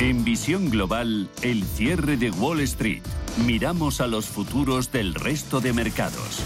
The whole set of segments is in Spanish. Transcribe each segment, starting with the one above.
En visión global, el cierre de Wall Street. Miramos a los futuros del resto de mercados.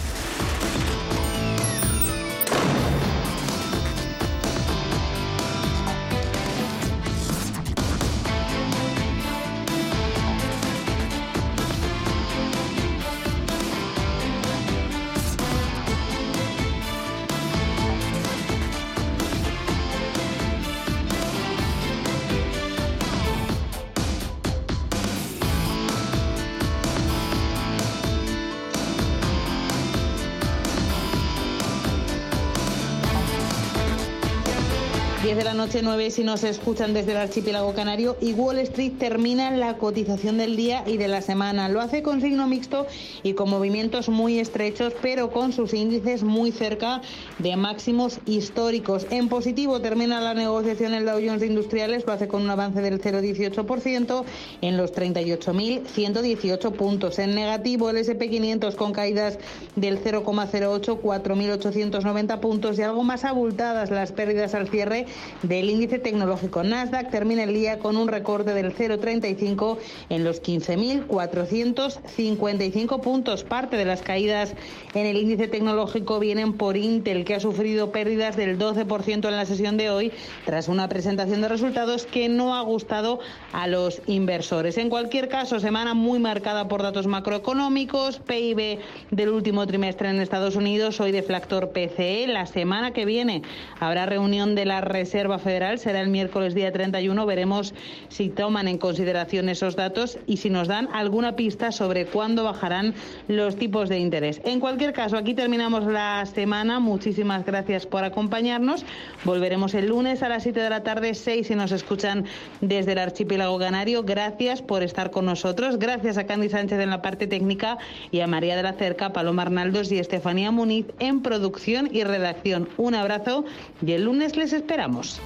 10 de la noche, 9 si nos escuchan desde el archipiélago canario y Wall Street termina la cotización del día y de la semana. Lo hace con signo mixto y con movimientos muy estrechos, pero con sus índices muy cerca de máximos históricos. En positivo termina la negociación el Dow Jones Industriales, lo hace con un avance del 0,18% en los 38.118 puntos. En negativo el SP500 con caídas del 0,08, 4.890 puntos y algo más abultadas las pérdidas al cierre del índice tecnológico Nasdaq termina el día con un recorte del 0,35 en los 15.455 puntos. Parte de las caídas en el índice tecnológico vienen por Intel, que ha sufrido pérdidas del 12% en la sesión de hoy tras una presentación de resultados que no ha gustado a los inversores. En cualquier caso, semana muy marcada por datos macroeconómicos, PIB del último trimestre en Estados Unidos, hoy de factor PCE. La semana que viene habrá reunión de la Reserva Federal. Será el miércoles día 31. Veremos si toman en consideración esos datos y si nos dan alguna pista sobre cuándo bajarán los tipos de interés. En cualquier caso, aquí terminamos la semana. Muchísimas gracias por acompañarnos. Volveremos el lunes a las 7 de la tarde, 6 si nos escuchan desde el archipiélago canario. Gracias por estar con nosotros. Gracias a Candy Sánchez en la parte técnica y a María de la Cerca, Paloma Arnaldos y Estefanía Muniz en producción y redacción. Un abrazo y el lunes les esperamos.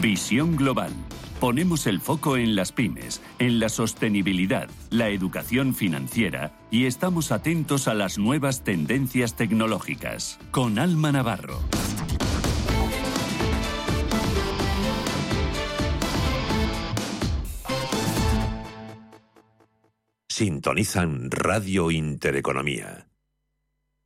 Visión Global Ponemos el foco en las pymes, en la sostenibilidad, la educación financiera y estamos atentos a las nuevas tendencias tecnológicas. Con Alma Navarro. Sintonizan Radio Intereconomía.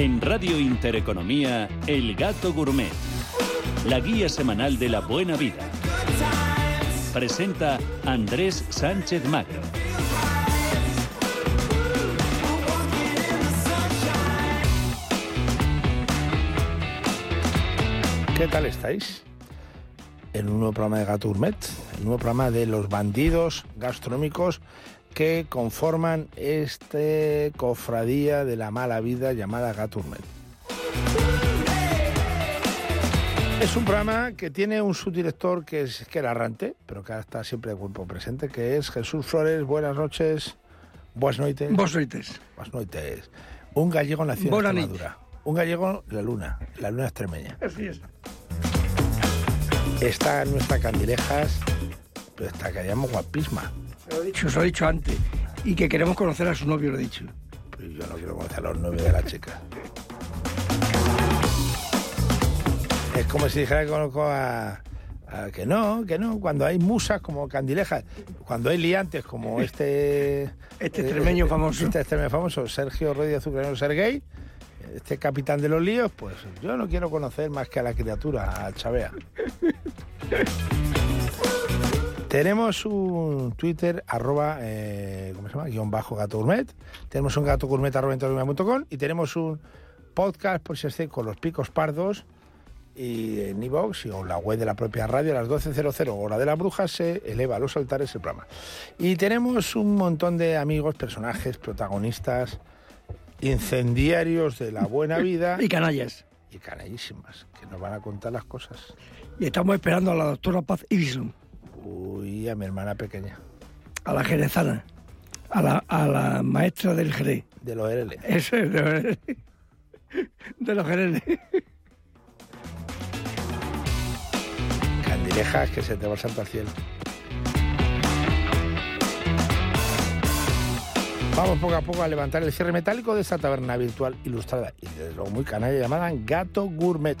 En Radio Intereconomía, El Gato Gourmet. La guía semanal de la buena vida. Presenta Andrés Sánchez Magro. ¿Qué tal estáis? En un nuevo programa de Gato Gourmet, el nuevo programa de los bandidos gastronómicos que conforman este cofradía de la mala vida llamada Gaturmet. Es un programa que tiene un subdirector que es que era errante, pero que está siempre de cuerpo presente, que es Jesús Flores. Buenas noches. Buenas noches. Buenas noches. Buenas noches. Un gallego nacido en Extremadura. Un gallego, la luna. La luna extremeña. Así es. Está nuestra Candilejas, pero está que guapisma. Lo he dicho, se lo he dicho antes. Y que queremos conocer a su novio, lo he dicho. Pues yo no quiero conocer a los novios de la chica. Es como si dijera que conozco a, que no, que no. Cuando hay musas como Candilejas, cuando hay liantes como este... Este extremeño famoso. Este extremeño famoso, Sergio de Azucarero Sergey, este capitán de los líos, pues yo no quiero conocer más que a la criatura, a Chavea. Tenemos un Twitter, arroba, eh, ¿cómo se llama? Guión bajo gato gourmet. Tenemos un gato gourmet arroba y tenemos un podcast, por si esté con los picos pardos, y en iVoox y o la web de la propia radio a las 12.00 hora de la bruja se eleva a los altares el programa. Y tenemos un montón de amigos, personajes, protagonistas, incendiarios de la buena vida Y canallas. y canallísimas, que nos van a contar las cosas. Y estamos esperando a la doctora Paz Ibison, Uy, a mi hermana pequeña, a la jerezana, a la, a la maestra del Jerez. de los RL. Eso es, de, de los Jereles. Candilejas que se te va el santo al cielo. Vamos poco a poco a levantar el cierre metálico de esta taberna virtual ilustrada y desde luego muy canalla llamada Gato Gourmet.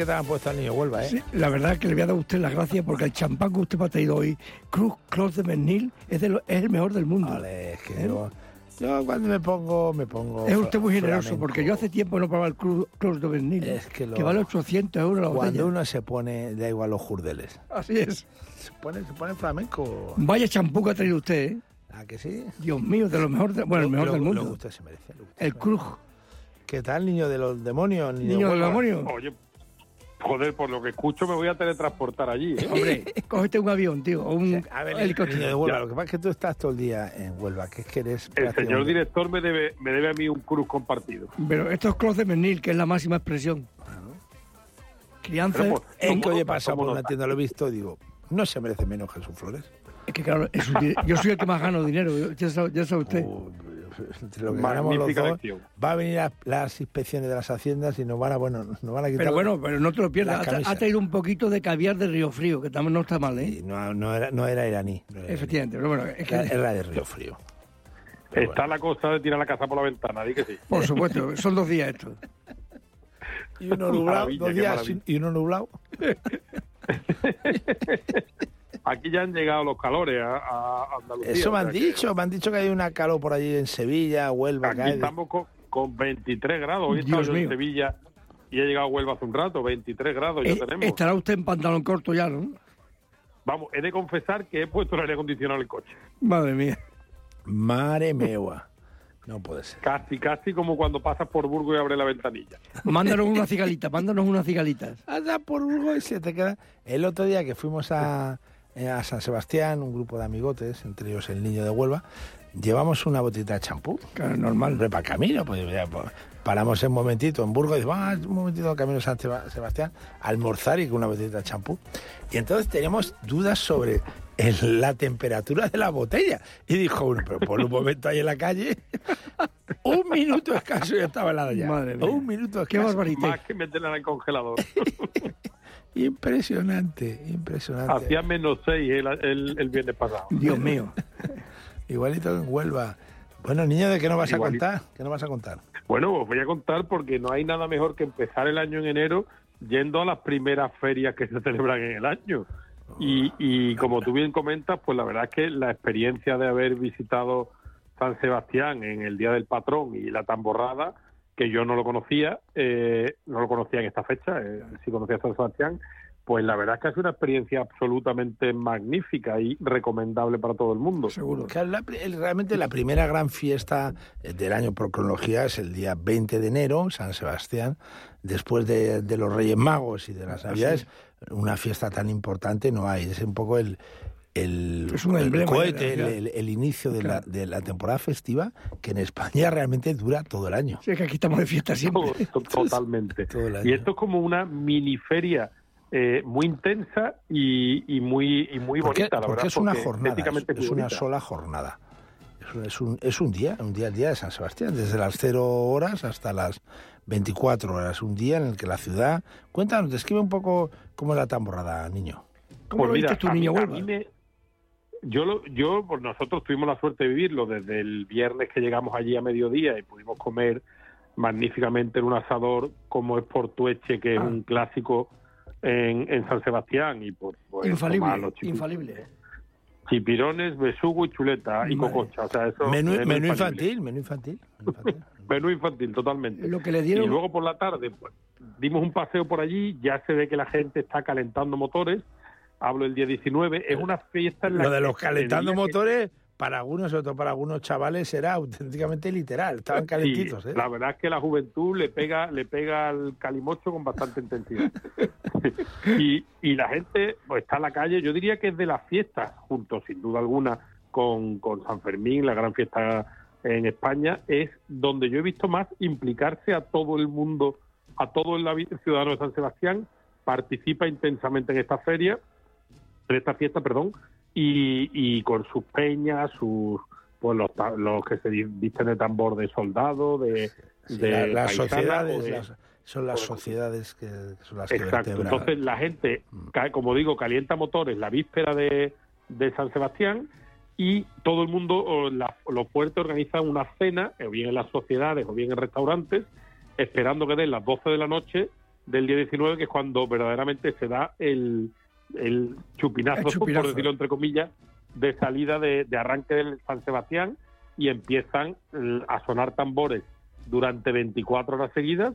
Vaya musiqueta han puesto al niño Huelva, ¿eh? Sí, la verdad que le voy a dar a usted las gracias porque el champán que usted me ha traído hoy, Cruz Clos de Bernil, es, de lo- es el mejor del mundo. Vale, es que yo, yo cuando me pongo, me pongo. Es usted muy generoso flamenco. porque yo hace tiempo no probaba el Cruz Clos de Bernil, Es que lo- vale 800 euros la Cuando botella. uno se pone, da igual los jurdeles. Así es. Se pone, se pone flamenco. Vaya champú que ha traído usted, ¿eh? ¿A que sí? Dios mío, de lo mejor, de- bueno, el mejor lo- del Lo que mundo. usted se merece. lo que usted El Cruz. ¿Qué tal, niño de los demonios? Niño, niño de del Huelva? demonio. Oye, joder, por lo que escucho me voy a teletransportar allí. ¿eh? Hombre, cógete un avión, tío, o un A ver, helicóptero. de Huelva, Ya. lo que pasa es que tú estás todo el día en Huelva, que es que eres... El señor director me debe, me debe a mí un cruz compartido. Pero esto es Clos de Bernil, que es la máxima expresión. Crianza, pues, Es ¿Cómo que he por una tienda, lo he visto y digo, no se merece menos Jesús Flores. es que claro, es un di- yo soy el que más gano dinero, ya sabe, ya sabe usted. Uy, entre lo que ganamos los dos, lección. va a venir a las inspecciones de las haciendas y nos van a, bueno, nos van a quitar... Pero bueno, pero no te lo pierdas. Ha, traído un poquito de caviar de Río Frío, que también no está mal, ¿eh? No, no era, no era iraní. no era iraní. Efectivamente, pero bueno, es que, Era, era de Río Frío. Pero Está la cosa de tirar la casa por la ventana, di que sí. por supuesto, son dos días estos. Y uno nublado, dos días y uno nublado. Aquí ya han llegado los calores a, a Andalucía. Eso me han que dicho, me han dicho que hay una calor por allí en Sevilla, Huelva, Aquí Cádiz. estamos con, con 23 grados. Hoy he estado Dios yo en. Sevilla y he llegado a Huelva hace un rato. 23 grados ya Eh, tenemos. estará usted en pantalón corto ya, ¿no? Vamos, he de confesar que he puesto el aire acondicionado en el coche. Madre mía. Mare meua. No puede ser. Casi, casi como cuando pasas por Burgos y abres la ventanilla. Mándanos una cigalita, mándanos unas cigalitas. Anda por Burgos y se te queda. El otro día que fuimos a, a San Sebastián, un grupo de amigotes, entre ellos el niño de Huelva, llevamos una botita de champú. Claro, normal. Para camino, pues ya, pues, paramos un momentito en Burgos y decimos, ah, un momentito camino a San Seba- Sebastián, a almorzar y con una botellita de champú. Y entonces tenemos dudas sobre el- la temperatura de la botella. Y dijo uno, pero por un momento ahí en la calle, un minuto escaso y estaba helada ya. Madre mía. Un minuto Qué escaso. barbaridad. Más que meterla en el congelador. Impresionante, impresionante. Hacía menos 6 el, el, el viernes pasado. Dios mío. Igualito en Huelva. Bueno, niño, ¿de qué nos vas Igualito. a contar? ¿Qué nos vas a contar? Bueno, os voy a contar porque no hay nada mejor que empezar el año en enero yendo a las primeras ferias que se celebran en el año. Y, y como tú bien comentas, pues la verdad es que la experiencia de haber visitado San Sebastián en el Día del Patrón y la tamborrada, que yo no lo conocía, eh, no lo conocía en esta fecha, eh, sí conocía a San Sebastián, pues la verdad es que es una experiencia absolutamente magnífica y recomendable para todo el mundo. Seguro. La- realmente la primera gran fiesta eh, del año por cronología es el día 20 de enero, San Sebastián, después de, de los Reyes Magos y de las Navidades. Una fiesta tan importante no hay. Es un poco el, el, Es un el cohete, el, ciudad. el- el inicio de, la, de la temporada festiva que en España realmente dura todo el año. Sí, es que aquí estamos de fiesta siempre. To- to- Totalmente. Todo el año. Y esto es como una mini feria eh, muy intensa y, y muy y muy Porque, bonita, la porque verdad. es una porque jornada, es, una sola jornada. Es un, es, un, es un día, un día, el día de San Sebastián, desde las 0 horas hasta las 24 horas. Un día en el que la ciudad... Cuéntanos, describe un poco cómo es la tamborrada, niño. ¿Cómo lo Pues mira, viste tu a mí- niño a Huelva? mí me- yo, lo- yo, pues nosotros tuvimos la suerte de vivirlo desde el viernes que llegamos allí a mediodía y pudimos comer magníficamente en un asador como es Portueche, que es Ah. un clásico en, en San Sebastián y por pues, Infalible, infalible. chipirones, besugo y chuleta y Madre. cococha. O sea, eso Menú, es menú infantil, menú infantil. menú infantil. Menú infantil, totalmente. Lo que le Y luego por la tarde, pues, dimos un paseo por allí, ya se ve que la gente está calentando motores. Hablo el día 19, es una fiesta en la Lo de los calentando motores, para algunos, sobre todo para algunos chavales, era auténticamente literal. Estaban calentitos, ¿eh? La verdad es que la juventud le pega, le pega al calimocho con bastante intensidad. y, y la gente pues, está en la calle, yo diría que es de las fiestas, junto sin duda alguna con, con San Fermín, la gran fiesta en España, es donde yo he visto más implicarse a todo el mundo, a todo el ciudadano de San Sebastián, participa intensamente en esta feria, en esta fiesta, perdón, y, y con sus peñas, sus pues los, los que se visten de tambor de soldado, de, Sí, de la- las paisana sociedades, de- las- son las de- sociedades que, que son las que Exacto. Entonces la gente, ca- como digo, calienta motores la víspera de, de San Sebastián y todo el mundo, o la- los puertos organizan una cena, o bien en las sociedades o bien en restaurantes, esperando que den las 12 de la noche del día 19, que es cuando verdaderamente se da el, el chupinazo, El chupinazo. por decirlo entre comillas, de salida de, de arranque del San Sebastián y empiezan a sonar tambores durante 24 horas seguidas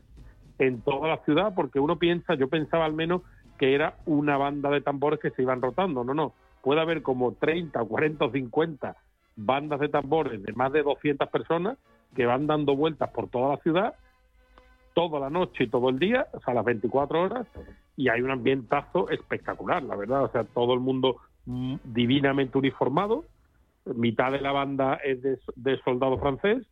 en toda la ciudad, porque uno piensa, yo pensaba al menos que era una banda de tambores que se iban rotando. No, no. Puede haber como 30, 40 o 50 bandas de tambores de más de 200 personas que van dando vueltas por toda la ciudad toda la noche y todo el día, o sea, las 24 horas, y hay un ambientazo espectacular, la verdad. O sea, todo el mundo mm, divinamente uniformado. Mitad de la banda es de, de soldado francés,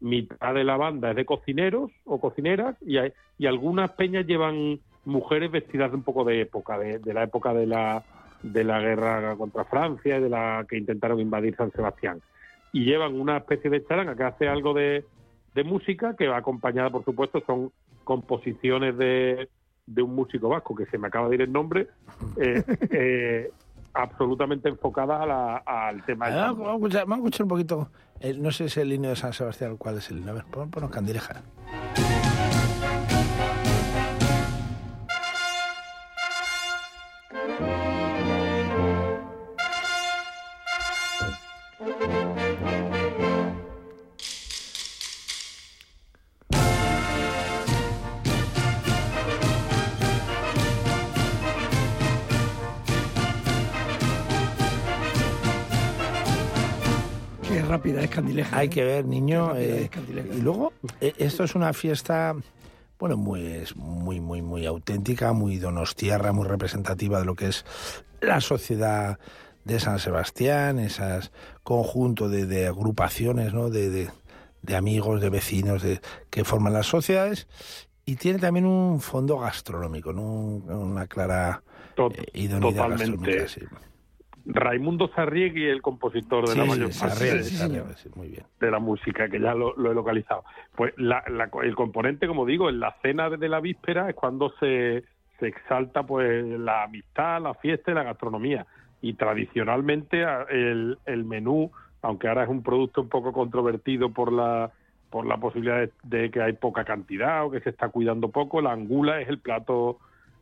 mitad de la banda es de cocineros o cocineras, y, hay- y algunas peñas llevan mujeres vestidas de un poco de época, de, de la época de la, de la guerra contra Francia y de la que intentaron invadir San Sebastián. Y llevan una especie de charanga que hace algo de, de música que va acompañada, por supuesto, son composiciones de, de un músico vasco que se me acaba de ir el nombre, eh, eh, absolutamente enfocadas a la- al tema del Ah. Vamos a escuchar, vamos a escuchar un poquito. eh, no sé si es el himno de San Sebastián, ¿cuál es el himno? A ver, pon, ponos candileja. Hay ¿eh? que ver, niño. Eh, y luego, eh, esto es una fiesta, bueno, muy, es muy, muy, muy auténtica, muy donostiarra, muy representativa de lo que es la sociedad de San Sebastián, esas conjunto de, de agrupaciones, ¿no? De, de- de amigos, de vecinos, de, que forman las sociedades. Y tiene también un fondo gastronómico, ¿no? Un- una clara eh, idoneidad totalmente. gastronómica. Sí. Raimundo Sarriegui, el compositor de Sí, la mayor sí, parte de- sí, la música, que ya lo, lo he localizado. Pues la- la- el componente, como digo, en la cena de la víspera es cuando se, se exalta pues la amistad, la fiesta y la gastronomía. Y tradicionalmente el, el menú, aunque ahora es un producto un poco controvertido por la por la posibilidad de, de que hay poca cantidad o que se está cuidando poco, la angula es el plato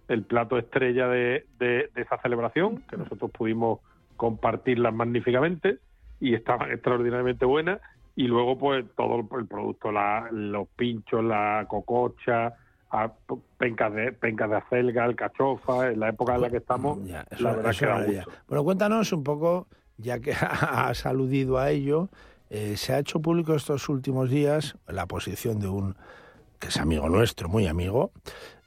el plato estrella de, de- de esa celebración, que nosotros pudimos compartirla magníficamente y estaban extraordinariamente buenas. Y luego, pues, todo el producto, la- los pinchos, la cococha, a pencas de, pencas de acelga, alcachofa, en la época en la que estamos, Ya, eso- la verdad que da gusto. Bueno, cuéntanos un poco, ya que has aludido a ello, eh, se ha hecho público estos últimos días la posición de un, que es amigo nuestro, muy amigo,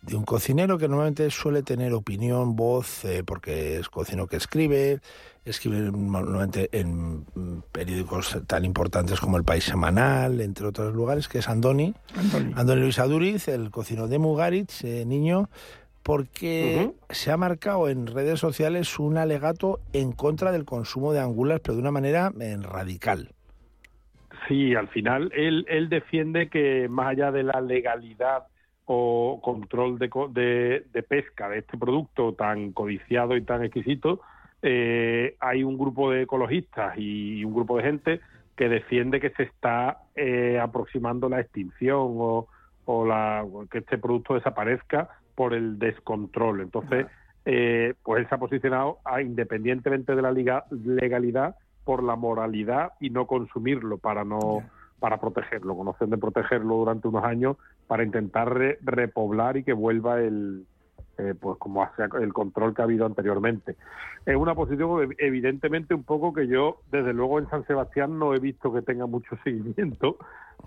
de un cocinero que normalmente suele tener opinión, voz, eh, porque es cocinero que escribe, escribe normalmente en periódicos tan importantes como El País Semanal, entre otros lugares, que es Andoni. Andoni Luis Aduriz, el cocinero de Mugaritz, eh, niño, porque se ha marcado en redes sociales un alegato en contra del consumo de angulas, pero de una manera eh, radical. Sí, al final él, él defiende que más allá de la legalidad o control de, de, de pesca de este producto tan codiciado y tan exquisito, eh, hay un grupo de ecologistas y un grupo de gente que defiende que se está eh, aproximando la extinción o, o la, que este producto desaparezca por el descontrol. Entonces, eh, pues él se ha posicionado a, independientemente de la liga- legalidad por la moralidad y no consumirlo para no para protegerlo, con opción de protegerlo durante unos años para intentar re- repoblar y que vuelva el eh, pues como hacia el control que ha habido anteriormente. Es una posición ev- evidentemente un poco que yo desde luego en San Sebastián no he visto que tenga mucho seguimiento,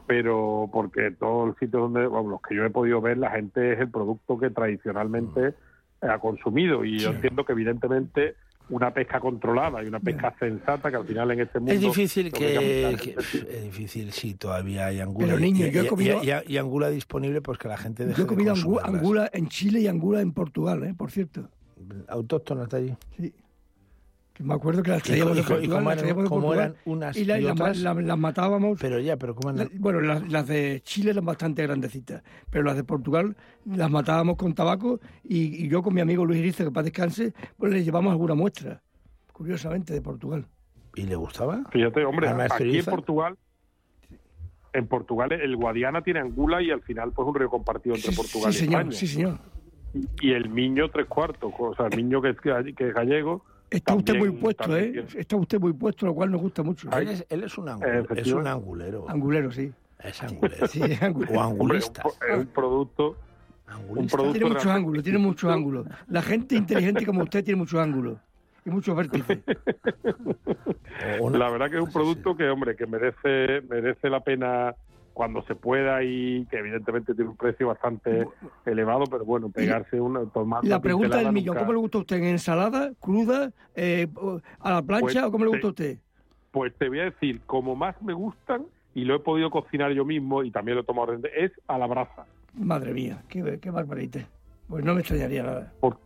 pero porque todos los sitios donde bueno, los que yo he podido ver la gente es el producto que tradicionalmente ha consumido. Y yo entiendo que evidentemente una pesca controlada y una pesca sensata que al final en este mundo Es difícil que, es difícil si todavía hay angula Pero, y- niño, y, yo he comido- y- y- y angula disponible, pues que la gente deje Yo he comido de angula en Chile y angula en Portugal, ¿eh? por cierto. Autóctona está allí. Sí. Que me acuerdo que las ¿Y traíamos de y co- y Portugal, cómo las eran- traíamos de cómo Portugal, eran unas y, la- y las ma- otras? la- las matábamos. Pero ya, pero ¿cómo andan? bueno, las, las de Chile eran bastante grandecitas, pero las de Portugal las matábamos con tabaco y, y yo con mi amigo Luis Iriza, que para descanse, pues le llevamos alguna muestra, curiosamente, de Portugal. ¿Y le gustaba? Fíjate, hombre, ¿La aquí en? Portugal, en Portugal el Guadiana tiene Angula y al final pues un río compartido entre Sí, Portugal sí, y señor, España. sí, señor. Y el Miño tres cuartos, o sea, el Miño que es, que es gallego. Está usted muy puesto, también ¿eh? Está usted muy puesto, lo cual nos gusta mucho. Él es, él es un, angu- es un angulero. Angulero, sí. Es angulero. Sí, angulero. O Hombre, un, angulista. es un producto Angulista. producto- Tiene muchos ángulos, tiene muchos ángulos. La gente inteligente como usted tiene muchos ángulos y muchos vértices. La verdad que es un producto que, hombre, que merece merece la pena cuando se pueda y que evidentemente tiene un precio bastante elevado, pero bueno, pegarse una tomar La pregunta del millón, nunca- ¿cómo le gusta a usted? ¿En ensalada, cruda, eh, a la plancha Pues, o cómo le gusta a usted? Pues te voy a decir, como más me gustan y lo he podido cocinar yo mismo y también lo he tomado es a la brasa, Madre mía, qué, qué barbarita. Pues no me extrañaría nada. por-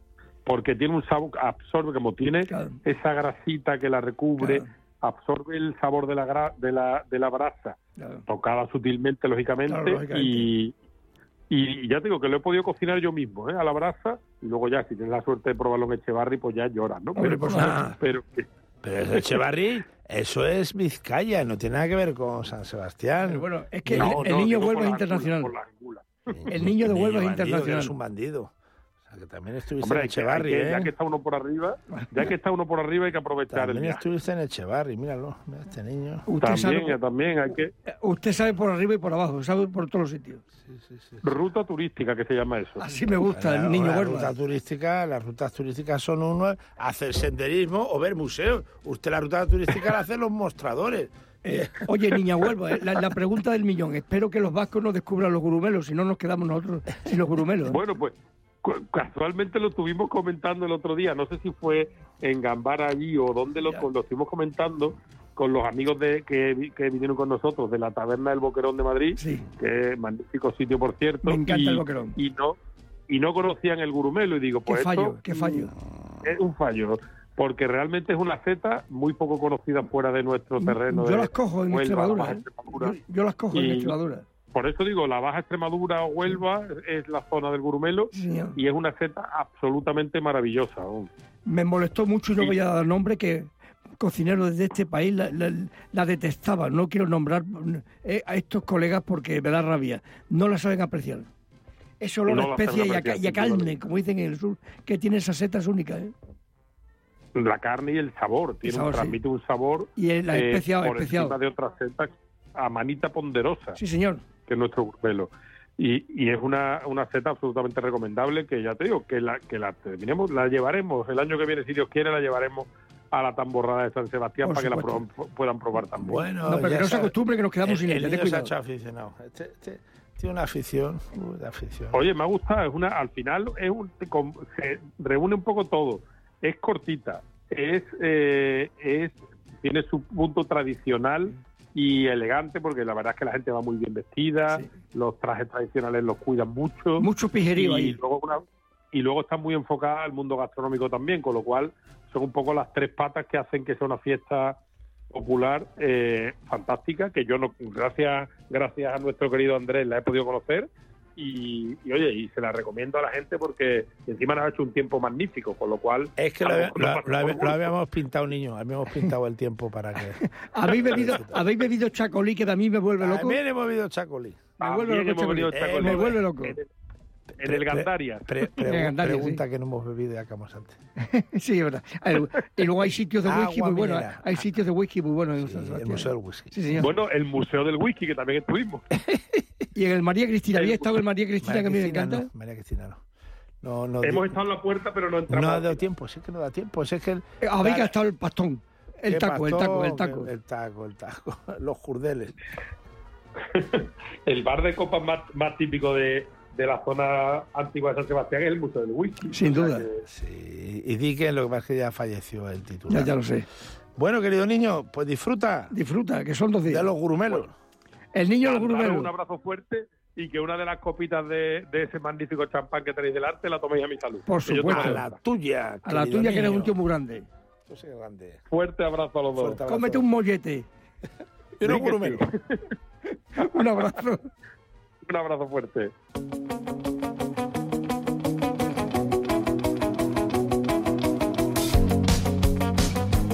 porque tiene un sabor, absorbe como tiene Claro. esa grasita que la recubre, Claro. Absorbe el sabor de la gra- de la de la brasa, Claro. tocada sutilmente lógicamente, Claro, lógicamente. y y ya te digo que lo he podido cocinar yo mismo, ¿eh? a la brasa, y luego ya, si tienes la suerte de probarlo en Echevarri, pues ya lloras, ¿no? Hombre, Pero, pero, Pero es Echevarri, eso es Vizcaya, no tiene nada que ver con San Sebastián. Pero bueno, es que No, el, el no, niño es la internacional. angula. El niño de Huelva es internacional. eres un bandido. O sea, que también estuviste Hombre, en Echevarri, que- ¿eh? ya que está uno por arriba, ya que está uno por arriba hay que aprovechar el También viaje. estuviste en Echevarri, míralo, mira este niño. Usted También, sabe, también hay que usted sabe por arriba y por abajo, sabe por todos los sitios. ruta turística que se llama eso. Así me gusta La- el niño la Huelva. ruta turística, las rutas turísticas son uno, hacer senderismo o ver museos. Usted la ruta turística la hacen los mostradores. Eh, oye, niña Huelva, eh, la, la pregunta del millón. Espero que los vascos no descubran los gurumelos, si no nos quedamos nosotros sin los gurumelos. Bueno, pues casualmente lo estuvimos comentando el otro día, no sé si fue en Gambara allí o donde lo, lo estuvimos comentando con los amigos de que, que vinieron con nosotros de la Taberna del Boquerón de Madrid, Sí. que es magnífico sitio por cierto. Me encanta y, el Boquerón. Y no, y no conocían el gurumelo y digo, Qué pues fallo, esto qué fallo. es un fallo, porque realmente es una seta muy poco conocida fuera de nuestro terreno. Yo de las cojo en Extremadura. ¿eh? Yo, yo las cojo en Extremadura. Por eso digo, la Baja Extremadura o Huelva es la zona del gurumelo Sí, y es una seta absolutamente maravillosa. aún. Me molestó mucho, y no Sí. voy a dar nombre, que cocineros de este país la, la, la detestaban. No quiero nombrar eh, a estos colegas porque me da rabia. No la saben apreciar. Ese olor No a especia saben y a, y carne, como dicen en el sur, que tiene esas setas únicas. ¿eh? La carne y el sabor, tiene sabor, un, sí. transmite un sabor Y el- la eh, por especiado. encima de otras setas a manita ponderosa, Sí, señor. Que es nuestro gurumelo. Y, y es una, una seta absolutamente recomendable que ya te digo, que la, que la terminemos, la llevaremos el año que viene, si Dios quiere, la llevaremos a la tamborrada de San Sebastián Por para que la pro- puedan probar también. Bueno, No, pero que no se acostumbre que nos quedamos sin el, ella, el niño se ha aficionado. Este- este tiene una afición, uy, de afición. Oye, me ha gustado, es una, al final es un, con- se reúne un poco todo. Es cortita, es, eh, es tiene su punto tradicional y elegante, porque la verdad es que la gente va muy bien vestida, Sí. los trajes tradicionales los cuidan mucho. Mucho pijerío y ahí. luego una- y luego está muy enfocada al mundo gastronómico también, con lo cual son un poco las tres patas que hacen que sea una fiesta popular eh, fantástica, que yo no, gracias, gracias a nuestro querido Andrés la he podido conocer y, y, oye, y se la recomiendo a la gente porque encima nos ha hecho un tiempo magnífico, con lo cual Es que lo, había- lo- había- habíamos pintado, niño. Habíamos pintado el tiempo para que. ¿Habéis bebido, ¿Habéis bebido chacolí que a mí me vuelve loco? También hemos bebido chacolí. Me vuelve También loco chacolí. chacolí. Me vuelve loco. En el. Pre- pre- Gandarias, pregunta sí. que no hemos bebido y acabamos antes. Sí, es verdad. Y luego hay sitios de whisky Agua muy buenos. Hay sitios de whisky muy buenos en Sí, el. Museo del Whisky. Sí, señor. Bueno, el Museo del Whisky, que también estuvimos. Y en el María Cristina. ¿Había estado en el María Cristina María que a mí me encanta? no, María Cristina no. No, no, Hemos estado en la puerta, pero no entramos. no ha dado tiempo, sí que no da tiempo. Si es que el, Eh, Habéis Dale. gastado el pastón. El taco, el taco, el taco. El taco, el taco. Los jurdeles. el bar de copas más, más típico de, de la zona antigua de San Sebastián es el Museo del Whisky. Sin O sea duda. que- Sí. Y Dickens, lo que pasa es que ya falleció el Ya, titular. ya lo sé. Bueno, querido niño, pues disfruta Disfruta, que son dos días. de los gurumelos. El niño del Daros grumelo. un abrazo fuerte y que una de las copitas de, de ese magnífico champán que tenéis delante la toméis a mi salud. Por Que supuesto. A la tuya. A la tuya, que eres un tío muy grande. Esto sí que es grande. Fuerte abrazo a los dos. Cómete un mollete. Y unos Sí que gurumelos. Un abrazo. Un abrazo fuerte.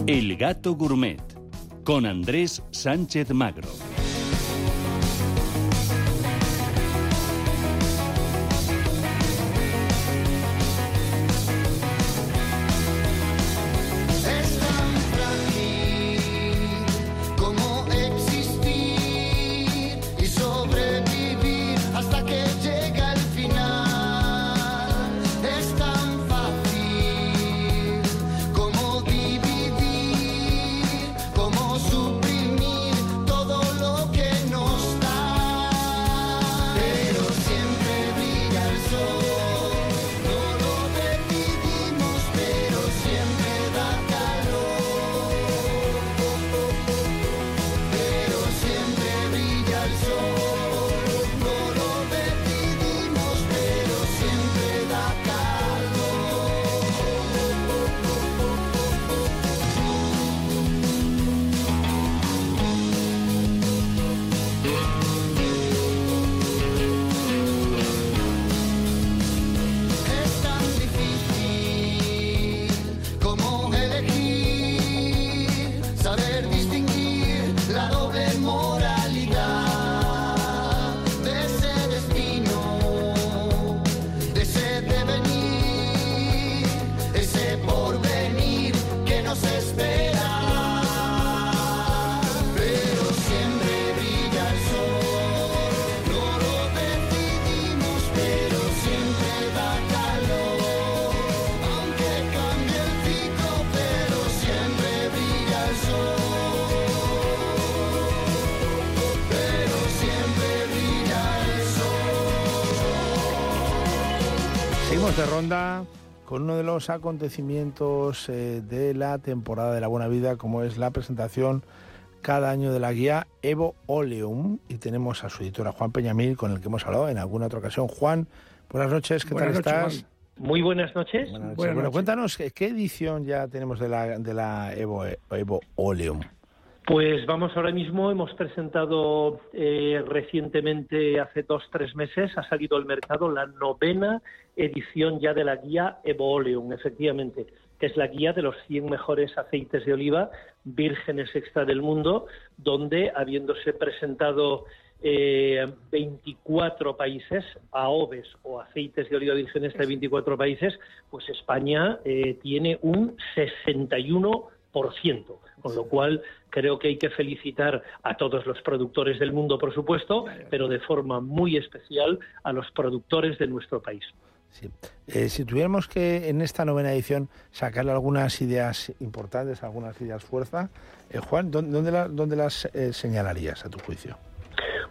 El Gato Gourmet con Andrés Sánchez Magro. Ronda con uno de los acontecimientos eh, de la temporada de la Buena Vida, como es la presentación cada año de la guía Evo Oleum. Y tenemos a su editora Juan Peñamil, con el que hemos hablado en alguna otra ocasión. Juan, buenas noches, ¿qué Buenas tal noches, estás? Juan. Muy buenas noches. Buenas noches. Buenas bueno, noches. cuéntanos, ¿qué, qué edición ya tenemos de la, de la Evo, Evo Oleum? Pues vamos ahora mismo, hemos presentado eh, recientemente, hace dos, tres meses, ha salido al mercado la novena edición ya de la guía Evo Oleum, efectivamente, que es la guía de los 100 mejores aceites de oliva vírgenes extra del mundo, donde, habiéndose presentado eh, 24 países, AOVES o aceites de oliva virgen extra de 24 países, pues España eh, tiene un 61 Con lo cual, creo que hay que felicitar a todos los productores del mundo, por supuesto, pero de forma muy especial a los productores de nuestro país. Sí. Eh, si tuviéramos que en esta novena edición sacarle algunas ideas importantes, algunas ideas fuerza, eh, Juan, ¿dó- ¿dónde, la- dónde las eh, señalarías a tu juicio?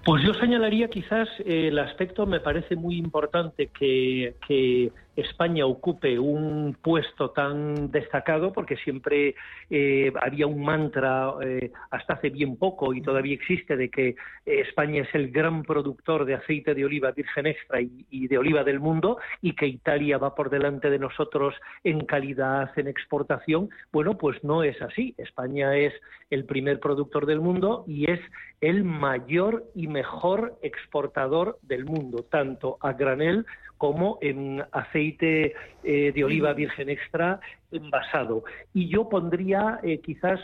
Pues yo señalaría quizás el aspecto, me parece muy importante que, que España ocupe un puesto tan destacado, porque siempre eh, había un mantra eh, hasta hace bien poco y todavía existe de que eh, España es el gran productor de aceite de oliva virgen extra y, y de oliva del mundo y que Italia va por delante de nosotros en calidad, en exportación. Bueno, pues no es así. España es el primer productor del mundo y es el mayor y mejor exportador del mundo, tanto a granel como en aceite eh, de oliva virgen extra envasado. Y yo pondría eh, quizás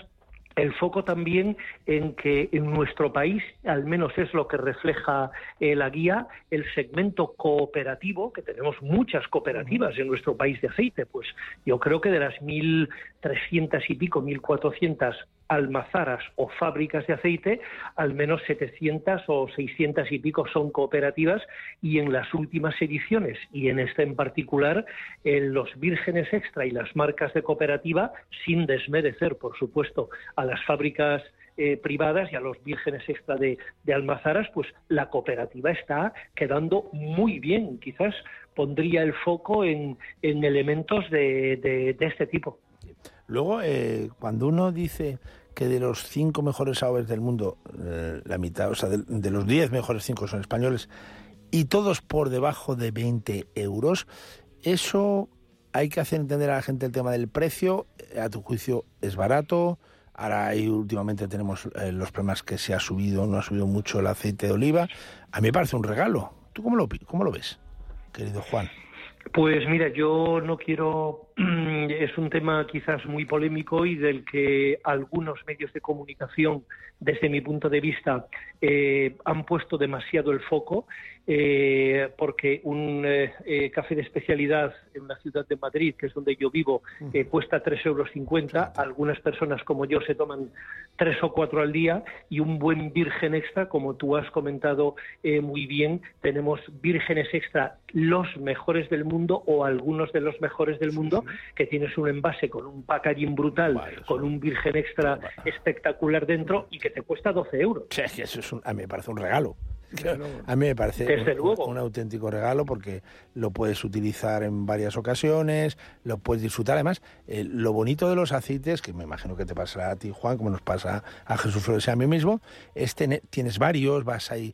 el foco también en que en nuestro país, al menos es lo que refleja eh, la guía, el segmento cooperativo, que tenemos muchas cooperativas en nuestro país de aceite, pues yo creo que de las 1.300 y pico, 1.400 almazaras o fábricas de aceite, al menos 700 o 600 y pico son cooperativas y en las últimas ediciones, y en esta en particular, en los vírgenes extra y las marcas de cooperativa, sin desmerecer, por supuesto, a las fábricas eh, privadas y a los vírgenes extra de, almazaras, pues la cooperativa está quedando muy bien. Quizás pondría el foco en, en elementos de, de- de este tipo. Luego, eh, cuando uno dice que de los cinco mejores aves del mundo, eh, la mitad, o sea, de, los diez mejores cinco son españoles, y todos por debajo de 20 euros, eso hay que hacer entender a la gente el tema del precio. A tu juicio, es barato. Ahora ahí últimamente tenemos eh, los problemas que se ha subido, no ha subido mucho el aceite de oliva. A mí me parece un regalo. ¿Tú cómo lo, cómo lo ves, querido Juan? Pues mira, yo no quiero, es un tema quizás muy polémico y del que algunos medios de comunicación, desde mi punto de vista, eh, han puesto demasiado el foco, eh, porque un eh, eh, café de especialidad en la ciudad de Madrid, que es donde yo vivo, eh, cuesta 3,50 euros. Algunas personas como yo se toman tres o cuatro al día y un buen virgen extra, como tú has comentado eh, muy bien, tenemos vírgenes extra, los mejores del mundo o algunos de los mejores del mundo, que tienes un envase con un packaging brutal, con un virgen extra espectacular dentro y que te cuesta 12 euros. Sí, eso es un- a mí me parece un regalo. A mí me parece Desde un, luego. un auténtico regalo porque lo puedes utilizar en varias ocasiones, lo puedes disfrutar. Además, eh, lo bonito de los aceites, que me imagino que te pasará a ti, Juan, como nos pasa a Jesús Flores y a mí mismo, es tener- tienes varios, vas ahí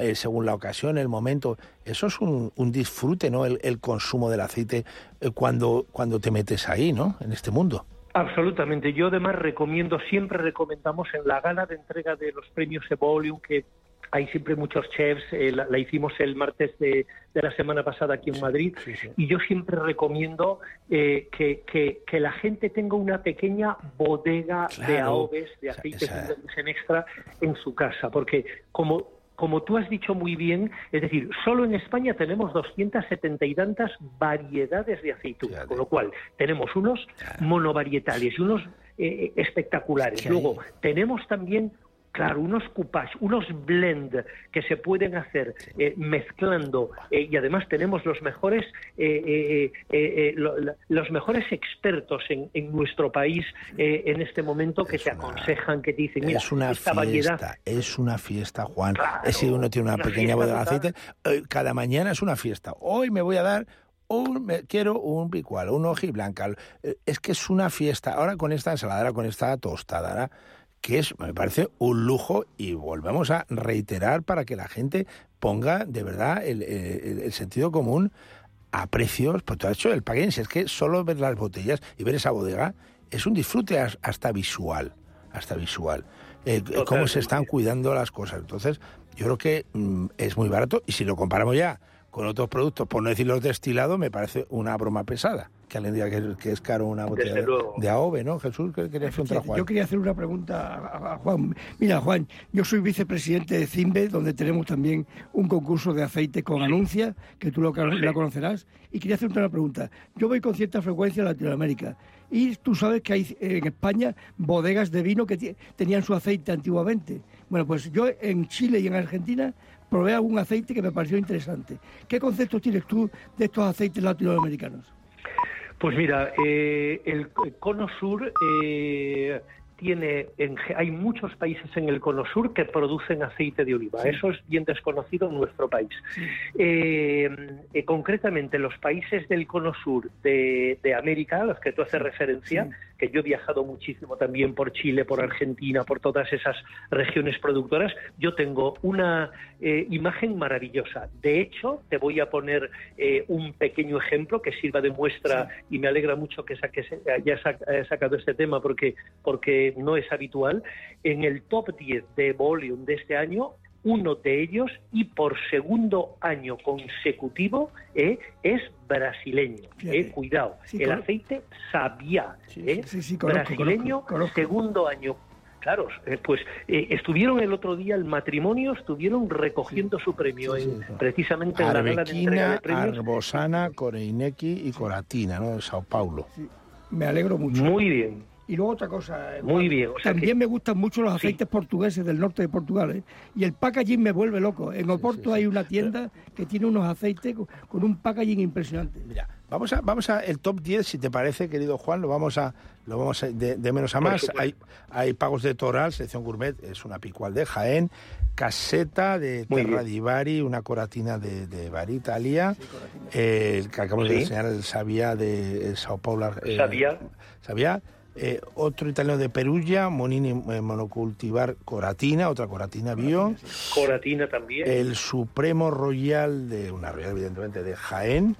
eh, según la ocasión, el momento. Eso es un, un disfrute, ¿no? El, el consumo del aceite eh, cuando, cuando te metes ahí, ¿no? En este mundo. Absolutamente. Yo además recomiendo, siempre recomendamos en la gala de entrega de los premios Evolium, que hay siempre muchos chefs, eh, la, la hicimos el martes de, de la semana pasada aquí en Madrid, y yo siempre recomiendo eh, que, que- que la gente tenga una pequeña bodega de. AOVES, de aceites esa- virgen extra en su casa, porque como como tú has dicho muy bien, es decir, solo en España tenemos 270 y tantas variedades de aceitunas, con lo cual tenemos unos monovarietales y unos eh, espectaculares. Es que Luego, tenemos también, claro, unos coupage, unos blend que se pueden hacer eh, mezclando eh, y además tenemos los mejores eh, eh, eh, lo- los mejores expertos en, en nuestro país eh, en este momento que te aconsejan, que te dicen, mira, es una esta fiesta, variedad es una fiesta, Juan. Claro, es si uno tiene una, una pequeña bodega de aceite, cada mañana es una fiesta. Hoy me voy a dar un, me- quiero un picual, un hojiblanca. Eh, Es que es una fiesta. Ahora con esta ensaladera, con esta tostada, que es, me parece un lujo y volvemos a reiterar para que la gente ponga de verdad el, el- el sentido común a precios, pues todo hecho el paquete, si es que solo ver las botellas y ver esa bodega es un disfrute as- hasta visual, hasta visual. Eh, cómo se están cuidando las cosas. Entonces, yo creo que mm, es muy barato y si lo comparamos ya con otros productos, por no decir los destilados, me parece una broma pesada. Que alguien diga que, que es caro una botella de, de AOVE, ¿no? Jesús, ¿qué querías preguntar a Juan? Yo quería hacer una pregunta a, a Juan. Mira, Juan, yo soy vicepresidente de CIMBE, donde tenemos también un concurso de aceite con anuncia, que tú lo, la conocerás, y quería hacerte una pregunta. Yo voy con cierta frecuencia a Latinoamérica Y tú sabes que hay en España bodegas de vino que tenían su aceite antiguamente. Bueno, pues yo en Chile y en Argentina probé algún aceite que me pareció interesante. ¿Qué conceptos tienes tú de estos aceites latinoamericanos? Pues mira, eh, el cono sur eh, tiene, en hay muchos países en el cono sur que producen aceite de oliva. Eso es bien desconocido en nuestro país. Eh, eh, concretamente, los países del cono sur de, de América, a los que tú haces referencia, que yo he viajado muchísimo también por Chile, por Argentina, por todas esas regiones productoras, yo tengo una eh, imagen maravillosa. De hecho, te voy a poner un pequeño ejemplo que sirva de muestra y me alegra mucho que saques, hayas sacado este tema porque, porque no es habitual. En el top 10 de volume de este año, uno de ellos y por segundo año consecutivo eh, es brasileño. Eh, cuidado, Sí, el aceite Sabia, eh, sí, sí, conozco, brasileño, conozco, conozco. segundo año. Claro, eh, pues eh, estuvieron el otro día, el matrimonio, estuvieron recogiendo su premio en- precisamente en la gala de entrega Arbequina, de premios. Arbosana, Coreineki y Coratina, ¿no? De Sao Paulo. Me alegro mucho. Muy bien. Y luego otra cosa. eh, Muy bien, o sea También que- me gustan mucho los aceites portugueses del norte de Portugal. ¿eh? Y el packaging me vuelve loco. En Oporto hay una tienda que tiene unos aceites con, con un packaging impresionante. Mira, vamos a, vamos a el top 10, si te parece, querido Juan, lo vamos a, lo vamos a, de, de menos a más. Hay, hay pagos de Toral, selección gourmet, es una picual de Jaén, caseta de Muy Terra bien. di Bari, una coratina de, de Bari, Italia, eh, que acabamos de Sí. enseñar, el Sabia de eh, Sao Paulo. eh. Sabia. Eh, otro italiano de Perugia, Monini eh, Monocultivar Coratina, otra Coratina Bio. Coratina también. El Supremo Royal de una Royal, evidentemente, de Jaén.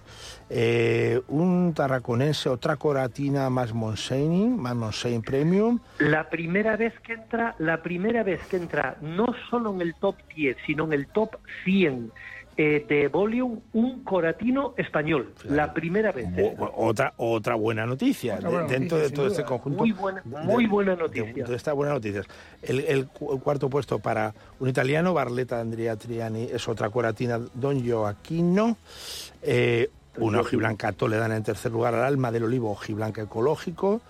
Eh, un tarraconense, otra coratina más Montseny, más Montseny Premium. La primera vez que entra, la primera vez que entra no solo en el top 10, sino en el top 100 eh, de un coratino español. La primera vez. O- otra, otra buena noticia Otra buena dentro noticia, de todo duda. este conjunto. Muy buena- de- muy buena de- noticia. De, estas buenas noticias. El, el cu- cuarto puesto para un italiano, Barletta Andrea Triani, es otra coratina, Don Joaquino. Eh, una hojiblanca toledana en tercer lugar, al alma del olivo, hojiblanca ecológico.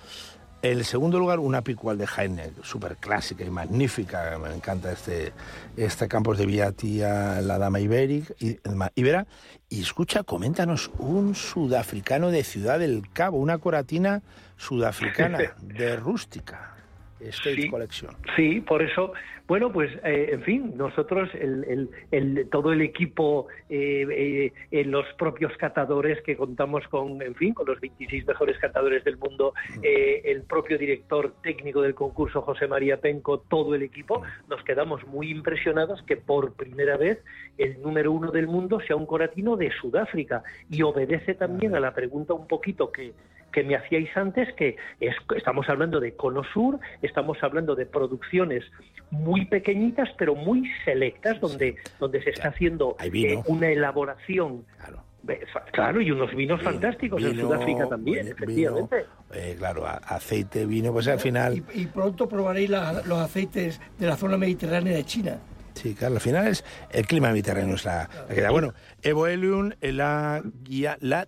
En el segundo lugar, una picual de Jaén, súper clásica y magnífica. Me encanta este, este Campos de Villatía, la Dama Ibérica, y, Ibera. Y escucha, coméntanos, un sudafricano de Ciudad del Cabo, una coratina sudafricana de rústica. State Sí. Collection. Sí, por eso, bueno, pues, eh, en fin, nosotros, el, el- el- todo el equipo, eh, eh, eh, los propios catadores que contamos con, en fin, con los 26 mejores catadores del mundo, eh, el propio director técnico del concurso, José María Penco, todo el equipo, nos quedamos muy impresionados que por primera vez el número uno del mundo sea un coratino de Sudáfrica y obedece también a la pregunta un poquito que que me hacíais antes, que es- estamos hablando de Cono Sur, estamos hablando de producciones muy pequeñitas, pero muy selectas, donde, donde se está haciendo eh, una elaboración. Claro. eh, Claro, y unos vinos fantásticos en Sudáfrica también, vino, efectivamente. eh, claro, aceite, vino, pues al final... Y, y pronto probaréis la- los aceites de la zona mediterránea de China. Sí, claro, al final es el clima mediterráneo es la, la que da. Bueno, Evo Helium, en la guía, la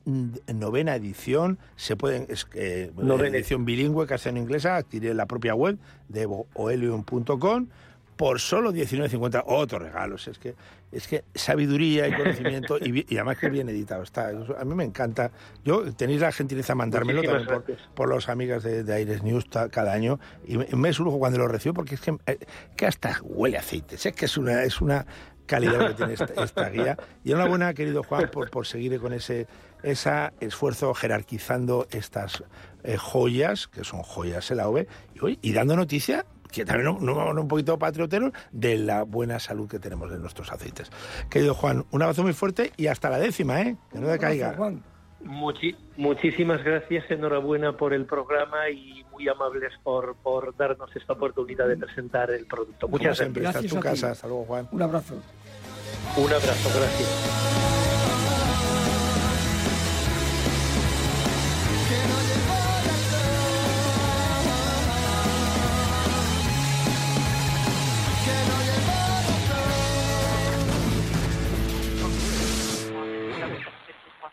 novena edición, se pueden, es que Novena. edición bilingüe, castellano-inglesa, adquirir en la propia web de evohelium.com por solo 19.50. Otros regalos, es que es que sabiduría y conocimiento y, además que bien editado está. A mí me encanta. Yo tenéis la gentileza de mandármelo Muchísimas también por, gracias. por los amigas de, de Aires News ta- cada año y me, me es un lujo cuando lo recibo porque es que, eh, que hasta huele a aceite. Es que es una es una calidad que tiene esta, esta guía. Y enhorabuena, querido Juan, por, por seguir con ese ese esfuerzo jerarquizando estas eh, joyas, que son joyas en la OVE, y, y dando noticia que también no, no, no un poquito patriotero de la buena salud que tenemos de nuestros aceites. Querido Juan, un abrazo muy fuerte y hasta la décima, ¿eh? Que no decaiga. Juan. Muchi- muchísimas gracias, enhorabuena por el programa y muy amables por, por darnos esta oportunidad de presentar el producto. Como Muchas siempre, gracias. está en tu a casa. Hasta luego, Juan. Un abrazo. Un abrazo, gracias.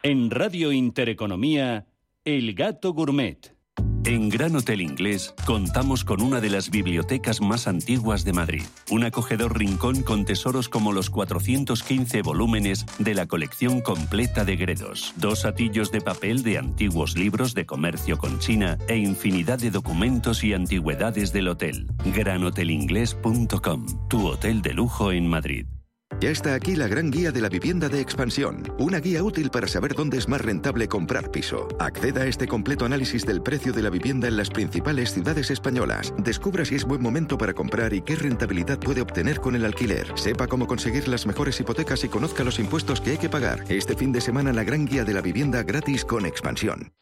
En Radio Intereconomía, El Gato Gourmet. En Gran Hotel Inglés contamos con una de las bibliotecas más antiguas de Madrid, un acogedor rincón con tesoros como los 415 volúmenes de la colección completa de Gredos, dos atillos de papel de antiguos libros de comercio con China e infinidad de documentos y antigüedades del hotel. GranHotelInglés.com, tu hotel de lujo en Madrid. Ya está aquí la gran guía de la vivienda de expansión, una guía útil para saber dónde es más rentable comprar piso. Acceda a este completo análisis del precio de la vivienda en las principales ciudades españolas. Descubra si es buen momento para comprar y qué rentabilidad puede obtener con el alquiler. Sepa cómo conseguir las mejores hipotecas y conozca los impuestos que hay que pagar. Este fin de semana la gran guía de la vivienda gratis con expansión.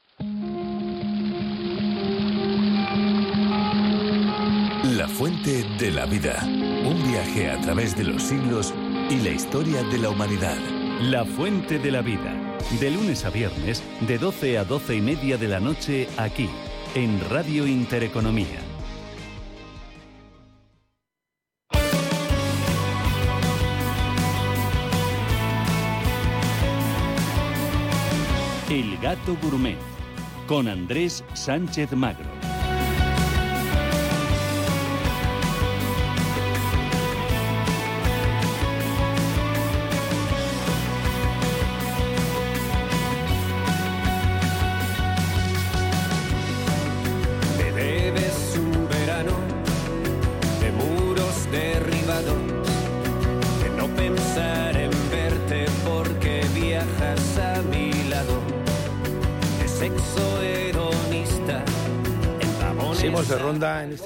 La fuente de la vida. Un viaje a través de los siglos y la historia de la humanidad. La Fuente de la Vida. De lunes a viernes, de 12 a 12 y media de la noche, aquí, en Radio Intereconomía. El Gato Gourmet, con Andrés Sánchez Magro.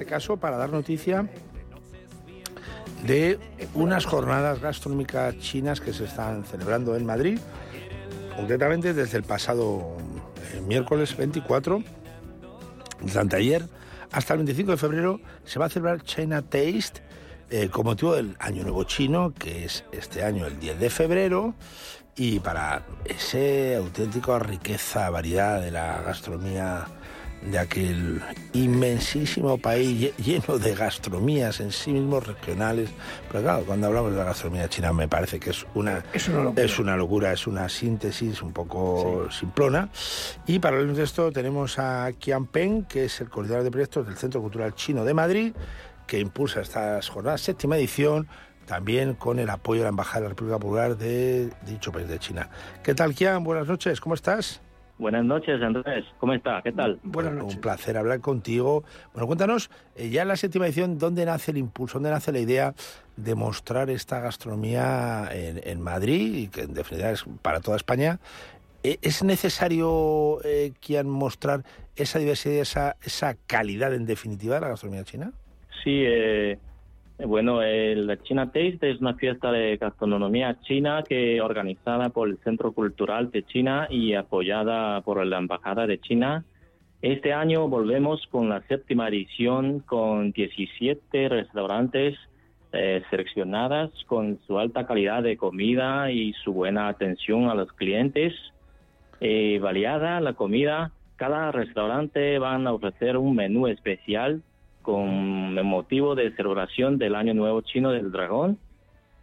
Este caso para dar noticia de unas jornadas gastronómicas chinas que se están celebrando en Madrid, concretamente desde el pasado eh, miércoles 24, desde anteayer, hasta el 25 de febrero se va a celebrar China Taste eh, con motivo del Año Nuevo Chino, que es este año el 10 de febrero, y para esa auténtica riqueza, variedad de la gastronomía de aquel inmensísimo país lle- lleno de gastronomías en sí mismos regionales. Pero claro, cuando hablamos de la gastronomía china me parece que es una, Es una locura. es una locura, es una síntesis un poco simplona. Y para de esto tenemos a Qian Peng, que es el coordinador de proyectos del Centro Cultural Chino de Madrid, que impulsa estas jornadas, séptima edición, también con el apoyo de la Embajada de la República Popular de dicho país de China. ¿Qué tal, Qian? Buenas noches, ¿cómo estás? Buenas noches, Andrés. ¿Cómo está? ¿Qué tal? Bueno, un placer hablar contigo. Bueno, cuéntanos, eh, ya en la séptima edición, ¿dónde nace el impulso, dónde nace la idea de mostrar esta gastronomía en, en Madrid y que en definitiva es para toda España? Eh, ¿Es necesario, eh, Kian, mostrar esa diversidad, esa, esa calidad en definitiva de la gastronomía china? Sí, eh, bueno, el China Taste es una fiesta de gastronomía china que organizada por el Centro Cultural de China y apoyada por la Embajada de China. Este año volvemos con la séptima edición con 17 restaurantes eh, seleccionadas con su alta calidad de comida y su buena atención a los clientes. Eh, variada la comida, cada restaurante van a ofrecer un menú especial con el motivo de celebración del Año Nuevo Chino del Dragón.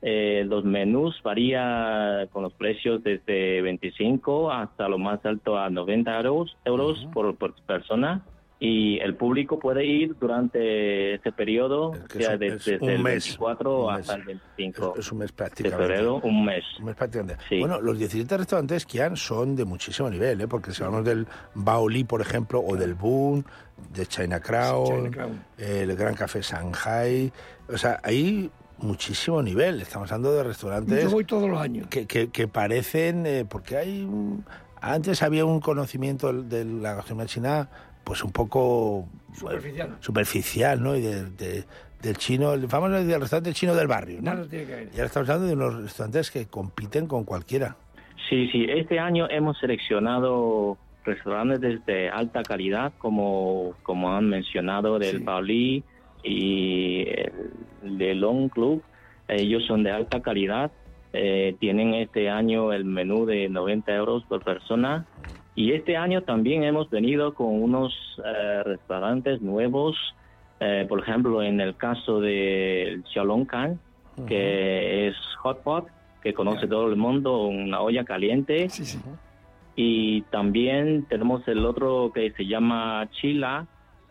Eh, los menús varían con los precios desde 25 hasta lo más alto a 90 euros, euros por, por persona. Y el público puede ir durante este periodo, Que sea desde, es desde un el mes, 24 un hasta el 25 Es un mes de prácticamente. febrero, un mes. Un mes prácticamente. Sí. Bueno, los 17 restaurantes Kian son de muchísimo nivel, ¿eh? porque si hablamos del Baoli, por ejemplo, o del Boon, de China Crown, China Crown. el Gran Café Shanghai, o sea, hay muchísimo nivel. Estamos hablando de restaurantes Yo voy todos los años. que, que- que parecen, eh, porque hay, un- antes había un conocimiento de la gastronomía china, pues un poco Superficial. superficial, ¿no? Y de- de- del chino, el famoso del restaurante chino del barrio, ¿no? Nada tiene que ver. Y ahora estamos hablando de unos restaurantes que compiten con cualquiera. Sí, sí, este año hemos seleccionado restaurantes de alta calidad, como, como han mencionado, del Sí. Pauli y el de Long Club. Ellos son de alta calidad. eh, tienen este año el menú de 90 euros por persona. Y este año también hemos venido con unos eh, restaurantes nuevos. eh, por ejemplo, en el caso del Xiaolong que es hot pot, que conoce todo el mundo, una olla caliente. Sí, sí. Y también tenemos el otro que se llama chila,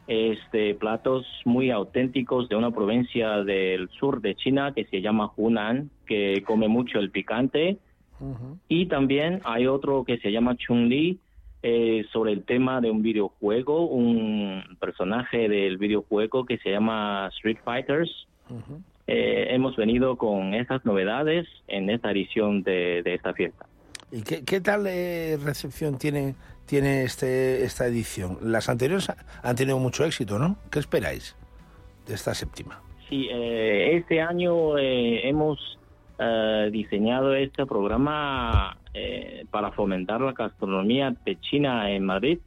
este platos muy auténticos de una provincia del sur de China que se llama Hunan, que come mucho el picante. Y también hay otro que se llama Chun-Li, eh, sobre el tema de un videojuego, un personaje del videojuego que se llama Street Fighters. Eh, hemos venido con esas novedades en esta edición de, de esta fiesta. ¿Y qué, qué tal eh, recepción tiene, tiene este, esta edición? Las anteriores ha- han tenido mucho éxito, ¿no? ¿Qué esperáis de esta séptima? Sí, este año hemos eh, diseñado este programa eh, para fomentar la gastronomía de China en Madrid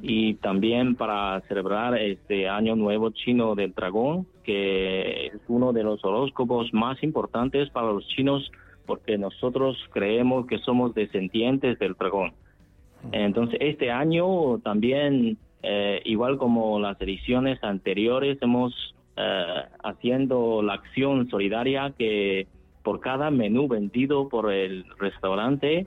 y también para celebrar este Año Nuevo Chino del Dragón, que es uno de los horóscopos más importantes para los chinos porque nosotros creemos que somos descendientes del dragón. Entonces, este año también, eh, igual como las ediciones anteriores, hemos haciendo la acción solidaria que por cada menú vendido por el restaurante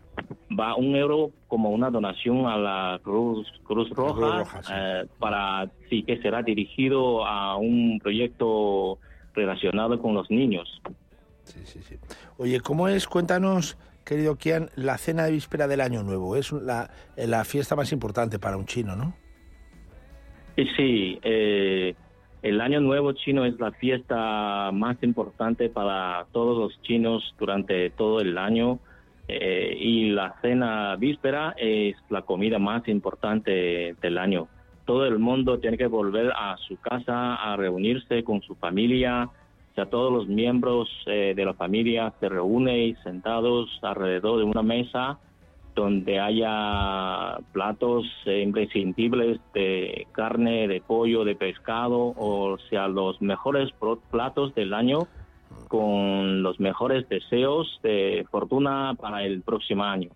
va un euro como una donación a la Cruz Cruz Roja, Roja, sí. eh, para sí que será dirigido a un proyecto relacionado con los niños. Oye, ¿cómo es? Cuéntanos, querido Kian, la cena de víspera del Año Nuevo. Es la, la fiesta más importante para un chino, ¿no? Sí, eh, el Año Nuevo chino es la fiesta más importante para todos los chinos durante todo el año eh, y la cena víspera es la comida más importante del año. Todo el mundo tiene que volver a su casa a reunirse con su familia. O sea, todos los miembros eh, de la familia se reúnen sentados alrededor de una mesa donde haya platos eh, imprescindibles de carne, de pollo, de pescado, o sea, los mejores platos del año con los mejores deseos de fortuna para el próximo año.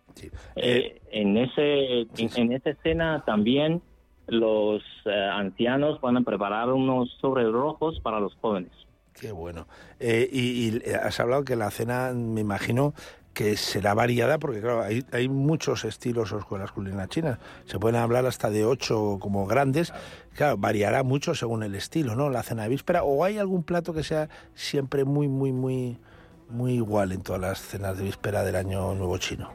Eh, en ese en, en esa escena también los eh, ancianos van a preparar unos sobres rojos para los jóvenes. Qué bueno. Eh, y, y has hablado que la cena, me imagino, que será variada, porque claro, hay, hay muchos estilos o escuelas culinarias chinas. Se pueden hablar hasta de ocho como grandes. Claro, variará mucho según el estilo, ¿no? La cena de víspera. ¿O hay algún plato que sea siempre muy, muy, muy, muy igual en todas las cenas de víspera del año nuevo chino?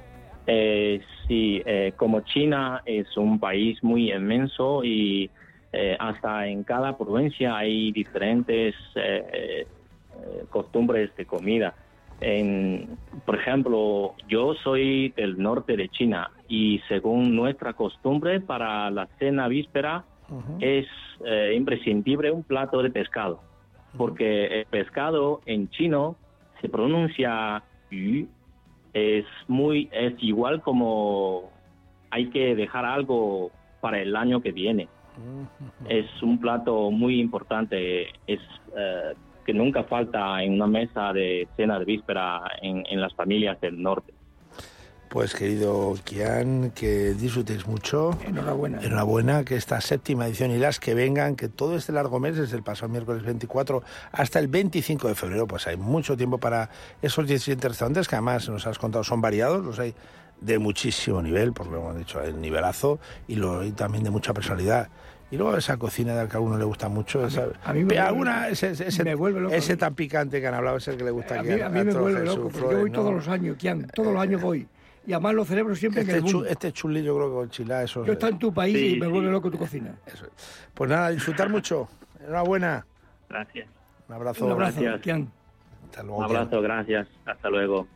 Eh, sí, eh, como China es un país muy inmenso y eh, hasta en cada provincia hay diferentes eh, eh, costumbres de comida. En, por ejemplo, yo soy del norte de China y según nuestra costumbre para la cena víspera es eh, imprescindible un plato de pescado, porque el pescado en chino se pronuncia yu, es muy es igual como hay que dejar algo para el año que viene. Es un plato muy importante, es eh, que nunca falta en una mesa de cena de víspera en, en las familias del norte. Pues querido Kian, que disfrutéis mucho. Enhorabuena. Enhorabuena, que esta séptima edición y las que vengan, que todo este largo mes, desde el pasado miércoles 24 hasta el 25 de febrero, pues hay mucho tiempo para esos 17 restaurantes que además nos has contado son variados, los hay de muchísimo nivel, porque lo hemos dicho, el nivelazo y, lo, y también de mucha personalidad. Y luego esa cocina de la que a uno le gusta mucho, esa, a mí me alguna, ese, ese, Me vuelve loco. ese tan picante que han hablado, es el que le gusta A aquí mí, a mí me vuelve Jesús loco, Flores, yo voy ¿no? todos los años, Kian, todos los años voy. Y además lo celebro siempre en Este, el chu- mundo. este chulí yo creo que con chilá, eso Yo estoy en tu país Sí, y me sí. vuelve loco tu cocina. Pues nada, disfrutar mucho. Enhorabuena. Gracias. Un abrazo. Un abrazo, Gracias. Kian. Hasta luego, Un abrazo, gracias. Hasta luego.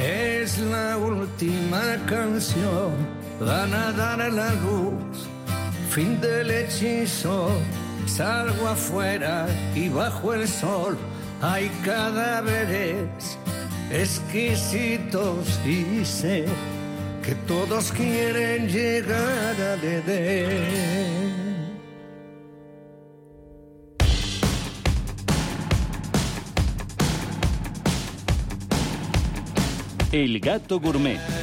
Es la última canción, van a dar a la luz, fin del hechizo, salgo afuera y bajo el sol hay cadáveres exquisitos y sé que todos quieren llegar al Edén. El Gato Gourmet.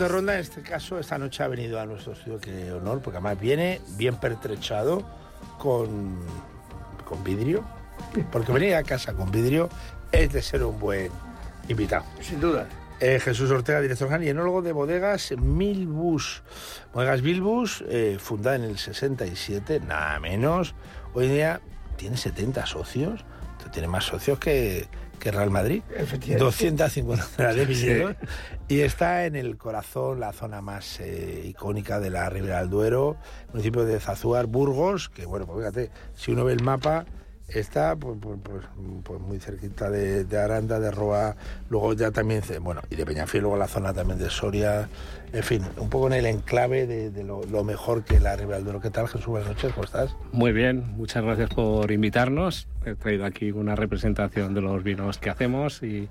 De ronda, en este caso esta noche ha venido a nuestro estudio, que honor, porque además viene bien pertrechado con, con vidrio, porque venir a casa con vidrio es de ser un buen invitado. Sin duda. Eh, Jesús Ortega, director general y enólogo de bodegas Milbus. Bodegas Bilbus, eh, fundada en el 67, nada menos. Hoy en día tiene 70 socios, tiene más socios que, que Real Madrid. Efectivamente. 250 toneladas de viñedos. Y está en el corazón, la zona más eh, icónica de la Ribera del Duero, municipio de Zazuar, Burgos, que bueno, pues fíjate, si uno ve el mapa, está pues, pues, pues, pues muy cerquita de, de Aranda, de Roa, luego ya también, bueno, y de Peñafiel, luego la zona también de Soria, en fin, un poco en el enclave de, de lo, lo mejor que la Duero. ¿Qué tal, Jesús? Buenas noches, ¿cómo estás? Muy bien, muchas gracias por invitarnos. He traído aquí una representación de los vinos que hacemos y,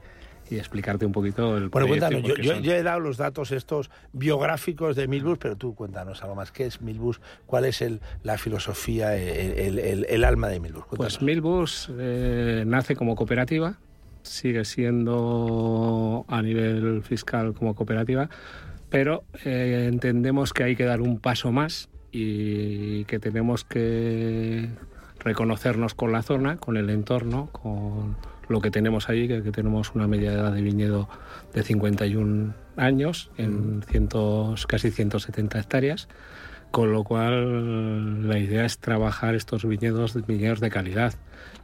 y explicarte un poquito el Bueno, cuéntanos, yo, he dado los datos estos biográficos de Milbus, pero tú cuéntanos algo más. ¿Qué es Milbus? ¿Cuál es el, la filosofía, el, el- el- el alma de Milbus? Cuéntanos. Pues Milbus eh, nace como cooperativa, sigue siendo a nivel fiscal como cooperativa, pero eh, entendemos que hay que dar un paso más y que tenemos que reconocernos con la zona, con el entorno, con lo que tenemos allí, que, que tenemos una media edad de viñedo de 51 años en cientos, casi 170 hectáreas. Con lo cual la idea es trabajar estos viñedos, viñedos de calidad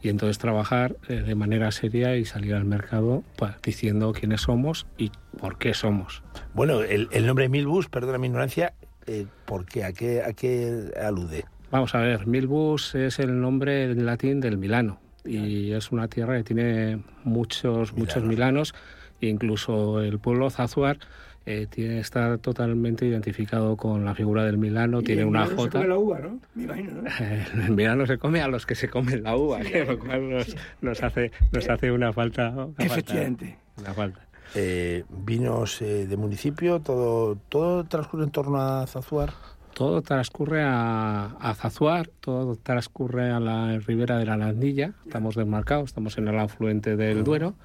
y entonces trabajar eh, de manera seria y salir al mercado pues, diciendo quiénes somos y por qué somos. Bueno, el, el nombre Milbus, perdona mi ignorancia, eh, ¿por qué? ¿A qué, ¿A qué alude? Vamos a ver, Milbus es el nombre en latín del Milano y es una tierra que tiene muchos, muchos milanos, incluso el pueblo Zazuar eh, tiene, está totalmente identificado con la figura del Milano, Y tiene el una Milano se jota. come la uva, ¿no? Me imagino, ¿no? El Milano se come a los que se comen la uva, Sí, que lo cual nos, nos hace, nos hace una falta. una falta- Efectivamente. Una falta. Eh, vinos eh, de municipio, todo, todo transcurre en torno a Zazuar. Todo transcurre a, a Zazuar, todo transcurre a la ribera de la Landilla, estamos desmarcados, estamos en el afluente del Duero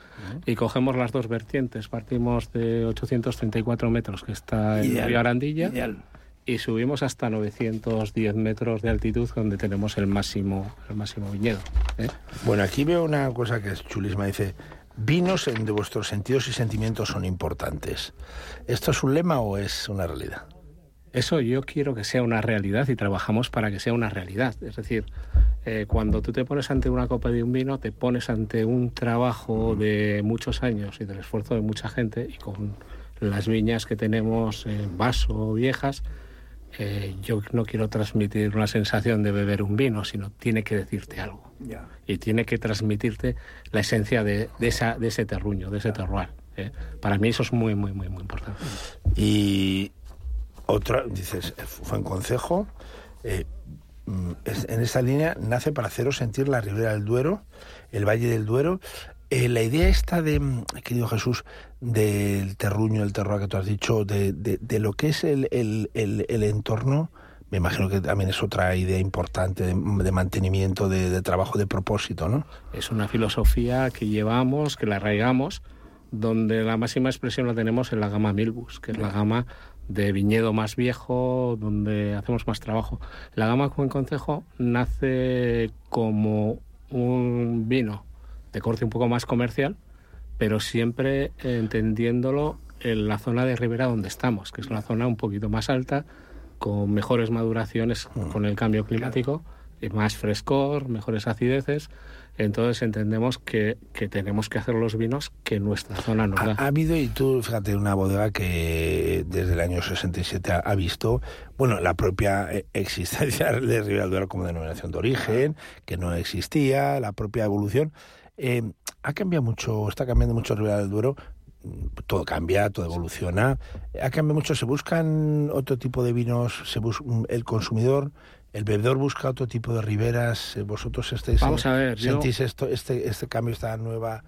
y cogemos las dos vertientes, partimos de 834 metros que está en Ideal, Río Arandilla ideal. y subimos hasta 910 metros de altitud donde tenemos el máximo, el máximo viñedo. ¿eh? Bueno, aquí veo una cosa que es chulísima. Dice, vinos en de vuestros sentidos y sentimientos son importantes. ¿Esto es un lema o es una realidad? Eso yo quiero que sea una realidad y trabajamos para que sea una realidad. Es decir, eh, cuando tú te pones ante una copa de un vino, te pones ante un trabajo de muchos años y del esfuerzo de mucha gente y con las viñas que tenemos en vaso viejas, eh, yo no quiero transmitir una sensación de beber un vino, sino tiene que decirte algo y tiene que transmitirte la esencia de, de esa, de ese terruño, de ese terroir. ¿eh? Para mí eso es muy, muy, muy, muy importante. Y otra, dices, fue en consejo. eh, mm, en esa línea nace para haceros sentir la ribera del Duero, el Valle del Duero. Eh, la idea esta de, mm, querido Jesús, del terruño, el terroir que tú has dicho, de, de- lo que es el, el- el- entorno, me imagino que también es otra idea importante de, de mantenimiento, de trabajo, de propósito, ¿no? Es una filosofía que llevamos, que la arraigamos, donde la máxima expresión la tenemos en la gama Milbus, que es la gama de viñedo más viejo, donde hacemos más trabajo. La gama Buen Concejo nace como un vino de corte un poco más comercial, pero siempre entendiéndolo en la zona de ribera donde estamos, que es una zona un poquito más alta, con mejores maduraciones con el cambio climático más frescor, mejores acideces. Entonces entendemos que, que tenemos que hacer los vinos que nuestra zona nos da. Ha, ha habido, y tú, fíjate, una bodega que desde el año 67 ha, ha visto, bueno, la propia eh, existencia de Ribera del Duero como denominación de origen, que no existía, la propia evolución. Eh, ha cambiado mucho, está cambiando mucho Ribera del Duero. Mm, Todo cambia, todo evoluciona. Ha cambiado mucho. Se buscan otro tipo de vinos. Se bus el consumidor, el bebedor busca otro tipo de riberas. Eh, Vosotros estáis, Vamos a ver, yo- sentís esto, este, este cambio, esta nueva.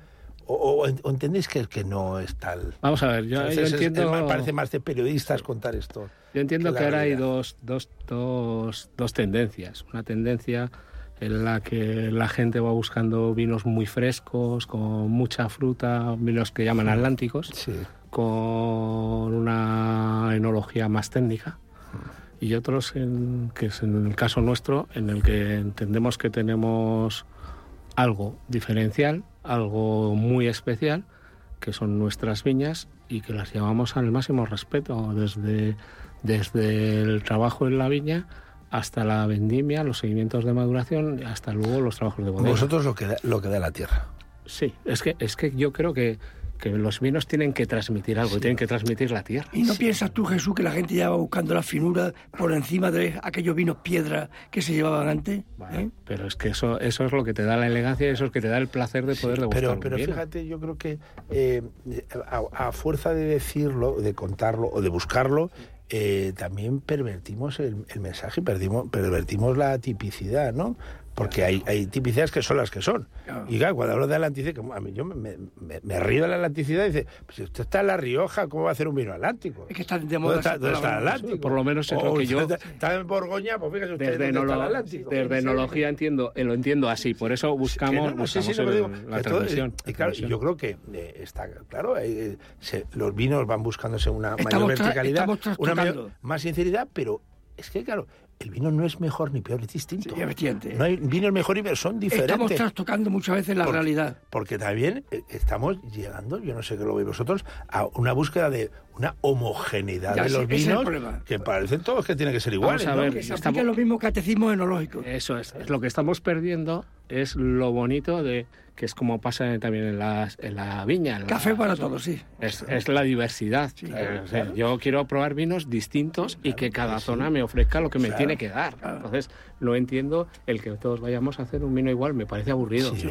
O, o- o entendéis que, que no es tal. Vamos a ver, yo, es- entiendo... es parece más de periodistas contar esto. Yo entiendo que ahora hay dos, dos, dos, dos tendencias. Una tendencia en la que la gente va buscando vinos muy frescos, con mucha fruta, vinos que llaman atlánticos, con una enología más técnica. Y otros, en- que es en el caso nuestro, en el que entendemos que tenemos algo diferencial, algo muy especial, que son nuestras viñas y que las llevamos al máximo respeto, desde, desde el trabajo en la viña hasta la vendimia, los seguimientos de maduración, hasta luego los trabajos de bodega. Vosotros lo que da, lo que da la tierra. Sí, es que, es que yo creo que, que los vinos tienen que transmitir algo, tienen que transmitir la tierra. ¿Y no piensas tú, Jesús, que la gente ya va buscando la finura por encima de aquellos vinos piedra que se llevaban antes? ¿eh? Pero es que eso, eso es lo que te da la elegancia y eso es lo que te da el placer de poder degustar Pero, un pero vino. fíjate, yo creo que eh, a, a fuerza de decirlo, de contarlo o de buscarlo, eh, también pervertimos el, el mensaje, perdimos, pervertimos la tipicidad, ¿no? Porque hay, hay tipicidades que son las que son. Y claro, cuando hablo de atlántico, como a mí yo me, me- río de la atlanticidad y dice, pues si usted está en La Rioja, ¿cómo va a hacer un vino atlántico? Es que está de ¿Dónde moda está, dónde está el. Atlántico? Por lo menos es O lo que yo- Está, está en Borgoña, pues fíjese usted Desde, dónde está el Atlántico. desde enología entiendo, eh, lo entiendo así, por eso buscamos, Que la que transmisión. y claro, yo creo que eh, está claro, eh, se- los vinos van buscándose una Estamos mayor verticalidad, una mayor, más sinceridad, pero es que claro, el vino no es mejor ni peor, es distinto. efectivamente. No hay vino es mejor y peor, son diferentes. Estamos trastocando muchas veces la realidad. Porque también eh, estamos llegando, yo no sé qué lo veis vosotros, a una búsqueda de una homogeneidad Ya, de sí, los vinos que parecen todos que tienen que ser Vamos iguales. a ¿no? ver, Que se estamos- apliquen los mismos catecismos enológicos. Eso es, es lo que estamos perdiendo es lo bonito de que es como pasa también en, las, en la viña. en la- Café para todos, sí. Es, es la diversidad. Eh, o sea, yo quiero probar vinos distintos y que cada zona me ofrezca lo que me Claro, tiene que dar. Entonces, no entiendo el que todos vayamos a hacer un vino igual, me parece aburrido. Sí,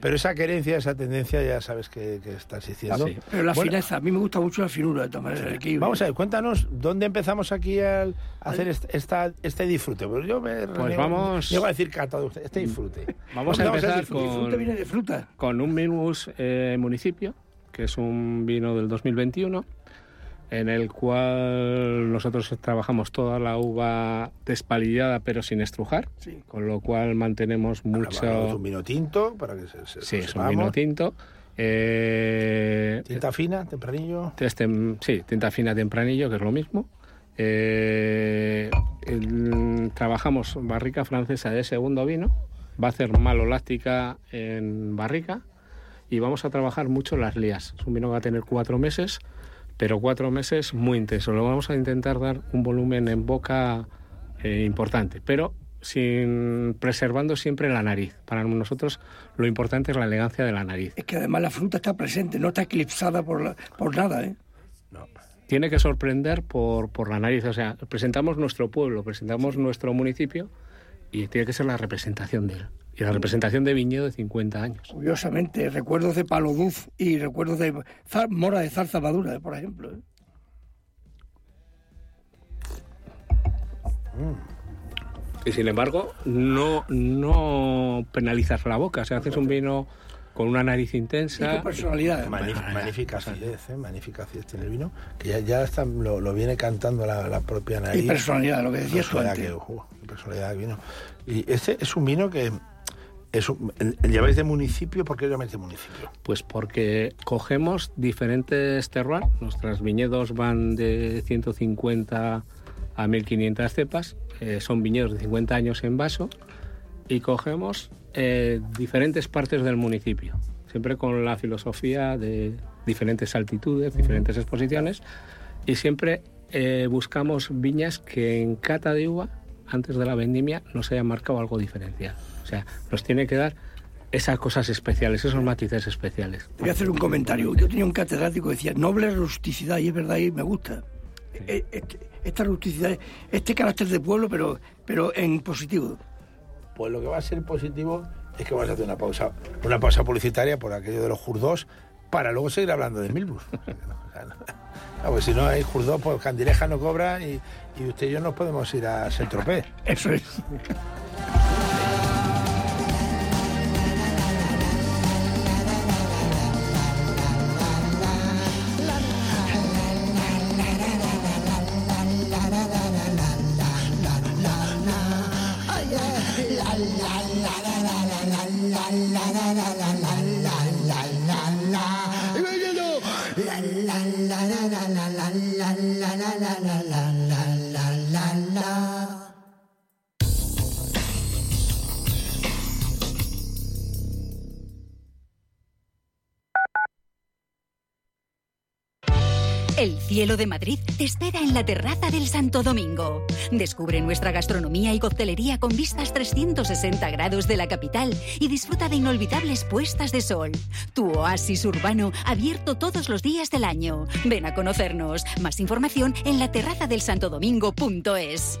pero, esa, querencia, esa tendencia, ya sabes que, que está existiendo. Sí. Pero la Bueno, fineza, a mí me gusta mucho la finura, de todas maneras. Vamos a ver, cuéntanos dónde empezamos aquí al- a hacer este, esta- este disfrute. Pues yo me Pues niego- vamos- niego a decir catado, este disfrute. Vamos a ¿Dónde empezar disfrute? con- Fruta viene de fruta. con un Minus eh, Municipio, que es un vino del 2021, en el cual nosotros trabajamos toda la uva despalillada pero sin estrujar, Sí. con lo cual mantenemos mucho... un vino tinto, para que se, se- Sí, es un vino tinto. Eh, Tinta fina, tempranillo. este, sí, tinta fina tempranillo, que es lo mismo. Eh, el- trabajamos barrica francesa de segundo vino. Va a hacer maloláctica en barrica. Y vamos a trabajar mucho las lías. Es un vino que va a tener cuatro meses, pero cuatro meses muy intensos. Lo vamos a intentar dar un volumen en boca eh, importante, pero sin preservando siempre la nariz. Para nosotros lo importante es la elegancia de la nariz. Es que además la fruta está presente, no está eclipsada por, la- por nada, ¿eh? tiene que sorprender por, por la nariz. O sea, presentamos nuestro pueblo, presentamos nuestro municipio y tiene que ser la representación de él. Y la representación de viñedo de 50 años. Curiosamente, recuerdos de palo duz y recuerdos de zar- mora de zarza madura, por ejemplo. ¿eh? Y sin embargo, no, no penalizas la boca. O sea, haces un vino con una nariz Y intensa. con personalidad. Magnífica, magnífica acidez, ¿eh? magnífica acidez tiene el vino, que ya, ya está- lo, lo viene cantando la, la propia nariz. Y personalidad, lo que decías tú antes. que, uh, personalidad que vino. Y este es un vino que lleváis de municipio, ¿por qué llamáis de municipio? Pues porque cogemos diferentes terroirs. Nuestros viñedos van de 150 a 1500 cepas. eh, son viñedos de 50 años en vaso. Y cogemos eh, diferentes partes del municipio. Siempre con la filosofía de diferentes altitudes, diferentes exposiciones. Y siempre eh, buscamos viñas que en cata de uva antes de la vendimia no se haya marcado algo diferencial. O sea, nos tiene que dar esas cosas especiales, esos matices especiales. Voy a hacer un comentario. Yo tenía un catedrático que decía, noble rusticidad, y es verdad, y me gusta. Eh, este- esta rusticidad, este carácter de pueblo, pero, pero en positivo. Pues lo que va a ser positivo es que vamos a hacer una pausa, una pausa publicitaria por aquello de los jurdos para luego seguir hablando de Milbus. O sea, no, o sea, no. No, pues si no hay jurdos, pues Candileja no cobra y, y usted y yo nos podemos ir a Saint-Tropez. Eso es. la. El cielo de Madrid te espera en la terraza del Santo Domingo. Descubre nuestra gastronomía y coctelería con vistas 360 grados de la capital y disfruta de inolvidables puestas de sol. Tu oasis urbano abierto todos los días del año. Ven a conocernos. Más información en la terraza del santodomingo.es.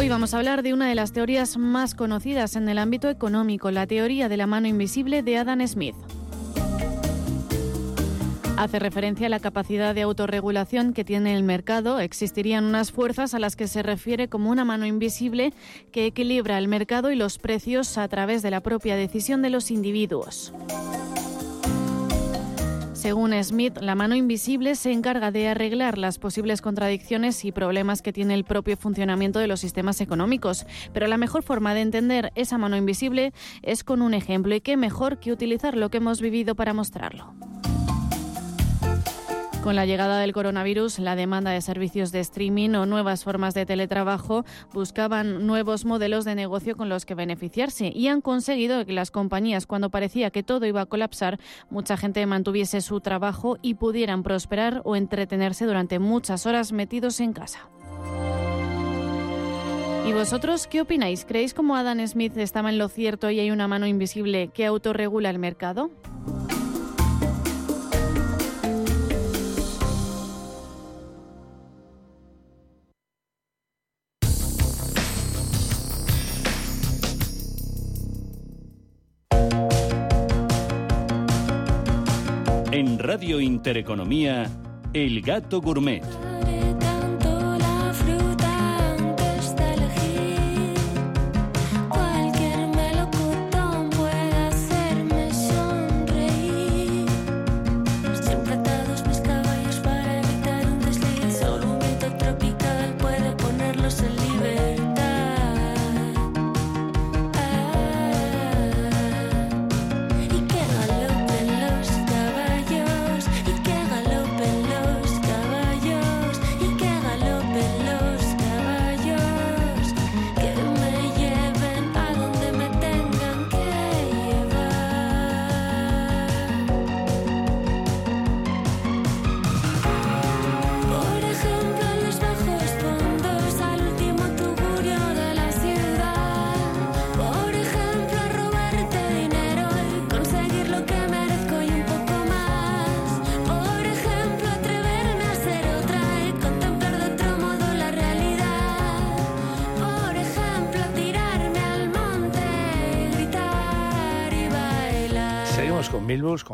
Hoy vamos a hablar de una de las teorías más conocidas en el ámbito económico, la teoría de la mano invisible de Adam Smith. Hace referencia a la capacidad de autorregulación que tiene el mercado. Existirían unas fuerzas a las que se refiere como una mano invisible que equilibra el mercado y los precios a través de la propia decisión de los individuos. Según Smith, la mano invisible se encarga de arreglar las posibles contradicciones y problemas que tiene el propio funcionamiento de los sistemas económicos. Pero la mejor forma de entender esa mano invisible es con un ejemplo y qué mejor que utilizar lo que hemos vivido para mostrarlo. Con la llegada del coronavirus, la demanda de servicios de streaming o nuevas formas de teletrabajo buscaban nuevos modelos de negocio con los que beneficiarse y han conseguido que las compañías, cuando parecía que todo iba a colapsar, mucha gente mantuviese su trabajo y pudieran prosperar o entretenerse durante muchas horas metidos en casa. ¿Y vosotros qué opináis? ¿Creéis como Adam Smith estaba en lo cierto y hay una mano invisible que autorregula el mercado? En Radio Intereconomía, El Gato Gourmet.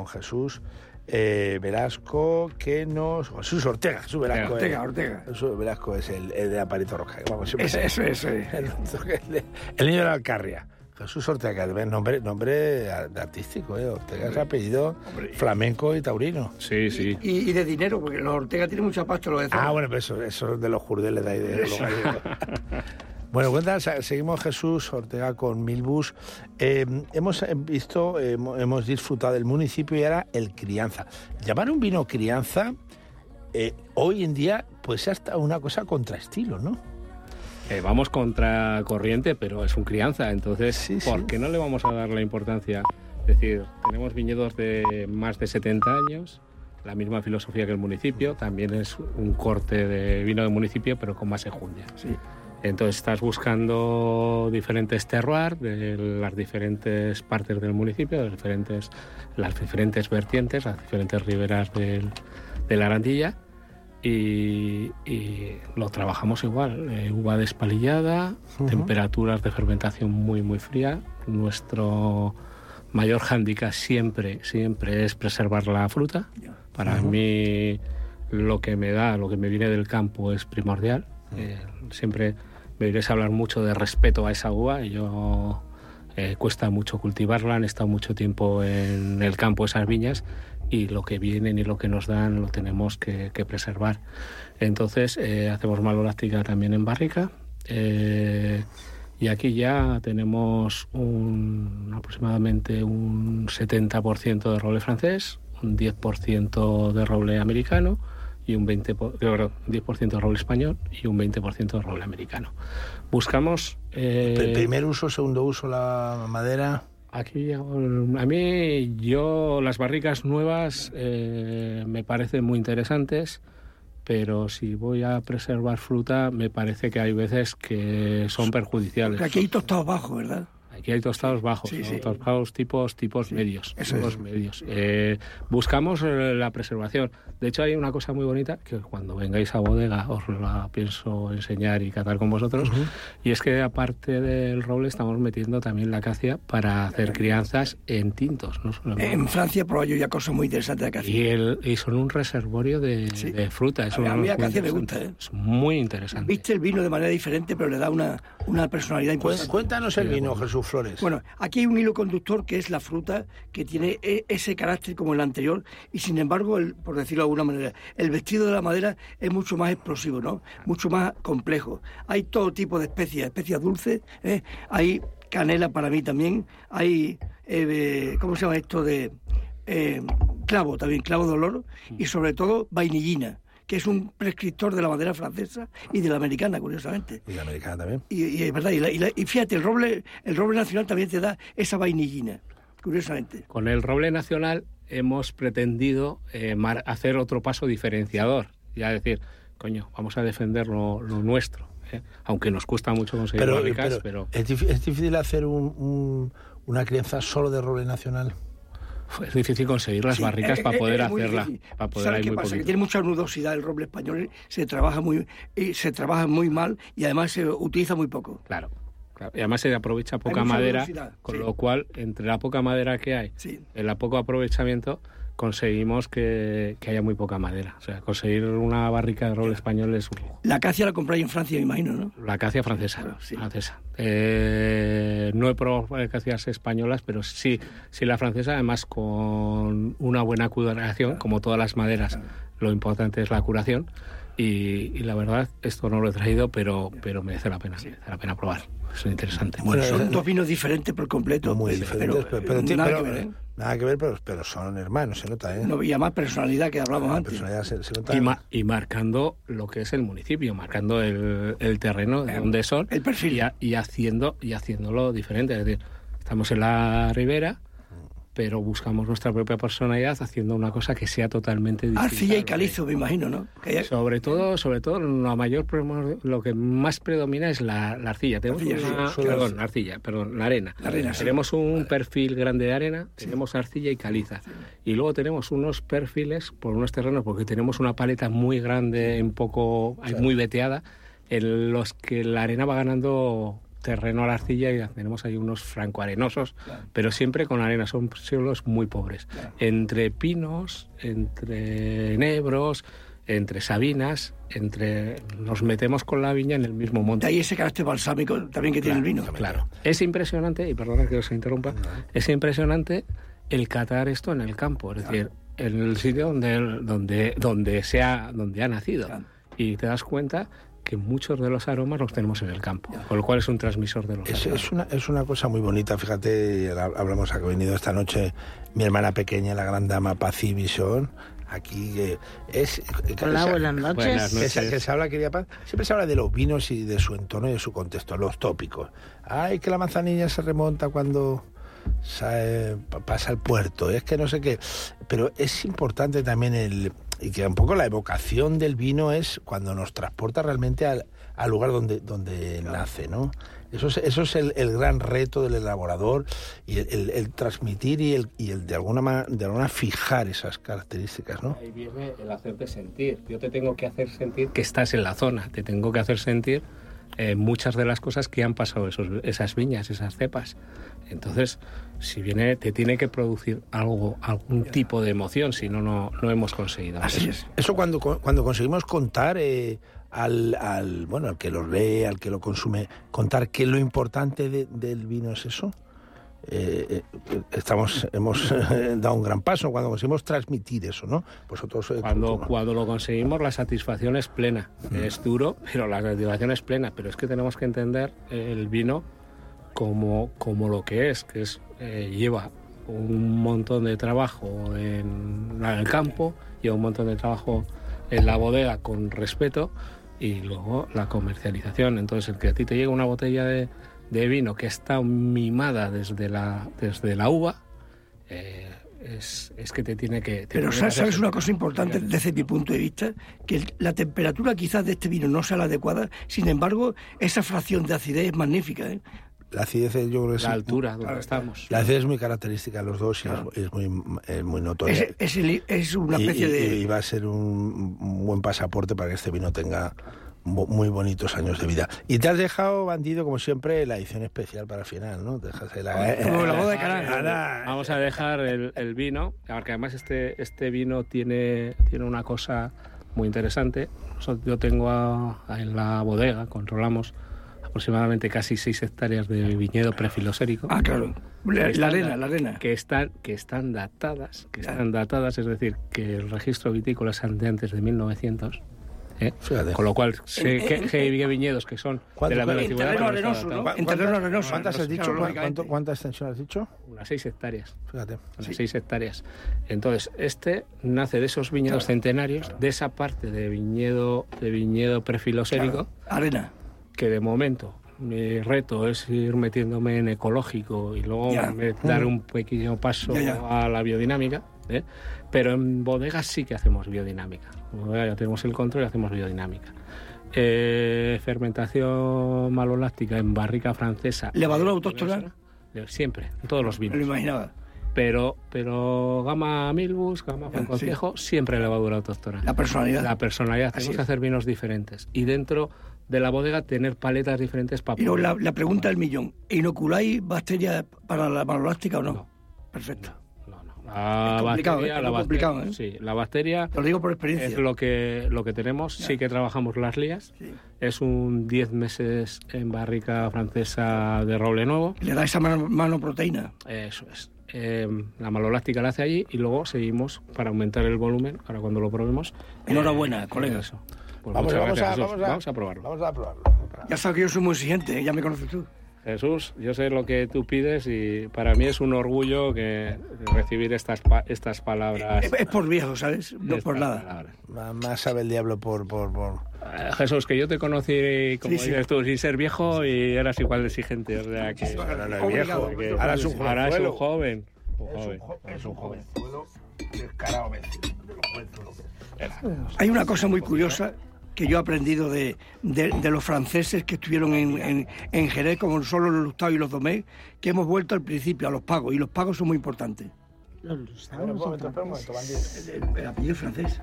Con Jesús eh, Velasco, que nos... Jesús Ortega, Jesús Velasco. Ortega, eh. Ortega. Jesús Velasco es el, el de Aparito Vamos, siempre- Ese, eso, eso. El, el- el niño de la Alcarria. Jesús Ortega, nombre, nombre artístico, ¿eh? Ortega es apellido flamenco y taurino. Sí, sí. Y, y de dinero, porque los Ortega tienen mucha pasta, lo de Ah, bueno, pero eso, eso es de los jurdeles de ahí de los Eso. gallegos. Bueno, cuenta, se- seguimos Jesús Ortega con Milbus. Eh, hemos eh, visto, eh, hemo- hemos disfrutado del municipio y ahora el crianza. Llamar un vino crianza, eh, hoy en día, pues hasta una cosa contraestilo, ¿no? Eh, vamos contra corriente, pero es un crianza, entonces, ¿por qué no le vamos a dar la importancia? Es decir, tenemos viñedos de más de 70 años, la misma filosofía que el municipio, también es un corte de vino de municipio, pero con más enjundia. Entonces estás buscando diferentes terroirs de las diferentes partes del municipio, de diferentes, las diferentes vertientes, las diferentes riberas del- de la Arandilla y, y lo trabajamos igual. eh, uva despalillada, temperaturas de fermentación muy, muy fría. Nuestro mayor hándicap siempre, siempre es preservar la fruta. Para mí lo que me da, lo que me viene del campo es primordial. Eh, siempre me oiréis hablar mucho de respeto a esa uva y yo eh, cuesta mucho cultivarla, han estado mucho tiempo en el campo esas viñas y lo que vienen y lo que nos dan lo tenemos que, que preservar. Entonces eh, hacemos maloláctica también en barrica eh, y aquí ya tenemos un, aproximadamente un 70% de roble francés, un 10% de roble americano y un 20%, por- eh, perdón, 10% de roble español y un 20% de roble americano. Buscamos... eh, Pr- Primer uso, segundo uso, la madera. Aquí a mí yo las barricas nuevas eh, me parecen muy interesantes, pero si voy a preservar fruta me parece que hay veces que son perjudiciales. Porque aquí hay tostados bajos, ¿verdad? Aquí hay tostados bajos, Sí, ¿no? sí. tostados tipos tipos medios, eso tipos es. medios. Eh, buscamos eh, la preservación. De hecho hay una cosa muy bonita que cuando vengáis a bodega os la pienso enseñar y catar con vosotros. Y es que aparte del roble estamos metiendo también la acacia para hacer crianzas en tintos, no en. Francia probado yo ya cosas muy interesantes de acacia. y, el, y son un reservorio de, de fruta. Es A a mí acacia me interesante. gusta, ¿eh? Es muy interesante. Viste el vino de manera diferente, pero le da una, una personalidad importante. Cuéntanos el vino, Jesús Flores. Bueno, aquí hay un hilo conductor que es la fruta, que tiene e- ese carácter como el anterior, y sin embargo, el- por decirlo de alguna manera, el vestido de la madera es mucho más explosivo, ¿no? Mucho más complejo. Hay todo tipo de especias, especias dulces, ¿eh? hay canela para mí también, hay, eh, ¿cómo se llama esto? de eh, Clavo también, clavo de olor, y sobre todo vainillina que es un prescriptor de la madera francesa y de la americana, curiosamente. Y la americana también. Y, y es verdad, y, la- y la- y fíjate, el roble, el roble nacional también te da esa vainillina, curiosamente. Con el roble nacional hemos pretendido eh, mar- hacer otro paso diferenciador. Ya decir, coño, vamos a defender lo, lo nuestro. ¿eh? Aunque nos cuesta mucho conseguir Pero, barricas, pero pero, ¿es, dif- es difícil hacer un- un- una crianza solo de roble nacional. Es difícil conseguir las Sí, barricas eh, para eh, poder muy hacerla. Para poder ¿Sabes qué muy pasa? Que tiene mucha nudosidad el roble español, se trabaja muy, se trabaja muy mal y además se utiliza muy poco. Claro. claro. Y además se aprovecha poca madera, con sí. lo cual, entre la poca madera que hay, el poco aprovechamiento, conseguimos que, que haya muy poca madera. O sea, conseguir una barrica de roble español es un lujo. La acacia la compráis en Francia, me imagino, ¿no? La acacia francesa. francesa. Eh, no he probado acacias españolas, pero sí, sí la francesa, además con una buena curación, como todas las maderas. Lo importante es la curación. Y, y la verdad, esto no lo he traído, pero, pero merece la pena, merece la pena probar. Es interesante. Bueno, son dos vinos diferentes por completo. Muy diferentes, pero, pero- nada pero- que ver, ¿eh? nada que ver, pero, pero son hermanos, se nota, ¿eh? No había más personalidad que hablamos antes. Personalidad se, se nota. Y, ma- y marcando lo que es el municipio, marcando el, el terreno de donde son el perfil. Y, y haciendo y haciéndolo diferente. Es decir, estamos en la ribera, pero buscamos nuestra propia personalidad haciendo una cosa que sea totalmente distinta. Arcilla y calizo, me imagino, ¿no? Sobre todo, sobre todo, la mayor lo que más predomina es la, la arcilla. Tenemos Arcilla, una- sí, perdón, sí. la arcilla, perdón, la arena. La arena, sí. tenemos un perfil grande de arena, tenemos arcilla y caliza. Y luego tenemos unos perfiles por unos terrenos, porque tenemos una paleta muy grande, un poco muy veteada, en los que la arena va ganando terreno a la arcilla y tenemos ahí unos francoarenosos, pero siempre con arena, son suelos muy pobres. Entre pinos, entre nebros, entre sabinas, entre nos metemos con la viña en el mismo monte. De ahí ese carácter balsámico también que tiene el vino. Claro. Es impresionante, y perdona que os interrumpa, es impresionante el catar esto en el campo, es decir, en el sitio donde, donde, donde, sea, donde ha nacido. Y te das cuenta que muchos de los aromas los tenemos en el campo, con lo cual es un transmisor de los Es, aromas. es una, es una cosa muy bonita, fíjate, hab- hablamos que ha venido esta noche mi hermana pequeña, la gran dama Paz Vision, aquí que es... Hola, se- buenas noches. Buenas Que se, noches. que se habla, querida Paz, siempre se habla de los vinos y de su entorno y de su contexto, los tópicos. Ay, que la manzanilla se remonta cuando pa- pasa al puerto, es que no sé qué. Pero es importante también el... Y que un poco la evocación del vino es cuando nos transporta realmente al, al lugar donde, donde nace, ¿no? Eso es, eso es el, el gran reto del elaborador y el, el- el transmitir y el, y el de alguna de alguna fijar esas características, ¿no? Ahí viene el hacerte sentir. Yo te tengo que hacer sentir que estás en la zona, te tengo que hacer sentir eh, muchas de las cosas que han pasado esos, esas viñas, esas cepas. Entonces, si viene, te tiene que producir algo, algún tipo de emoción, si no, no, hemos conseguido. Así es. Eso cuando, cuando conseguimos contar eh, al, al, bueno, al que lo lee, al que lo consume, contar que lo importante de- del vino es eso. eh, eh, estamos, hemos dado un gran paso cuando conseguimos transmitir eso, ¿no? Vosotros eh, Cuando, cuando lo conseguimos, la satisfacción es plena. Es duro, pero la satisfacción es plena. Pero es que tenemos que entender el vino como, como lo que es, que es eh, lleva un montón de trabajo en, en el campo, lleva un montón de trabajo en la bodega con respeto y luego la comercialización. Entonces, el que a ti te llega una botella de, de vino que está mimada desde la, desde la uva, eh, es, es que te tiene que... te Pero tiene ¿sabes una cosa importante desde mi punto de vista? Que el- la temperatura quizás de este vino no sea la adecuada, sin embargo, esa fracción de acidez es magnífica. ¿eh? La acidez, yo creo que La altura donde estamos. La acidez es muy característica de los dos y es- es, muy, es muy notoria. Es, es el- es una Y- especie y, de... y va a ser un, un buen pasaporte para que este vino tenga muy bonitos años de vida. Y te has dejado, bandido, como siempre, la edición especial para el final, ¿no? Te dejas la, Como la boda de. Vamos a dejar el, el vino, porque además este, este vino tiene, tiene una cosa muy interesante. Yo tengo a- a- en la bodega, controlamos aproximadamente casi 6 hectáreas de viñedo prefilosérico. Ah, claro. La, arena, da- la arena. Que están, que están datadas, que están datadas, es decir, que el registro vitícola es de antes de 1900. ¿eh? Con lo cual, sé que, hay viñedos que son de la ¿Cuánto- misma en terreno arenoso, ¿no? En terreno arenoso. ¿Cuántas has dicho? Claro, ¿Cuánto- lógicamente. ¿Cuántas extensiones has dicho? Unas 6 hectáreas. Fíjate. Unas 6 hectáreas. Entonces, este nace de esos viñedos centenarios, de esa parte de viñedo, de viñedo prefilosérico, Arena. Que de momento mi reto es ir metiéndome en ecológico y luego dar Mm. un pequeño paso a la biodinámica. ¿eh? Pero en bodegas sí que hacemos biodinámica. Ya tenemos el control y hacemos biodinámica. Eh, fermentación maloláctica en barrica francesa. ¿Levadura autóctona? Eh, Siempre, en todos los vinos. Me lo imaginaba. Pero, pero Gama Milbus, Gama Concejo, siempre levadura autóctona. La personalidad. La personalidad. Así Tenemos es. que hacer vinos diferentes. Y dentro de la bodega tener paletas diferentes para luego la, la pregunta del millón. ¿Inoculáis bacterias para la malolástica o no? Perfecto. La Es complicado, bacteria, ¿eh? Es la bacteria- complicado, ¿eh? Sí, la bacteria. Lo digo por experiencia. Es lo que, lo que tenemos. Sí que trabajamos las lías. Es un 10 meses en barrica francesa de roble nuevo. Le da esa mano, manoproteína. Eso es. Eh, la malolástica la hace allí y luego seguimos para aumentar el volumen. Ahora cuando lo probemos. Enhorabuena, eh, colega. Eso. Pues Vamos, muchas vamos, gracias, a, Jesús. vamos, a, Vamos a probarlo. Vamos a probarlo. Ya sabes que yo soy muy exigente, ¿eh? ya me conoces tú. Jesús, yo sé lo que tú pides y para mí es un orgullo que recibir estas, pa- estas palabras. Es, es por viejo, ¿sabes? No por nada. palabras. Más, sabe el diablo por... por, por... Eh, Jesús, que yo te conocí, como Sí, sí. dices tú, sin ser viejo y eras igual de exigente. O sea que. Ahora no es viejo, que- ahora es un ahora es un jovenzuelo. joven. Un Es un, joven. jo- es un jovenzuelo descarado. Hay una cosa muy curiosa que yo he aprendido de, de- de los franceses que estuvieron en, en, en Jerez, como solo los Lustau y los Domé, que hemos vuelto al principio, a los pagos, y los pagos son muy importantes. Los Lustau Espera no un son momento, espera un momento, franceses. bandido. El, el apellido es francés.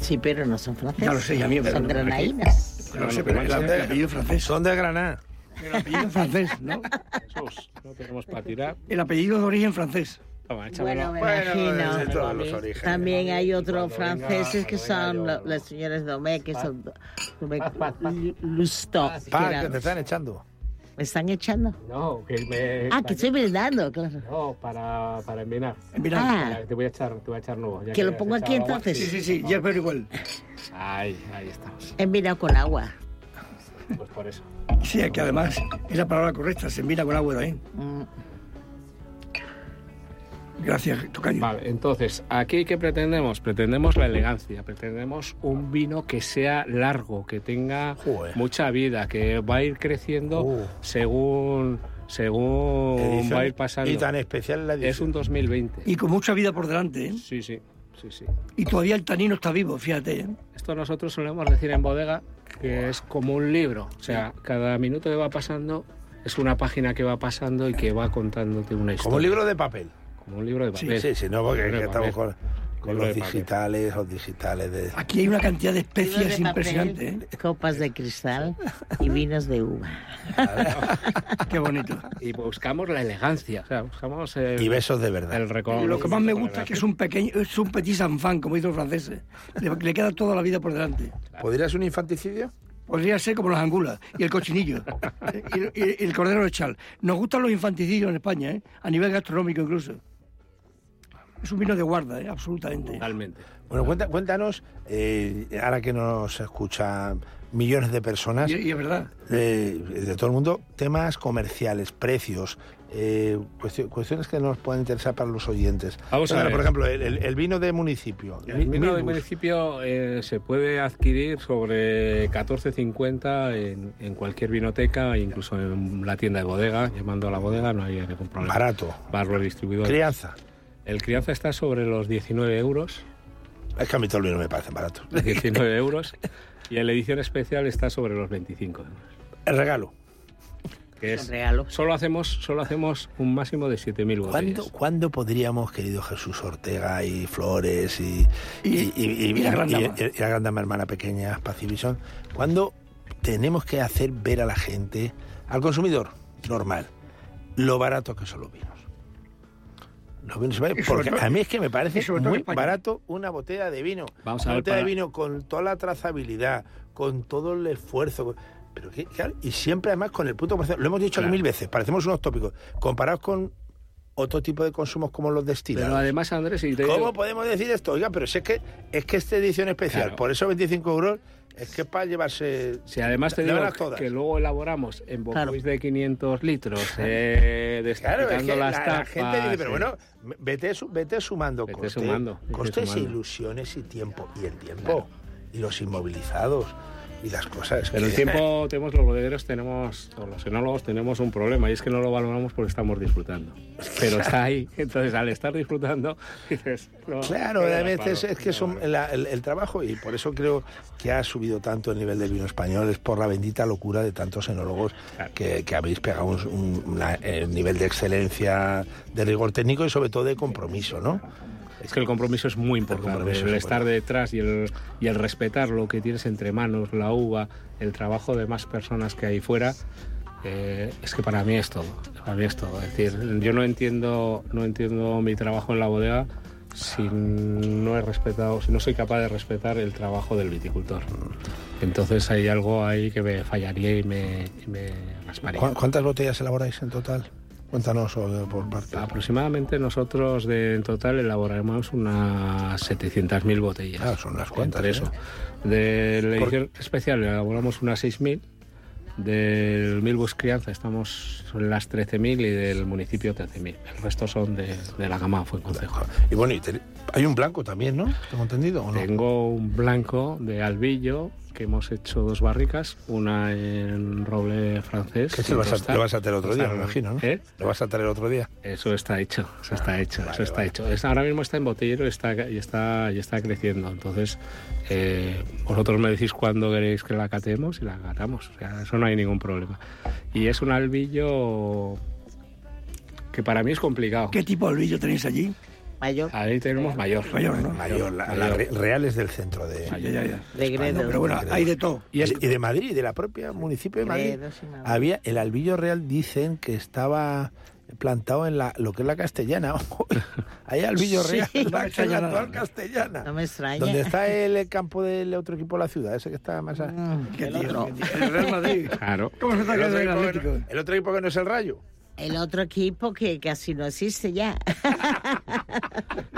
Sí, pero no son franceses. Ya lo sé, ya mío, pero Son no- granaínas. No sé, pero el, el apellido es francés. Son de Granada. El apellido es francés, ¿no? Jesús, no tenemos para tirar. El apellido es de origen francés. Toma. Bueno, me Bueno, imagino. de todos los orígenes. También hay otros venga- franceses que son yo- lo- las señoras Domé, que son que Pa, eran- que te están echando. ¿Me están echando? No, que me. Ah, que estoy brindando, claro. No, para, para envenenar. Mira, Ah. Te voy a echar, te voy a echar nuevo. ya Que lo has pongo aquí entonces. sí, sí, sí, ya pero igual. Ahí, ahí estamos. En vino con agua. Pues por eso. Sí, es que además es la palabra correcta, se mira con agua también. Mm. Gracias, Tocayo. Vale, entonces, ¿aquí qué pretendemos? Pretendemos la elegancia, pretendemos un vino que sea largo, que tenga mucha vida, que va a ir creciendo según según Edición va a ir pasando. y tan especial la edición. Es un 2020. Y con mucha vida por delante, ¿eh? Sí, sí, sí, sí. Y todavía el tanino está vivo, fíjate. ¿eh? Esto nosotros solemos decir en bodega que es como un libro, o sea, cada minuto que va pasando es una página que va pasando y que va contándote una historia. Como un libro de papel. Como un libro de Sí, papel. sí, sí, no, porque es que estamos con, los digitales, los digitales de... Aquí hay una cantidad de especies de papel, impresionante. ¿eh? Copas de cristal y vinos de uva. Qué bonito. Y buscamos la elegancia, o sea, buscamos el, Y besos de verdad. el. Lo que más me gusta es que es un pequeño, es un petit enfant, como dicen los franceses. Le, le queda toda la vida por delante. ¿Podría ser un infanticidio? Podría ser como las angulas y el cochinillo y, y- y el cordero de chal. Nos gustan los infanticidios en España, ¿eh? a nivel gastronómico incluso. Es un vino de guarda, ¿eh? absolutamente. Totalmente. Bueno, cuenta- cuéntanos, eh, ahora que nos escuchan millones de personas, Y, y es verdad. eh, de todo el mundo, temas comerciales, precios, eh, cuestio- cuestiones que nos pueden interesar para los oyentes. Vamos a Bueno, ver. Por ejemplo, el, el- el vino de municipio. El vino del Milbus. municipio eh, se puede adquirir sobre 14.50 en, en cualquier vinoteca, incluso en la tienda de bodega, llamando a la bodega, no hay ningún problema. Barato. Barro distribuidor. Crianza. El crianza está sobre los 19 euros. Es que a mí todo el vino me parece barato. 19 euros. Y en la edición especial está sobre los 25 euros. El regalo. Que Es regalo. Solo hacemos, solo hacemos un máximo de 7.000 botellas. ¿Cuándo, ¿Cuándo podríamos, querido Jesús Ortega y Flores y, Y- y la y- y la gran dama hermana pequeña, Pacivison, cuándo tenemos que hacer ver a la gente, al consumidor normal, lo barato que son los vinos? Los vinos, sobre porque todo- a mí es que me parece muy barato una botella de vino. Vamos a una ver, botella de vino con toda la trazabilidad, con todo el esfuerzo. Pero que, claro, y siempre además con el punto. Lo hemos dicho Claro. mil veces, parecemos unos tópicos. Comparados con otro tipo de consumos como los destilados. Pero además, Andrés, y te ¿Cómo podemos decir esto? Oiga, pero si es que es que esta edición especial, Claro. por eso 25 euros, es que para llevarse... Si además te digo todas. que luego elaboramos en Claro. bocois de 500 litros, eh, Claro, es que las la tapas, gente dice, pero eh, bueno, vete, vete sumando Vete costes, sumando, vete costes sumando. e ilusiones y tiempo. Y el tiempo. Claro. Y los inmovilizados. Y las cosas. Pero el que- tiempo, tenemos los bodegueros, tenemos, o los enólogos tenemos un problema y es que no lo valoramos porque estamos disfrutando. Pero está ahí, entonces al estar disfrutando, dices, no, Claro, a veces es que son la- el, el trabajo y por eso creo que ha subido tanto el nivel del vino español, es por la bendita locura de tantos enólogos Claro. que, que habéis pegado un, un- una- nivel de excelencia, de rigor técnico y sobre todo de compromiso, ¿no? Es que el compromiso es muy importante, el es estar detrás y el, y el respetar lo que tienes entre manos, la uva, el trabajo de más personas que hay fuera, eh, es que para mí es todo, para mí es todo. Es decir, yo no entiendo, no entiendo mi trabajo en la bodega si no he respetado, si no soy capaz de respetar el trabajo del viticultor. Entonces hay algo ahí que me fallaría y me, y me rasparía. ¿Cu- ¿Cuántas botellas elaboráis en total? Cuéntanos por parte. Aproximadamente nosotros de, en total elaboraremos unas 700.000 botellas. Ah, son unas cuantas, Entre ¿eh? eso. De la Por- edición especial elaboramos unas 6.000. Del Milbus Crianza estamos en las 13.000 y del municipio 13.000. El resto son de, de la gama Fuenconcejo. Y bueno, y te- hay un blanco también, ¿no? ¿Tengo entendido o no? Tengo un blanco de albillo que hemos hecho dos barricas, una en roble francés. Que lo vas, a, lo vas a traer otro día, me imagino, ¿no? ¿Eh? Lo vas a traer otro día. Eso está hecho, eso está hecho, vale, eso está vale. hecho. Es- ahora mismo está en botellero y está, y está, y está creciendo. Entonces, eh, vosotros me decís cuándo queréis que la catemos y la catamos. O sea, eso no hay ningún problema. Y es un albillo que para mí es complicado. ¿Qué tipo de albillo tenéis allí? Mayor. Ahí tenemos mayor. Mayor, ¿no? Mayor, la, Mayor. la re- reales del centro de... Ya, ya, ya. De Gredos. Pero bueno, hay de todo. Y, es- y de Madrid, de la propia municipio de Madrid. Gredos y Madrid. Había el albillo real, dicen que estaba plantado en la lo que es la castellana. Hay albillo Sí. real, No la, nada. actual castellana. No me extraña. Donde está el campo del otro equipo de la ciudad, ese que está más a- Mm, ¿Qué el. El Real Madrid. Claro. ¿Cómo se está el, quedando otro equipo no, el otro equipo que no es el Rayo. El otro equipo que casi no existe ya.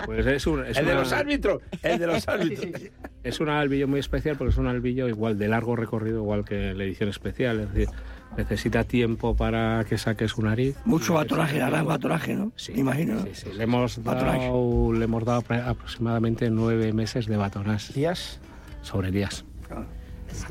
Pues es un, es el de los árbitros, el de los árbitros. Es un albillo muy especial porque es un albillo igual de largo recorrido, igual que la edición especial. Es decir, necesita tiempo para que saque su nariz. Mucho batoraje, hará batoraje, ¿no? Sí, Me imagino. Sí, sí. Le hemos Batonaje. dado, le hemos dado apro- aproximadamente nueve meses de batonás. ¿Días? Sobre días.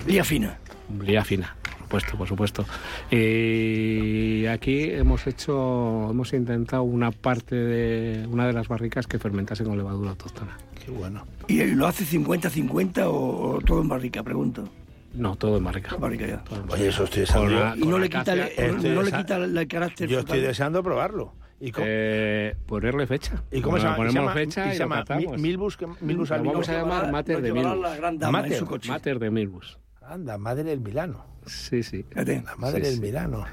Lía fina. Lía fina, supuesto, por supuesto. Y aquí hemos hecho, hemos intentado una parte de una de las barricas que fermentase con levadura autóctona. Qué bueno. ¿Y lo hace 50-50 o, o todo en barrica? Pregunto. No, todo en barrica. Barrica ya. Oye, eso estoy deseando. Con yo. la- Y no le quita, el- Estoy no le desa- quita el, carácter. Yo estoy deseando probarlo. ¿Y cómo, Eh, ponerle fecha. ¿y cómo se llama? Ponemos ¿Y se llama- fecha y se llama Milbus, que- Milbus vamos a llamar Mater de Milbus. la gran dama en Mater. su coche. Mater de Milbus. Anda, madre del Milano. Sí, sí. La madre Sí, del sí. Milano.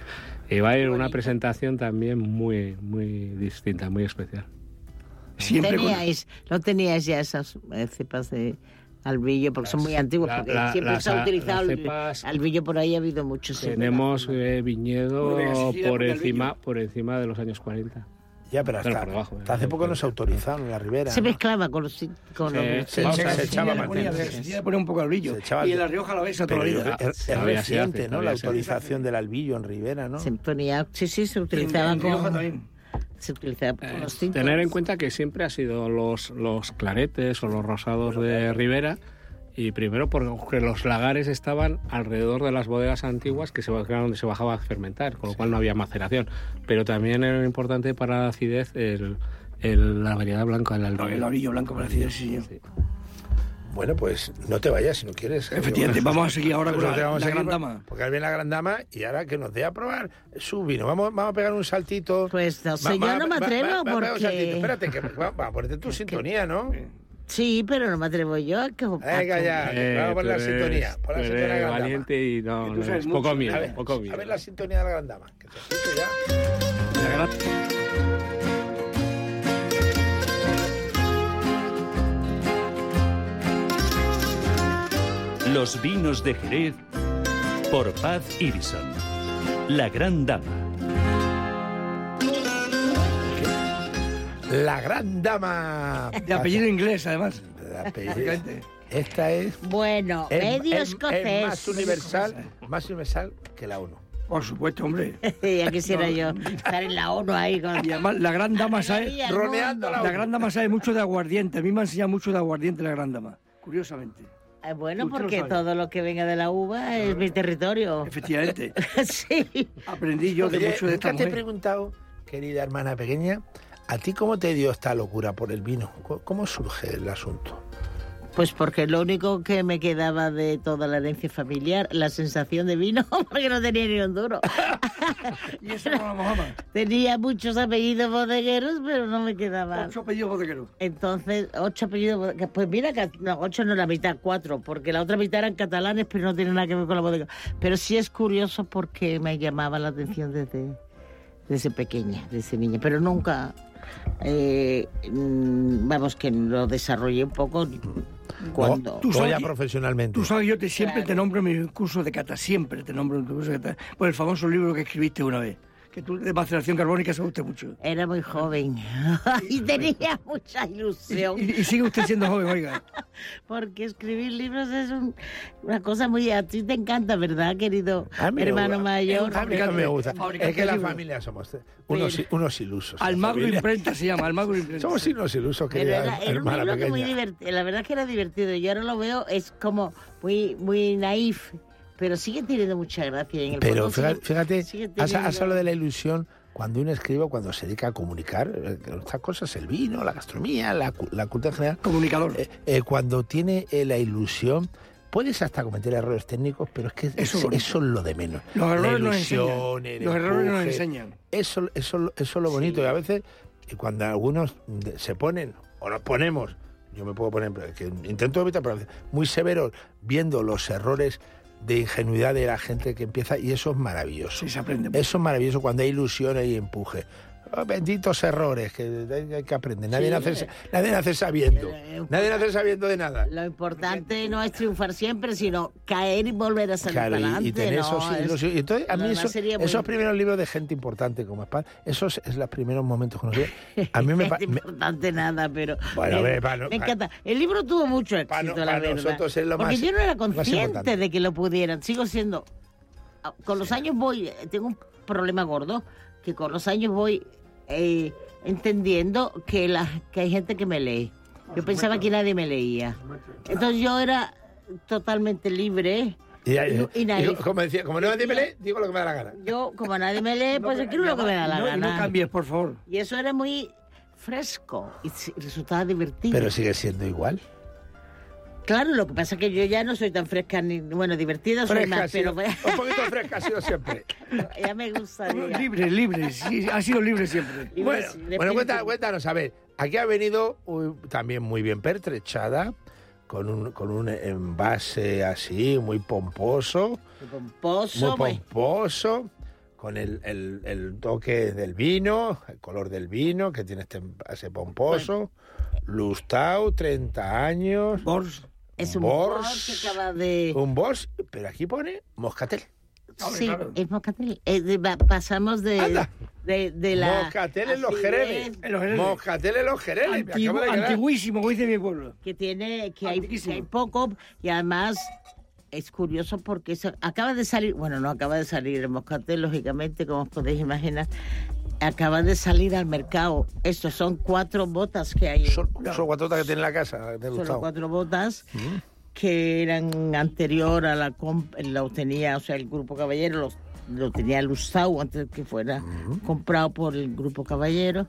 Y va a ir una presentación también muy, muy distinta, muy especial. Siempre con- teníais, no teníais ya esas eh, cepas de albillo, porque son muy antiguos, la- porque la- siempre las- se ha utilizado cepas- albillo por ahí, ha habido muchos. Tenemos eh, viñedo por encima, por encima de los años 40. Ya, pero hasta, Pero hace eh, poco no se autorizaron en la ribera. Se ¿no? mezclaba con los... Con Sí, los Se, se- se ver, echaba más ponía, se un poco. Se echaba- Y en La Rioja la ves a toda la vida. es, se reciente, ¿no? La se autorización del albillo en Ribera, ¿no? Se ponía, sí, sí, se utilizaba en Rioja con... también. Se utilizaba con los tintos. Tener en cuenta que siempre ha sido los, los claretes o los rosados de Ribera y primero porque los lagares estaban alrededor de las bodegas antiguas que se donde se bajaba a fermentar, con lo cual no había maceración. Pero también era importante para la acidez el, el- la variedad blanca albero. el albrillo blanco para decir sí. Sí. Bueno, pues no te vayas si no quieres. ¿eh? Efectivamente, vamos a seguir ahora con Pues la, vamos la a gran dama. Porque ahora viene la gran dama y ahora que nos dé a probar su vino. Vamos, vamos a pegar un saltito. Pues no Va- sé, va- yo no me va- atrevo va- va porque-. Espérate, que va, va a ponerte tu sintonía, ¿no? Sí, pero no me atrevo yo a que... Venga ya, Eh, vamos a poner la eres- sintonía. Pon la sintonía de la gran dama. valiente y no, no, poco mío, A ver, poco mío. a ver la sintonía de la gran dama. Que escuche ya. La gran- Los vinos de Jerez por Paz Irison. La gran dama. La gran dama. De apellido inglés, además. De apellido. Esta es, Bueno, es, medio es- escocés. es más universal, más universal que la ONU. Por supuesto, hombre. ya quisiera No. yo estar en la ONU ahí con... Y además, la gran dama sabe. Rodeando la La gran dama sabe mucho de aguardiente. A mí me ha enseñado mucho de aguardiente la gran dama. Curiosamente. Ah, Bueno, Usted porque todo lo que venga de la uva es mi territorio. Efectivamente. sí. Aprendí yo de Oye, mucho de esta nunca te he mujer. preguntado, querida hermana pequeña, ¿a ti cómo te dio esta locura por el vino? ¿Cómo- ¿Cómo surge el asunto? Pues porque lo único que me quedaba de toda la herencia familiar, la sensación de vino, porque no tenía ni un duro. Y eso no mojaba. Tenía muchos apellidos bodegueros, pero no me quedaba. Ocho apellidos bodegueros. Entonces, ocho apellidos bodegueros. Pues mira, que no, ocho no la mitad, cuatro, porque la otra mitad eran catalanes, pero no tiene nada que ver con la bodega. Pero sí es curioso porque me llamaba la atención desde, desde pequeña, desde niña, pero nunca. Eh, mm, vamos, que lo desarrollé un poco cuando. Tú Tú sabes profesionalmente. Tú sabes, yo te, siempre te nombro en mi curso de cata, siempre te nombro en tu curso de cata. Por el famoso libro que escribiste una vez, que tú de maceración carbónica se gusta mucho. Era muy joven y tenía mucha ilusión. Y, y sigue usted siendo joven, oiga. Porque escribir libros es un- una cosa muy... A ti te encanta, ¿verdad, querido hermano gusta. mayor? A mí me gusta. Es que la familia somos unos, unos ilusos. Almagro. Imprenta se llama, Almagro Imprenta. Somos unos ilusos, querida era, era un hermana libro que muy pequeña. divertido. La verdad que era divertido. Yo ahora lo veo, es como muy, muy naif, pero sigue teniendo mucha gracia. En el Pero fondo fíjate, has, hablado de la ilusión cuando uno escribe, cuando se dedica a comunicar, eh, estas cosas, el vino, la gastronomía, la, cu- la cultura en general. Comunicador. Eh, eh, cuando tiene eh, la ilusión, puedes hasta cometer errores técnicos, pero es que Eso es bonito. eso es lo de menos. Los La errores nos ilusión, enseñan. el Los errores nos enseñan. Eso, eso, eso es lo bonito. Y a veces, cuando algunos se ponen, o nos ponemos, yo me puedo poner, que intento evitar, pero a veces, muy severos, viendo los errores de ingenuidad de la gente que empieza, y eso es maravilloso. Sí, se aprende. Eso es maravilloso cuando hay ilusión y empuje. Oh, benditos errores que hay que aprender. Nadie, Sí. nace, nadie nace sabiendo. Nadie nace sabiendo de nada. Lo importante no es triunfar siempre, sino caer y volver a salir Claro, para adelante. y, tener ¿no? esos Es- ilusiones. Y entonces, a lo mí demás eso- sería muy- esos primeros libros de gente importante como Spad, esos es los primeros momentos que lee. A mí me, es me- importante nada, pero Bueno, me, no- me pa- encanta. El libro tuvo mucho éxito, no- la para verdad. nosotros es lo Porque más- yo no era consciente de que lo pudieran. Sigo siendo. ah, Con los años voy. eh, Tengo un problema gordo que con los años voy eh, entendiendo que, la, que hay gente que me lee. Yo pensaba que nadie me leía. Entonces yo era totalmente libre. y, y- y nadie- y como decía, como no nadie me lee, digo lo que me da la gana. Yo, como nadie me lee, pues escribo lo que me da la No, gana. no cambies, por favor. Y eso era muy fresco y resultaba divertido. Pero sigue siendo igual. Claro, lo que pasa es que yo ya no soy tan fresca ni, bueno, divertida soy Fresca, más, sido- pero un poquito fresca ha sido siempre. ya me gustaría. Libre, libre, sí, ha sido libre siempre. Libre, Bueno, bueno cuéntanos, a ver, aquí ha venido también muy bien pertrechada, con un, con un envase así, muy pomposo, Muy pomposo, muy pomposo, con el, el- el toque del vino, el color del vino, que tiene este envase pomposo, Lustau, 30 años, es un Bors, Bors que acaba de... un Bors, pero aquí pone Moscatel. Sí, es moscatel. Eh, de- va- pasamos de, de, de la... Moscatel en los Jereles. Moscatel en los Jereles. Antiguo- antiguísimo, como dice mi pueblo. que tiene que hay, que hay poco y además es curioso porque se- acaba de salir, bueno, no acaba de salir el moscatel, lógicamente, como os podéis imaginar, acaba de salir al mercado. Estos son cuatro botas que hay. Son, son cuatro que tiene en la casa Gustavo. cuatro botas que eran anterior a la comp lo tenía, o sea, el Grupo Caballero los- lo tenía Lustau antes de que fuera comprado por el Grupo Caballero.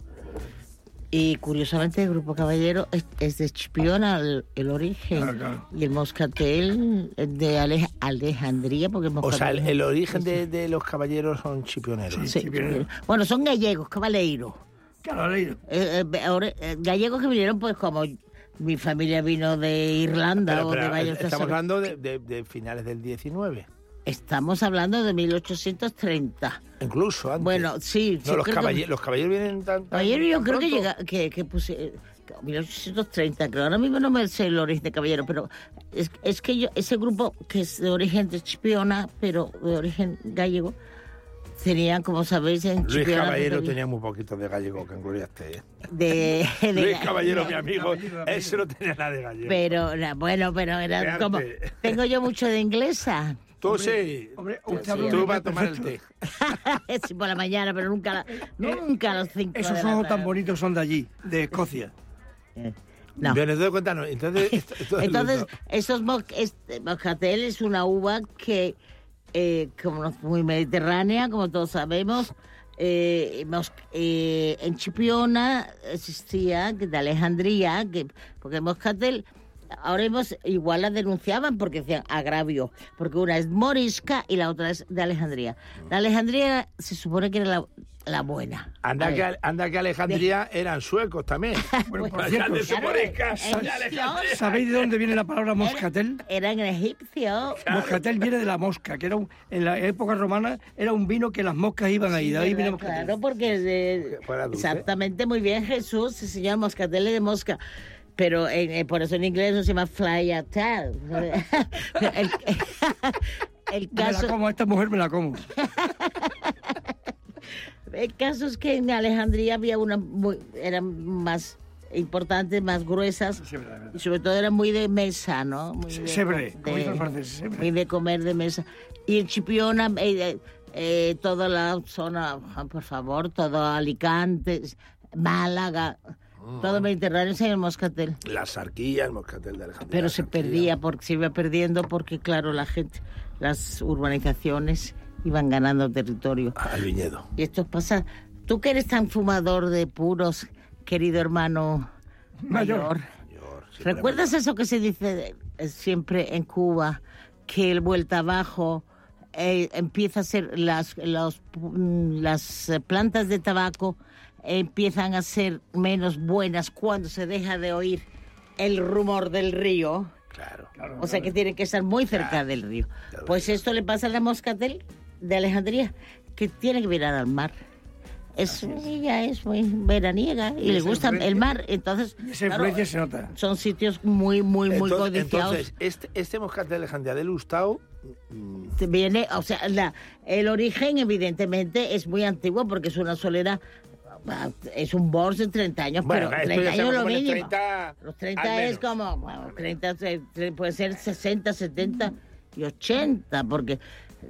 Y curiosamente el Grupo Caballero es, es de Chipiona el, el origen. Y el Moscatel es de Ale- Alejandría, porque el O sea, el, origen de, de los caballeros son chipioneros. Sí, Bueno, son gallegos, cabaleiros. Caballero. Eh, eh, ahora, eh, gallegos que vinieron, pues como mi familia vino de Irlanda Pero, o pero, de varios estamos hablando de, de- de finales del 19. Estamos hablando de 1830. Incluso antes. Bueno, sí. No, los, creo que- caballe- los caballeros vienen tan. tan- Caballero yo tan creo que llega, que, que puse, eh, 1830, creo. Ahora mismo no me sé el origen de Caballero, pero es, es que yo, ese grupo que es de origen de Chipiona, pero de origen gallego, tenían, como sabéis, en Luis Chipiona... Caballero tenía- tenía muy poquito de gallego, que engloriaste. ¿eh? De, de- Luis Caballero, mi amigo, ese no tenía nada de gallego. Pero, bueno, pero era como... Tengo yo mucho de inglesa. Tú sí. usted habla Tú vas a tomar el té. sí, por la mañana, pero nunca, la- nunca a los cinco Esos ojos tan bonitos son de allí, de Escocia. No. Bien, entonces cuéntanos. Entonces, esto- esto es Entonces, esos este, moscatel es una uva que, eh, como no es muy mediterránea, como todos sabemos, eh, eh, en Chipiona existía, que de Alejandría, que, porque el moscatel, ahora hemos, igual la denunciaban porque decían agravio, porque una es morisca y la otra es de Alejandría. La Alejandría se supone que era la, la buena. Anda que, anda que Alejandría eran suecos también. Bueno, por Allá cierto, de de. ¿sabéis de dónde viene la palabra moscatel? Eran egipcios. Moscatel viene de la mosca, que era un- en la época romana era un vino que las moscas iban ahí. De ahí viene moscatel. Claro, porque de- exactamente muy bien Jesús, el señor Moscatele de Mosca. Pero en- eh, por eso en inglés se llama fly a tail. el, el Me la caso, como, esta mujer me la como. el caso es que en Alejandría había una muy, eran más importantes, más gruesas y sobre todo eran muy de mesa, ¿no? Muy de, Sebre, de- como dicen los franceses, sebre. muy de comer de mesa. Y en Chipiona, eh, eh, eh, toda la zona, ah, por favor, todo Alicante, Málaga, todo Mediterráneo es en el Moscatel. La sarquilla, el moscatel de Alejandría. Pero se perdía, porque se iba perdiendo porque, claro, la gente, las urbanizaciones iban ganando territorio. Al viñedo. Y esto pasa, tú que eres tan fumador de puros, querido hermano mayor, ¿recuerdas eso que se dice eh, siempre en Cuba, que el vuelta abajo eh, empieza a ser, las, los, mm, las eh, plantas de tabaco empiezan a ser menos buenas cuando se deja de oír el rumor del río? Claro. O sea que tiene que estar muy cerca del río. Pues esto le pasa a la moscatel de Alejandría, que tiene que mirar al mar. Es, ella es muy veraniega y, Y le gusta el mar, entonces esa claro, influencia se nota. son sitios muy, muy, muy entonces, codiciados. entonces, este, este moscatel de Alejandría del Lustau Te viene, o sea, la- el origen evidentemente es muy antiguo porque es una solera, es un bors de 30 años, Bueno, pero esto 30 ya años lo mínimo. 30 Los al 30 es como, bueno, 30 se- se- puede ser 60, 70 y 80, porque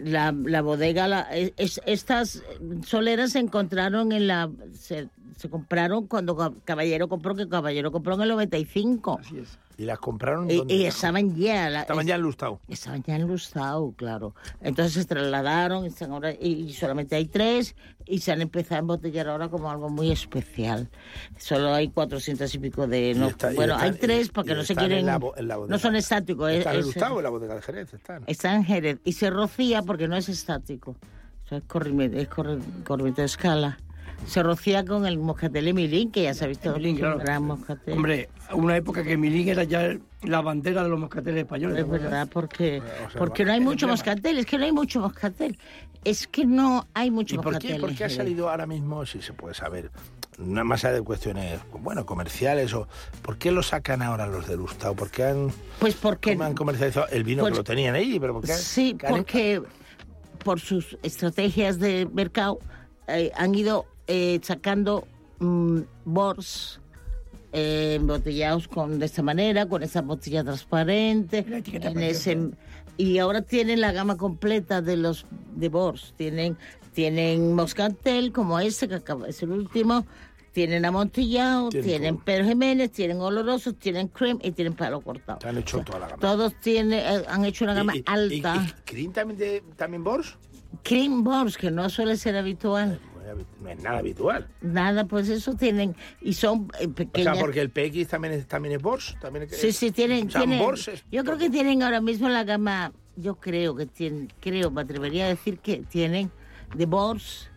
la, la bodega, la- es- estas soleras se encontraron en la, se, se compraron cuando Ca- Caballero compró, que Caballero compró en el 95. Así es. y las compraron. Y, y estaban ya. la- Estaban ya en Lustau. Estaban ya en Lustau, claro. Entonces se trasladaron están ahora, y solamente hay tres y se han empezado a embotellar ahora como algo muy especial. Solo hay 400 y pico de... no- está- y bueno, hay tres y- porque y no se en quieren... la en no son estáticos. es- Están en es- Lustau, en la bodega de Jerez. Están. Está en Jerez y se rocía porque no es estático. Eso es corrimiento, es corri- corrimiento de escala. Se rocía con el moscatel Emilín, que ya se ha visto Milín, un claro. gran moscatel. Hombre, una época que Milín era ya la bandera de los moscateles españoles. Es verdad, porque, sea, porque no hay mucho moscatel, es que no hay mucho moscatel. Es que no hay mucho ¿Y por moscatel. qué, por qué ha salido ahora mismo, si se puede saber, una masa de cuestiones, bueno, comerciales o por qué lo sacan ahora los de Lustau? ¿Por qué han, Pues porque... han comercializado el vino Pues- que lo tenían ahí? Pero ¿por qué Sí, han- porque por sus estrategias de mercado eh, han ido eh, sacando mm, bors eh, embotellados con de esta manera, con esa botella transparente, en ese, y ahora tienen la gama completa de los de bors. Tienen tienen moscatel como este que acaba, es el último. Tienen amontillado, Tienen tienen Pedro Jiménez, tienen olorosos, tienen cream y tienen palo cortado. Han hecho toda la gama. Todos tienen, eh, han hecho una gama ¿Y- y- alta. y- y Cream también, de, también Bors? Cream Bors, que no suele ser habitual. No es nada habitual. Nada, pues eso tienen. Y son eh, O sea, porque el PX también es, también es Bors. También es- Sí, sí, tienen. O sea, tienen- Bors es- yo creo que tienen ahora mismo la gama. Yo creo que tienen. Creo, me atrevería a decir que tienen de Bors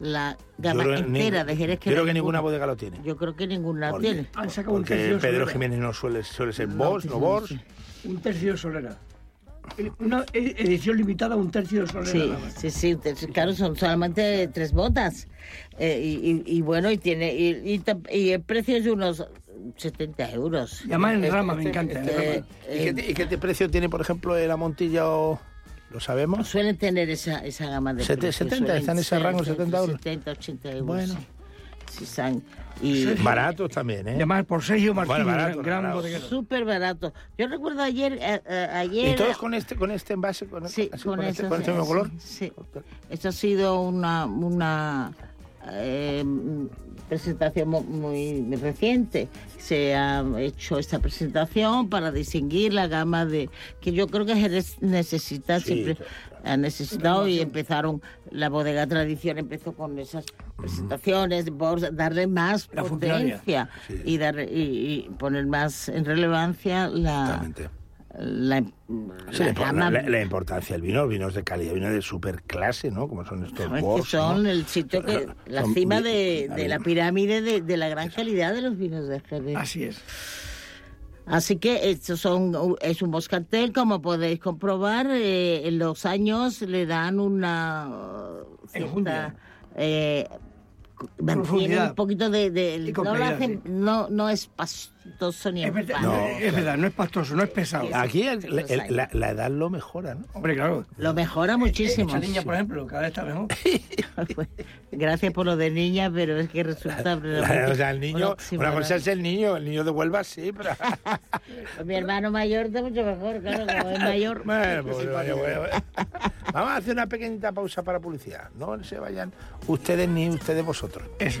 la gama que entera de Jerez. yo creo que ninguna ninguna. bodega lo tiene. Yo creo que ninguna Porque- tiene. Han sacado un Porque Pedro. Jiménez no suele, suele ser No, Bors, sí, no sí. Un tercio de solera. Eh, Una e- edición limitada a un tercio de solera. Sí, sí, sí, claro, son solamente tres botas. Eh, y, y- y bueno, y tiene y, y el precio es de unos 70 euros. Y además en Este- rama, me encanta. en este- rama. ¿Y qué, te- y qué precio tiene, por ejemplo, el Amontilla o lo sabemos? Suelen tener esa, esa gama de Sete- precios, 70, suelen está en ese rango, entre 70 euros. 70, 80 euros. Bueno. sí. Y Baratos también, ¿eh? Y además por Sergio Martínez, Bueno, barato, gran barato. bodeguero. súper barato. Yo recuerdo ayer, eh, eh, ayer ¿Y todos con este, con este envase? Con, Sí, así, con, con este, eso, con este sí, mismo color? Sí, sí. Esto ha sido una, una eh, presentación mu- muy, reciente. Se ha hecho esta presentación para distinguir la gama de que yo creo que Jerez necesita Sí, siempre ha necesitado y empezaron la bodega tradición empezó con esas presentaciones por darle más La potencia y dar y, y poner más en relevancia la la, Sí, la importancia del vino, vinos de calidad, vinos de super clase, ¿no? Como son estos Es que Bors, son ¿no? el sitio que, la cima de, de la pirámide de, de la gran calidad de los vinos de Jerez. Así es. Así que estos son, es un moscatel, como podéis comprobar, eh, en los años le dan una uh, cierta, eh, mantiene un poquito de, de- no, lo complejidad, hacen- no, no es pastoso ni Es verdad, no, es verdad, no es pastoso, no es pesado. Aquí el- el- el- la, la edad lo mejora, ¿no? Hombre, claro. Lo mejora muchísimo. Esta niña, por ejemplo, cada vez está mejor. Gracias por lo de niña, pero es que resulta... o sea, el niño, una cosa es el niño, el niño de Huelva sí, pero... Pues mi hermano mayor está mucho mejor, claro, como es mayor. Bueno, pues, vaya, bueno, bueno. Vamos a hacer una pequeñita pausa para publicidad. No se vayan ustedes ni ustedes vosotros. Eso.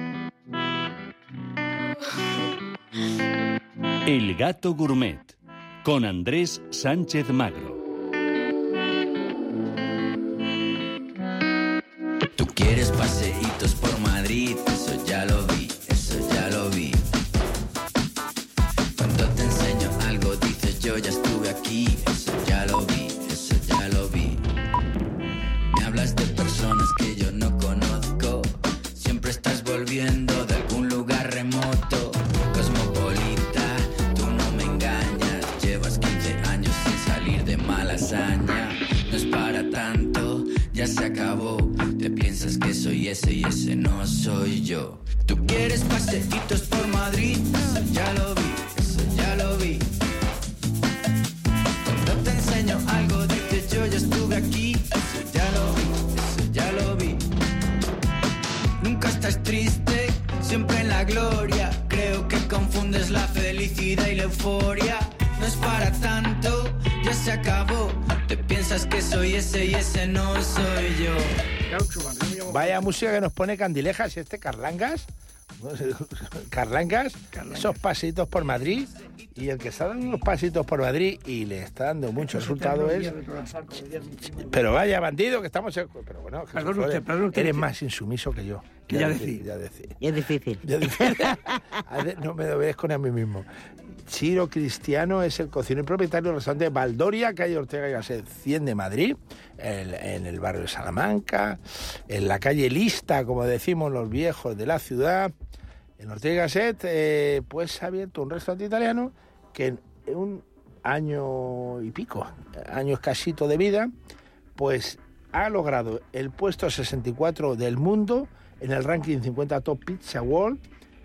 El gato gourmet con Andrés Sánchez Magro. Tú quieres paseitos por Madrid, eso ya lo vi, eso ya lo vi. Cuando te enseño algo dices yo ya estuve aquí, eso ya lo vi, eso ya lo vi. Me hablas de personas que yo no conozco, siempre estás volviendo de se acabó. Te piensas que soy ese y ese no soy yo. Tú quieres paseitos por Madrid, eso ya lo vi, eso ya lo vi. Y ese no soy yo. Vaya música que nos pone Candilejas y este Carlangas. Carlangas, esos pasitos por Madrid. Y el que está dando unos pasitos por Madrid y le está dando mucho resultado es. Pero vaya bandido que estamos. en- Pero bueno, Jesús Perdón usted, perdón usted. eres más insumiso que yo. Ya decí- decí. Ya decí. Y es difícil. Ya no me obedezco ni a mí mismo. Chiro Cristiano es el cocinero y propietario del restaurante Valdoria, calle Ortega y Gasset 100 de Madrid, en, en el barrio de Salamanca, en la calle Lista, como decimos los viejos de la ciudad. En Ortega y Gasset, eh, pues ha abierto un restaurante italiano que en un año y pico, año escasito de vida, pues ha logrado el puesto 64 del mundo en el ranking 50 Top Pizza World,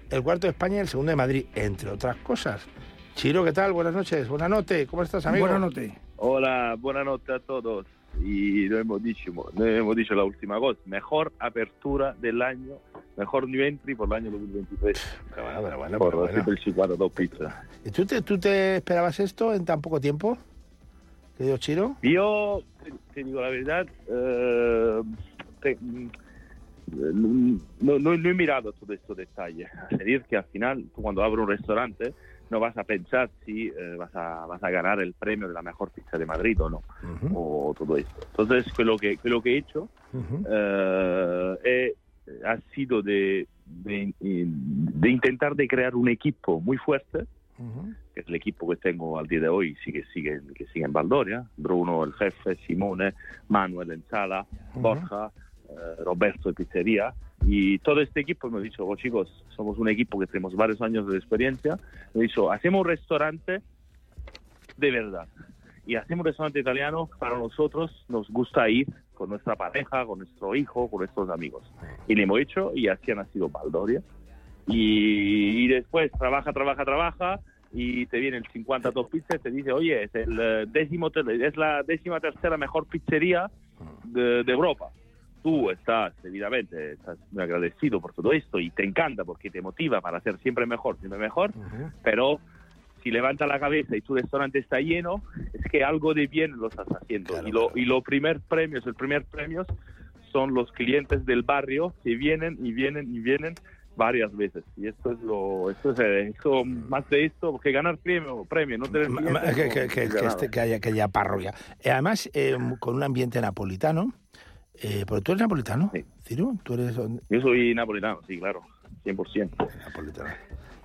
el cuarto de España y el segundo de Madrid, entre otras cosas. Chiro, ¿qué tal? Buenas noches, buenas noches, ¿cómo estás, amigo? Buenas noches. Hola, buonanotte a todos. Y lo hemos dicho, lo hemos dicho la última cosa. Mejor apertura del año, mejor new entry por el año 2023. Pero bueno, pero bueno, por pero bueno. el 54 Top Pizza. ¿Y tú te, tú te esperabas esto en tan poco tiempo? Querido Chiro. Yo, te, te digo la verdad, eh, te- mm, no, no- no he mirado todos estos detalles. Es decir, que al final, tú cuando abres un restaurante, no vas a pensar si eh, vas, a, vas a ganar el premio de la mejor pizza de Madrid o no, o todo esto. Entonces, lo que, lo que he hecho. Eh, he- ha sido de, de, de intentar de crear un equipo muy fuerte, que es el equipo que tengo al día de hoy, sigue, sigue, que sigue en Valdoria, Bruno el jefe, Simone, Manuel en sala, Borja, Roberto de pizzería, y todo este equipo me dicho, oh, chicos, somos un equipo que tenemos varios años de experiencia, me dicho, hacemos un restaurante de verdad. Y hacemos un restaurante italiano, para nosotros nos gusta ir con nuestra pareja, con nuestro hijo, con nuestros amigos. Y le hemos hecho y así ha nacido Valdoria. Y, después trabaja, trabaja, trabaja y te viene el 50 Top Pizza te dice, oye, es, el eh, décimo, es la décima tercera mejor pizzería de Europa. Tú estás, evidentemente, estás muy agradecido por todo esto y te encanta porque te motiva para hacer siempre mejor, siempre mejor, pero si levanta la cabeza y tu restaurante está lleno, es que algo de bien lo estás haciendo. y lo, y los primer premios, el primer premios son los clientes del barrio que vienen y vienen y vienen varias veces. Y esto es lo, esto es esto, más de esto, porque ganar premio, premio, no tener que, que- que- que este- que haya, que haya parroquia. Eh, además, eh, con un ambiente napolitano. Eh, ¿Pero tú eres napolitano, Ciro? ¿Tú eres Yo soy napolitano, sí, claro, 100%. Napolitano.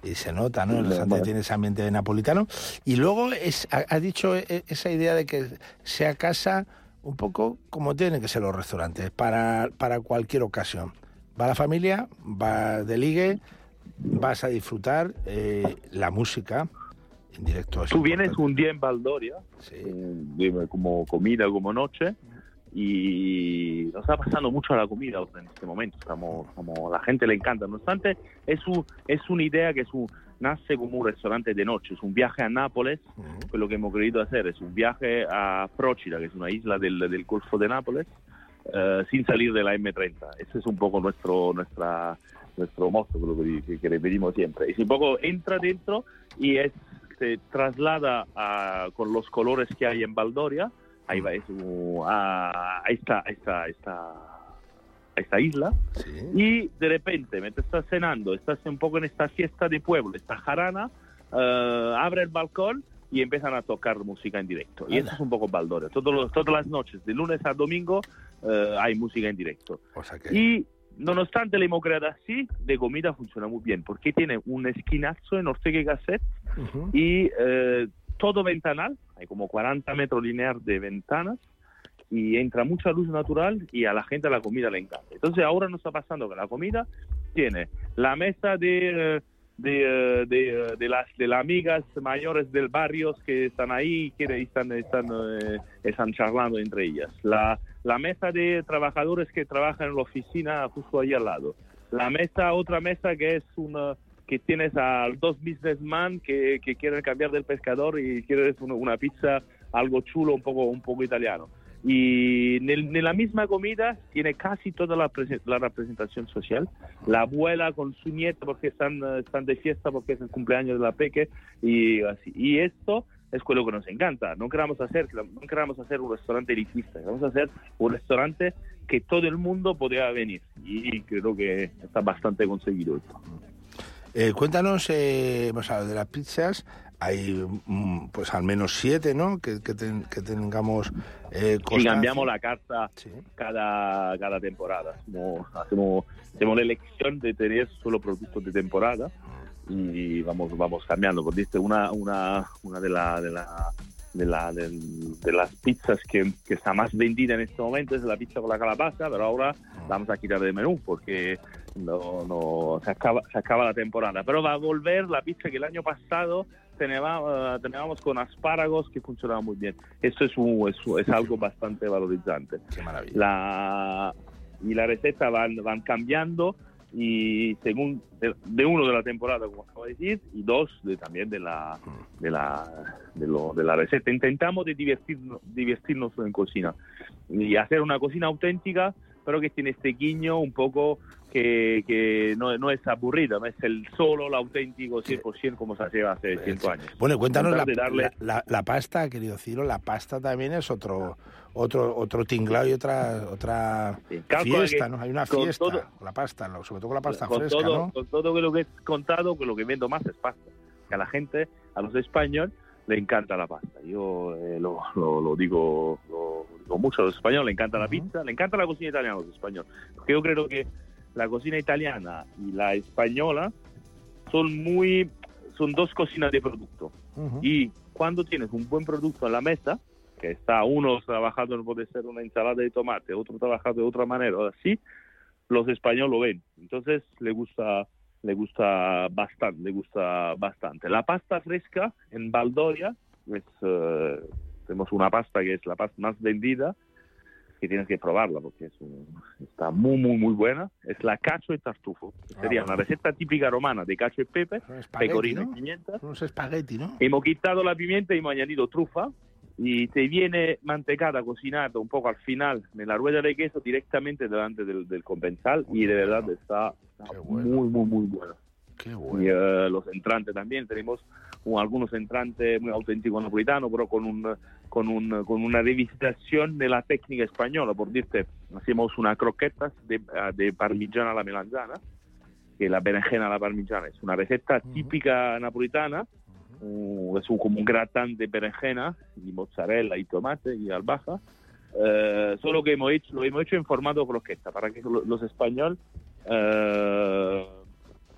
Y se nota, ¿no? Restaurante bueno. tiene ese ambiente napolitano. Y luego es, ha, ha dicho e- esa idea de que sea casa un poco como tienen que ser los restaurantes, para, para cualquier ocasión. Va la familia, va de ligue, vas a disfrutar eh, la música en directo. Tú vienes un día en Valdoria, eh, dime, como comida, como noche, y nos está pasando mucho a la comida en este momento. Estamos, como la gente le encanta. No obstante, es, un, es una idea que es un, nace como un restaurante de noche. Es un viaje a Nápoles, que lo que hemos querido hacer es un viaje a Procida, que es una isla del, del Golfo de Nápoles, eh, sin salir de la M30. Ese es un poco nuestro nuestra nuestro moto, lo que, que, que le pedimos siempre. Es un poco entra dentro y es, se traslada a- con los colores que hay en Valdoria, ahí va, es a, a esta, a esta, a esta, a esta isla, y de repente, mientras estás cenando, estás un poco en esta fiesta de pueblo, esta jarana, eh, abre el balcón y empiezan a tocar música en directo. Y eso es un poco Valdoria. Todos los- todas las noches, de lunes a domingo, eh, hay música en directo. Y nonostante le hemos creado así, de comida funciona muy bien, porque tiene un esquinazo en Ortega y Gasset y eh, todo ventanal, hay como 40 metros lineales de ventanas y entra mucha luz natural y a la gente la comida le encanta. Entonces ahora nos está pasando que la comida tiene la mesa de... eh, de, eh, de, eh, de las de las amigas mayores del barrio que están ahí y están están están charlando entre ellas la, la mesa de trabajadores que trabajan en la oficina justo ahí al lado la mesa otra mesa que es una que tienes a dos businessmen que, que quieren cambiar del pescador y quieren una, pizza algo chulo un poco un poco italiano y en, en la misma comida tiene casi toda la, la representación social. La abuela con su nieta porque están, eh, están de fiesta porque es el cumpleaños de la peque y así. Y esto es lo que nos encanta. No queramos hacer, no queramos hacer un restaurante elitista, queremos hacer un restaurante que todo el mundo podría venir. Y creo que está bastante conseguido esto. Eh, cuéntanos, eh, hemos hablado de las pizzas, hay mm, pues al menos siete, ¿no? Que, que, ten- que tengamos eh, y cambiamos la carta cada, cada temporada. Hacemos, hacemos, hacemos la elección de tener solo productos de temporada y vamos vamos cambiando. Porque una una una de la de la de, la, del- de las pizzas que, que está más vendida en este momento es la pizza con la calabaza, pero ahora la vamos a quitar del menú porque no, no se acaba se acaba la temporada. Pero va a volver la pizza que el año pasado teníamos, teníamos con espárragos que funcionaba muy bien. Eso es, un- es, es algo bastante valorizante. La, y la receta van, van cambiando y según de, de uno de la temporada, como acabo de decir, y dos de, también de la, de, la, de, lo- de la receta. Intentamos de divertirnos, divertirnos en cocina y hacer una cocina auténtica, pero que tiene este guiño un poco que, que no, no es aburrida, no es el solo, el auténtico 100% como se hacía hace 100 años. Bueno, cuéntanos la, darle- la- la- pasta, querido Ciro, la pasta también es otro otro otro tinglado y otra otra calcula fiesta, ¿no? Hay una con fiesta, todo- la pasta, sobre todo con la pasta con fresca, todo, ¿no? con todo lo que he contado, que lo que vendo más es pasta. Que a la gente, a los españoles, le encanta la pasta. Yo eh, lo, lo- lo digo, lo digo mucho a los españoles, le encanta la pizza, le encanta la cocina italiana a los españoles. Porque yo creo que la cocina italiana y la española son muy, son dos cocinas de producto. Y cuando tienes un buen producto en la mesa, que está uno trabajando, puede ser una ensalada de tomate, otro trabajando de otra manera, así, los españoles lo ven. Entonces le gusta, le gusta bastante, le gusta bastante. La pasta fresca en Valdoria es, eh, tenemos una pasta que es la pasta más vendida, que tienes que probarla porque es un- está muy, muy, muy buena. Es la cacho y tartufo. Sería bueno. una receta típica romana de cacho y pepe, espagueti, pecorino ¿no? y pimienta. Unos espagueti, ¿no? Hemos quitado la pimienta y hemos añadido trufa y te viene mantecada, cocinada un poco al final en la rueda de queso directamente delante del, del comensal y de verdad está, está muy, muy, muy bueno. Y eh, los entrantes también, tenemos un- algunos entrantes muy auténticos napolitanos, pero con, un, con, un, con una revisitación de la técnica española. Por decirte, hacemos unas croquetas de, de parmigiana a la melanzana, que la berenjena a la parmigiana es una receta típica napolitana, uh, es un, como un gratán de berenjena y mozzarella y tomate y albahaca. Eh, solo que hemos hecho, lo hemos hecho en formato croqueta para que lo- los españoles eh,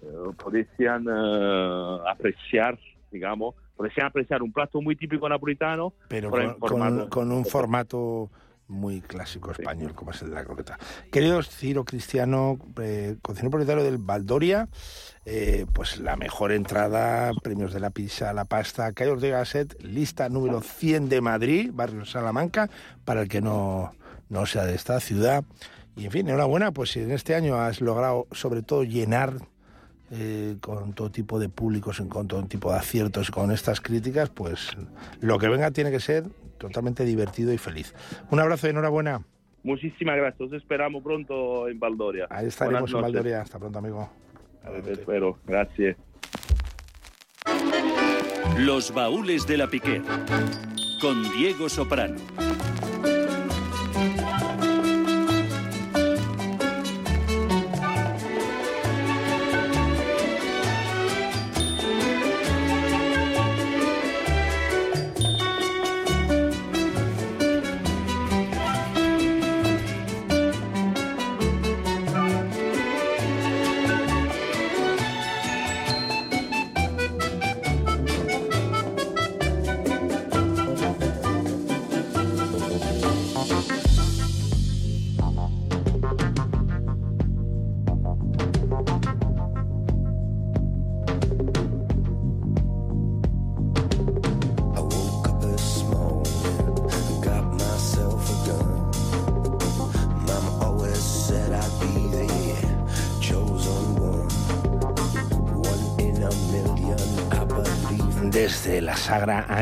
eh, pudiesen eh, apreciar, digamos, pudiesen apreciar un plato muy típico napolitano, pero con, con- con un formato muy clásico español, como es el de la croqueta. Querido Ciro Cristiano, eh, cocinero propietario del Valdoria, eh, pues la mejor entrada, premios de la pizza, la pasta, Calle Ortega Gasset, lista número 100 de Madrid, barrio Salamanca, para el que no, no sea de esta ciudad. Y en fin, enhorabuena, pues si en este año has logrado sobre todo llenar eh, con todo tipo de públicos, con todo tipo de aciertos, con estas críticas, pues lo que venga tiene que ser totalmente divertido y feliz. Un abrazo y enhorabuena. Muchísimas gracias. Os esperamos pronto en Valdoria. Ahí estaremos en. Valdoria. Hasta pronto, amigo. Te espero. Gracias. Los baúles de la Piquer. Con Diego Soprano.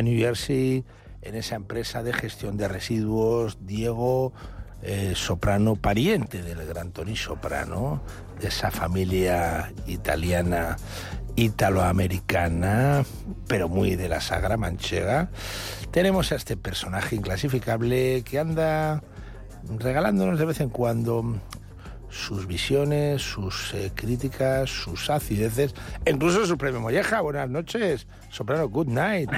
New Jersey, en esa empresa de gestión de residuos, Diego eh, Soprano, pariente del gran Tony Soprano, de esa familia italiana, italoamericana, pero muy de la Sagra manchega. Tenemos a este personaje inclasificable que anda regalándonos de vez en cuando sus visiones, sus eh, críticas, sus acideces, incluso su premio Molleja. Buenas noches, Soprano, good night.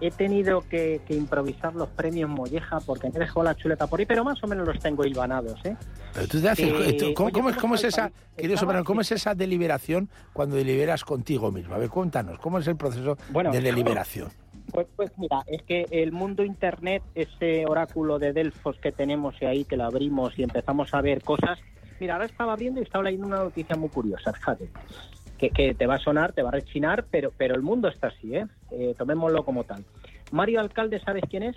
He tenido que, que improvisar los premios Molleja porque me dejado la chuleta por ahí, pero más o menos los tengo hilvanados, ¿eh? Pero tú te haces- Eh, tú- ¿cómo, oye, cómo es, cómo es ¿cómo esa, querido? Soprano, cómo es esa deliberación cuando deliberas contigo mismo? A ver, cuéntanos, ¿cómo es el proceso Bueno, de deliberación? Pues, pues mira, es que el mundo Internet, ese oráculo de Delfos que tenemos ahí que lo abrimos y empezamos a ver cosas. Mira, ahora estaba viendo y estaba leyendo una noticia muy curiosa, fíjate. Que, que te va a sonar, te va a rechinar, pero, pero el mundo está así, ¿eh? Eh, Tomémoslo como tal. Mario Alcalde, ¿sabes quién es?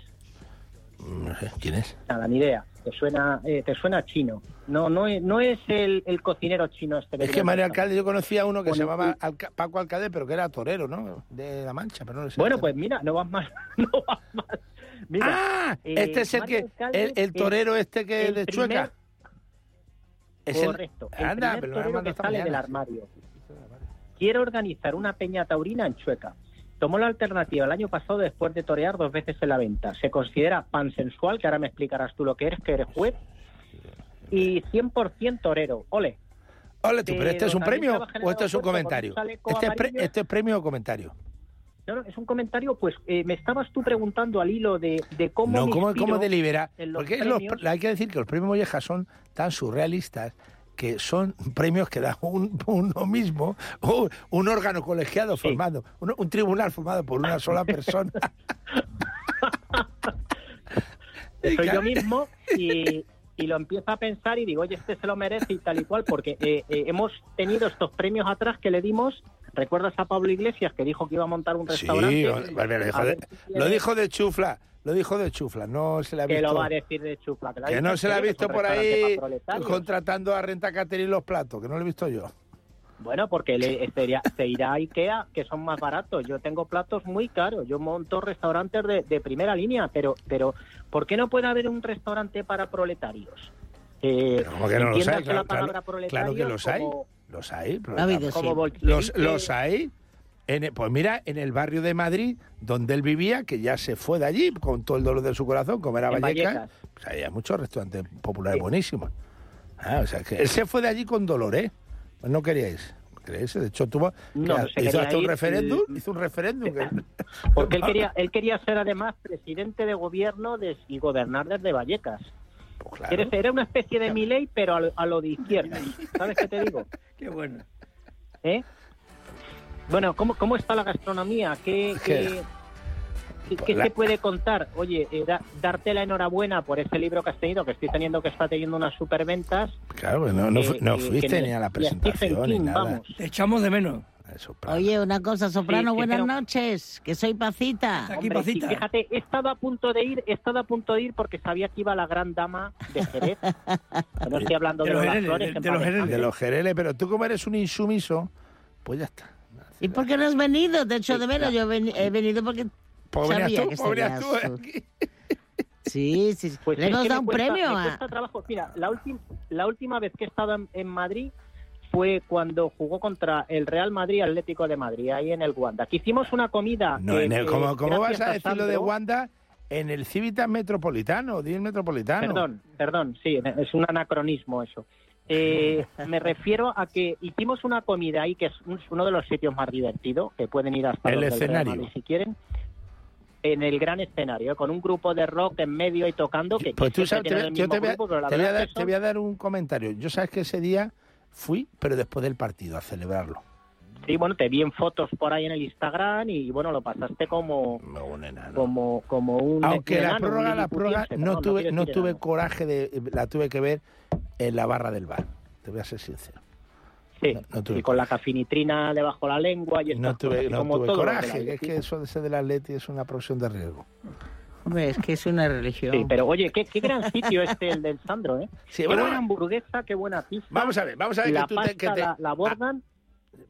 No sé, ¿quién es? Nada, ni idea. Te suena, eh, te suena chino. No, no no es el, el cocinero chino este. Es que mucha- Alcalde, yo conocía a uno que se llamaba Alca- Paco Alcalde, pero que era torero, ¿no? De La Mancha, pero no lo sé. Bueno, pues mira, no vas mal. No vas mal. Mira, ah, eh, este es el Mario que, Alcalde el, torero este que el de primer- Chueca. Es Correcto. El Anda, primer pero torero que sale del armario. Quiere organizar una peña taurina en Chueca. Tomó la alternativa el año pasado después de torear dos veces en la venta. Se considera pansensual, que ahora me explicarás tú lo que eres, que eres juez. Y 100% torero. Ole. Ole tú, pero este es un premio o esto es un comentario. un Este es, pre- amarillo. este es premio o comentario. No, no, es un comentario, pues eh, me estabas tú preguntando al hilo de, de cómo no, ¿cómo, cómo delibera? Porque los- hay que decir que los premios Molleja son tan surrealistas que son premios que da un, uno mismo, o un órgano colegiado formado, un, un tribunal formado por una sola persona. soy yo mismo y, y lo empiezo a pensar y digo, oye, este se lo merece y tal y cual, porque eh, eh, hemos tenido estos premios atrás que le dimos. ¿Recuerdas a Pablo Iglesias que dijo que iba a montar un Sí, restaurante? vale, lo, dijo de, lo dijo de chufla, lo dijo de chufla, no se le ha que visto. lo va a decir de chufla. Que, que no se le ha visto que por ahí contratando a Renta Catering los platos, que no lo he visto yo. Bueno, porque le, sería- se irá a Ikea, que son más baratos. Yo tengo platos muy caros. Yo monto restaurantes de, de primera línea, pero, pero ¿por qué no puede haber un restaurante para proletarios? Eh, ¿Cómo que no los hay? Claro, que los hay. Los hay. pero. Como bolchevique. los, los hay. En el- pues mira, en el barrio de Madrid, donde él vivía, que ya se fue de allí con todo el dolor de su corazón, como era Vallecas, Vallecas. pues había muchos restaurantes populares buenísimos. Ah, o sea, que él se fue de allí con dolor, ¿eh? Pues no queríais. ¿Queréis? De hecho, tuvo, No, que se hizo hasta un referéndum, y- hizo un referéndum. que- Porque él quería, él quería ser además presidente de gobierno de- y gobernar desde Vallecas. Pues Era una especie de Milei, pero a lo, a lo de izquierda. ¿Sabes qué te digo? Qué bueno. ¿Eh? Bueno, ¿cómo, cómo está la gastronomía? ¿Qué, qué, qué- qué La- se puede contar? Oye, eh, da- darte la enhorabuena por ese libro que has tenido, que estoy teniendo que está teniendo unas superventas. Claro, no, no, Eh, no eh, fuiste ni a la presentación ni nada. vamos. Te echamos de menos. Oye, una cosa, Soprano, Sí, sí, buenas pero- noches, que soy Pacita. Hombre, sí, fíjate, he estado a punto de ir, he estado a punto de ir porque sabía que iba la gran dama de Jerez. No estoy hablando de, De los Lola Jereles, Flores, de- de los Jereles. De los Jereles, pero tú como eres un insumiso, pues ya está. ¿Y por qué no has venido? Te echo de menos. Yo he veni- he venido porque Pues sabía tú, que pues tú serías aquí. Sí, sí. sí. Pues Le hemos dado un cuesta- premio a... Mira, la, última la última vez que he estado en, en Madrid fue cuando jugó contra el Real Madrid Atlético de Madrid, ahí en el Wanda. Que hicimos una comida. No, que- en el- ¿cómo, cómo vas a decir lo de Wanda? En el Civitas Metropolitano, 10 Metropolitano. Perdón, perdón, sí, es un anacronismo eso. Eh, me refiero a que hicimos una comida ahí que es un- uno de los sitios más divertidos, que pueden ir hasta El Real escenario. Madrid si quieren, en el gran escenario, con un grupo de rock en medio y tocando. Que Pues tú sabes, te voy a dar un comentario. Yo sabes que ese día fui, pero después del partido, a celebrarlo. Sí, bueno, te vi en fotos por ahí en el Instagram y bueno, lo pasaste como como como un Aunque un la enano, prórroga, un la prórroga, no tuve, no tuve enano. coraje de, la tuve que ver en la barra del bar. Te voy a ser sincero. Sí, no y con la cafinitrina debajo la lengua y No estas tuve, cosas, no como tuve todo del coraje, que es que eso de ser del Atleti es una profesión de riesgo. Hombre, es que es una religión. Sí, pero oye, qué, qué gran sitio este el del Sandro, ¿eh? Sí, qué bueno, buena hamburguesa, qué buena pizza. Vamos a ver, vamos a ver la que tú te- que pasta te- la, la abordan.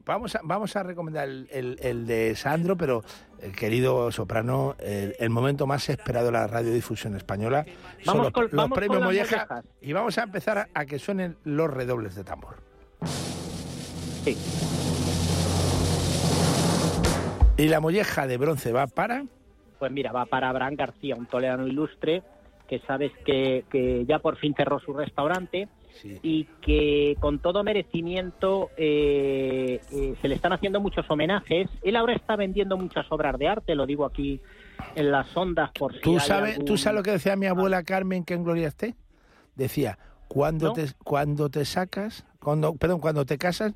Vamos a, vamos a recomendar el, el- el de Sandro, pero eh, querido Soprano, el, el momento más esperado de la radiodifusión española son Vamos los, con- los vamos con premios Molleja mollejas. y vamos a empezar a, a que suenen los redobles de tambor. Sí. Y la molleja de bronce va para... Pues mira, va para Abraham García, un toledano ilustre, que sabes que, que ya por fin cerró su restaurante y que con todo merecimiento eh, eh, se le están haciendo muchos homenajes. Él ahora está vendiendo muchas obras de arte, lo digo aquí en las ondas por si ¿Tú sabes, algún- ¿Tú sabes lo que decía mi abuela Carmen, que en gloria esté? Decía, cuando, ¿No? te, cuando te sacas, cuando, perdón, cuando te casas,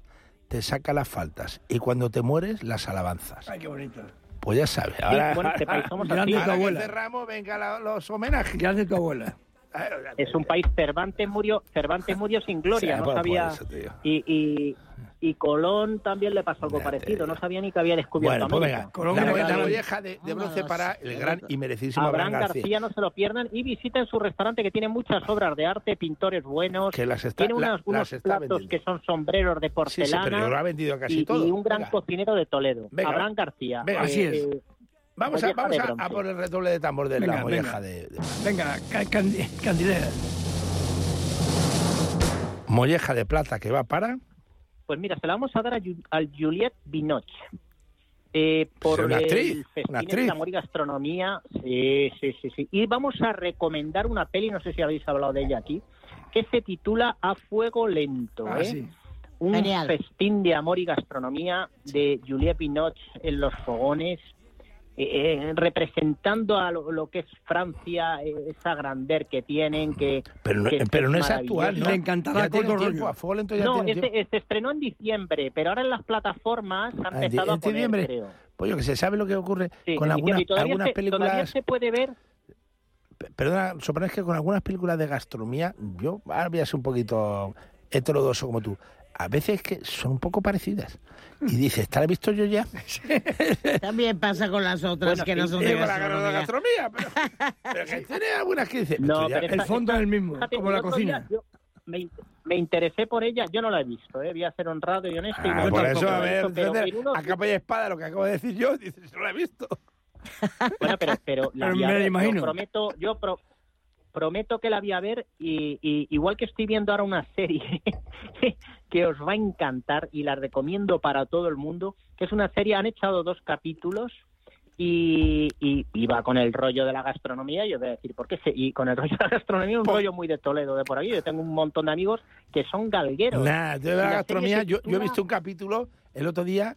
te saca las faltas y cuando te mueres, las alabanzas. Ay, qué bonito. Pues ya sabes. Ahora, bueno, este país somos así. tu ahora que abuela. cerramos, venga la- los homenajes. Grande tu abuela. Es un país Cervantes murió, Cervantes murió sin gloria, Sí, no pues, sabía eso, tío. y, y, y Colón también le pasó algo parecido, no sabía ni que había descubierto Bueno, pues América. venga, la, molleja de, de bronce para el gran y merecidísimo Abraham Abraham García. García. no se lo pierdan y visiten su restaurante que tiene muchas obras de arte, pintores buenos, Que las está- tiene la- unos, unos las está platos que son sombreros de Sí, sí, porcelana pero lo ha vendido casi y, todo. y un gran Venga. cocinero de Toledo, Venga. Abraham García. Venga, Eh, así es. eh, Vamos, a, vamos a, a por el redoble de tambor de la molleja venga. de, de- Venga, ca- candi- candilera. molleja de plata que va para Pues mira, se la vamos a dar a, Ju- al Juliette Binoche. Eh, por una el actriz, Festín una de actriz. Amor y Gastronomía. Sí, sí, sí, sí. Y vamos a recomendar una peli, no sé si habéis hablado de ella aquí, que se titula A Fuego Lento. Ah, ¿eh? sí. Un Genial. festín de amor y gastronomía de Juliette Binoche en los fogones, eh, eh, representando a lo, lo que es Francia, eh, esa grandeur que tienen, que, pero no, que- que pero no es actual. ¿no? Le encantará tiempo, Rollo. a fuego lento ya No, este- tiempo. se estrenó en diciembre, pero ahora en las plataformas han Ah, en empezado a poner, diciembre. creo. Pues yo que se sabe lo que ocurre Sí, con en algunas, algunas se- Todavía películas. se puede ver. Perdona, Soprano, es que con algunas películas de gastronomía, yo ahora voy a ser un poquito heterodoso como tú. A veces que son un poco parecidas. Y dices, ¿te la he visto yo ya? También pasa con las otras Bueno, que no son de la gastronomía. gastronomía, pero, pero que tiene algunas que No, ya- pero El esta- fondo es el mismo, Fíjate, como la cocina. yo me, me interesé por ella, yo no la he visto, ¿eh? voy a ser honrado y honesto. y Ah, no por eso, la a ver, visto, pero uno- a capa y espada lo que acabo de decir yo, dices, no lo he visto. Bueno, pero, pero la me la ver, yo imagino. prometo, yo pro- prometo que la voy a ver y, y igual que estoy viendo ahora una serie que os va a encantar y la recomiendo para todo el mundo, que es una serie, han echado dos capítulos y, y, y va con el rollo de la gastronomía, yo voy a decir, ¿por qué? se- Y con el rollo de la gastronomía, un rollo muy de Toledo de por aquí, yo tengo un montón de amigos que son galgueros. Nada, yo de la serie gastronomía, yo, yo he visto un capítulo el otro día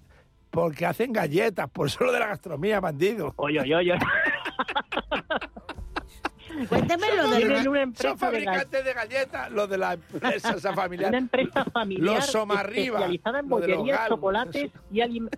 porque hacen galletas, por eso lo de la gastronomía, bandido. Oye, oye, oye. Cuéntame lo de la- una Son empresa gal- fabricantes de galletas, los de la empresa esa familiar. una empresa familiar Los Somarriba, especializada en lo de los bollería, galgos, chocolates y, alim-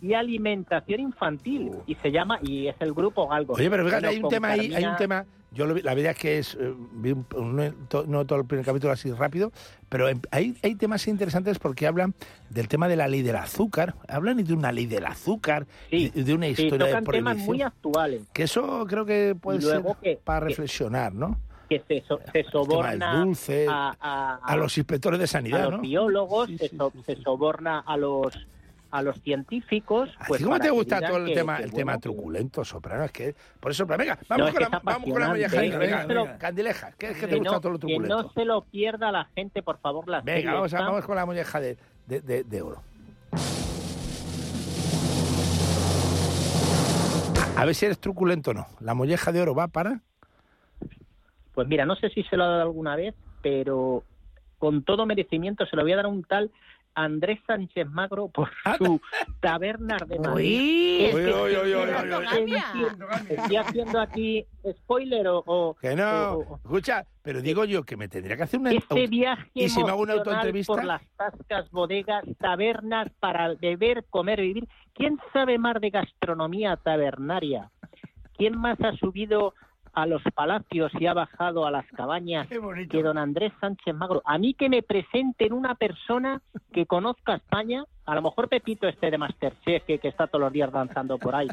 y alimentación infantil. Y se llama y es el grupo Galgo. Oye, pero fíjate, hay un tema ahí, hay un tema Yo lo vi- la verdad es que es, eh, vi un- un- to- no todo el primer capítulo así rápido, pero hay, hay temas interesantes porque hablan del tema de la ley del azúcar, hablan de una ley del azúcar, y de una Sí, historia de tocan temas prohibición. muy actuales. Que eso creo que puede ser que- para que- reflexionar, ¿no? Que se, so- se soborna dulce, a, a- A los inspectores de sanidad, a los ¿no? biólogos, se, so- se soborna a los a los científicos. Pues ¿Y ¿Cómo para te que gusta todo el que- tema, que, el bueno, tema que- truculento, soprano? Es que por eso, venga, No, vamos, con, que la, vamos con la molleja. apasionante, venga, que. Candileja, ¿qué es que te que gusta todo lo que truculento? no se lo pierda la gente, por favor, la Venga, vamos, a, vamos con la molleja de, de, de- de oro. A, a ver si eres truculento o no. La molleja de oro va para... Pues mira, no sé si se lo ha dado alguna vez, pero con todo merecimiento se lo voy a dar a un tal Andrés Sánchez Magro por su tabernas de Madrid. Estoy haciendo- aquí spoiler o... o- Que no, o- escucha, pero digo yo que me tendría que hacer una... este viaje ¿Y si me hago una emocional autoentrevista? por las tascas, bodegas, tabernas para beber, comer, vivir. ¿Quién sabe más de gastronomía tabernaria? ¿Quién más ha subido a los palacios y ha bajado a las cabañas que don Andrés Sánchez Magro? A mí que me presenten una persona que conozca España, a lo mejor Pepito este de Masterchef, que, que está todos los días danzando por ahí,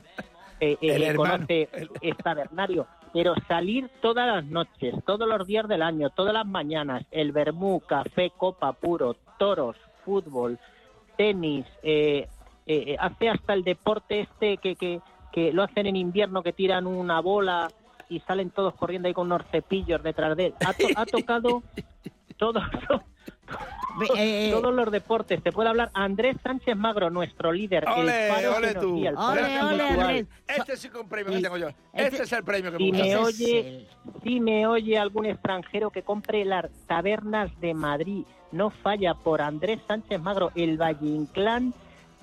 eh, eh, El conoce es tabernario, pero salir todas las noches, todos los días del año, todas las mañanas, el vermú, café, copa puro, toros, fútbol, tenis, eh, eh, hace hasta el deporte este que, que, que lo hacen en invierno, que tiran una bola y salen todos corriendo ahí con unos cepillos detrás de él. Ha, to- ha tocado todos, eh, todos los deportes. Te puede hablar Andrés Sánchez Magro, nuestro líder. Ole, el ole tú. guía, el faro Ole, ole. Andrés. Este es un premio que tengo yo. Este es el premio que Si me me gusta. oye, si me oye algún extranjero que compre las tabernas de Madrid, no falla por Andrés Sánchez Magro, el Valle Inclán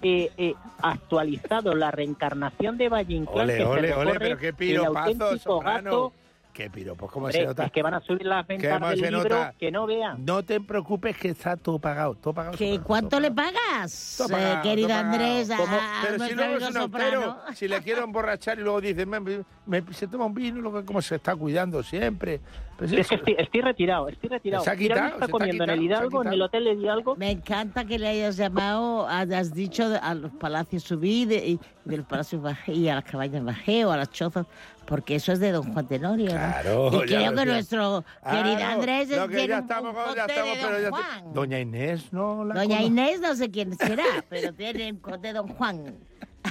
eh, eh, actualizado, la reencarnación de Valle Inclán. Ole, que se ole, ole, recorre pero qué el piropazo, auténtico soprano. gato. Qué piropos, cómo Hombre, se nota. es que van a subir las ventas ¿Cómo del se libro, nota? que no vean. No te preocupes que está todo pagado, todo pagado. ¿Que ¿Cuánto le pagas, Todo eh, pagado, querido todo pagado. Andrés? a- Como- a pero si luego amigo es un soprano? autero, si le quiero emborrachar y luego dice, "Me- me- se toma un vino, luego cómo se está cuidando siempre. Pues es que estoy, estoy retirado, estoy retirado. Se ha Mira, quitado, ¿dónde está se está comiendo en el quitado, se ha Hidalgo, en el hotel de Hidalgo. Me encanta que le hayas llamado, has dicho a los palacios subí de, y de los palacios bajé y a las cabañas bajé o a las chozas, porque eso es de don Juan Tenorio. ¿no? Claro, y ya creo que decía. nuestro querido Andrés lo que tiene ya un- estamos, un ya estamos, de pero don ya Juan. Doña Inés no la Doña conozco. Inés no sé quién será, pero tiene un conte de don Juan.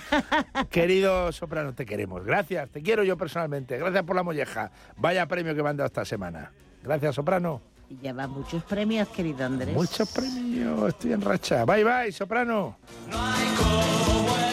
Querido soprano, te queremos. Gracias, te quiero yo personalmente. Gracias por la molleja. Vaya premio que me han dado esta semana. Gracias, soprano. Y lleva muchos premios, querido Andrés. Muchos premios, estoy en racha. Bye, bye, soprano. Somos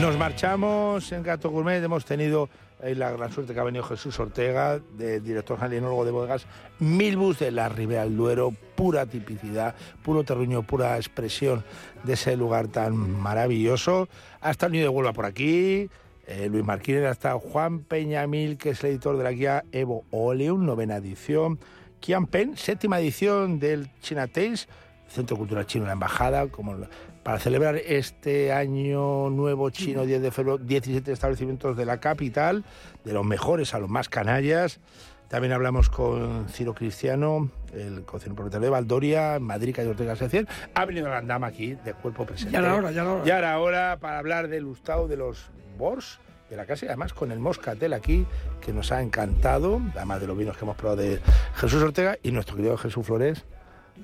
Nos marchamos en Gato Gourmet. Hemos tenido eh, la gran suerte que ha venido Jesús Ortega, de, director alienólogo de bodegas Milbus de la Ribera del Duero. Pura tipicidad, puro terruño, pura expresión de ese lugar tan maravilloso. Ha estado el niño de Huelva por aquí. eh, Luis Marquínez, ha estado Juan Peñamil, que es el editor de la guía Evo Oleum, novena edición. Kian Pen, séptima edición del China Tales, Centro Cultural Chino en la Embajada, como para celebrar este año nuevo chino 10 de febrero, 17 establecimientos de la capital, de los mejores a los más canallas. También hablamos con Ciro Cristiano, el cocinero propietario de Valdoria, Madrid, calle Ortega 100. Ha venido la andama aquí, de cuerpo presente. Ya era hora, ya era hora. Ya era hora para hablar del lustado de los Bors de la casa y además con el Moscatel aquí, que nos ha encantado, además de los vinos que hemos probado de Jesús Ortega y nuestro querido Jesús Flores.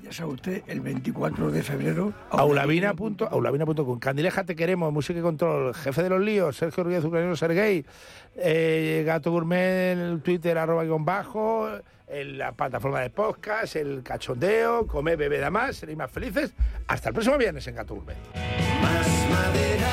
Ya sabe usted, el 24 de febrero. Aulavina. punto- Aulavina.com. Candileja, te queremos. Música y control. Jefe de los líos. Sergio Ruiz Ucraniano Sergey. Eh, Gato Gourmet en el Twitter, arroba guion bajo. En la plataforma de podcast. El cachondeo. Come, bebe, da más. Seréis más felices. Hasta el próximo viernes en Gato Gourmet. Más madera,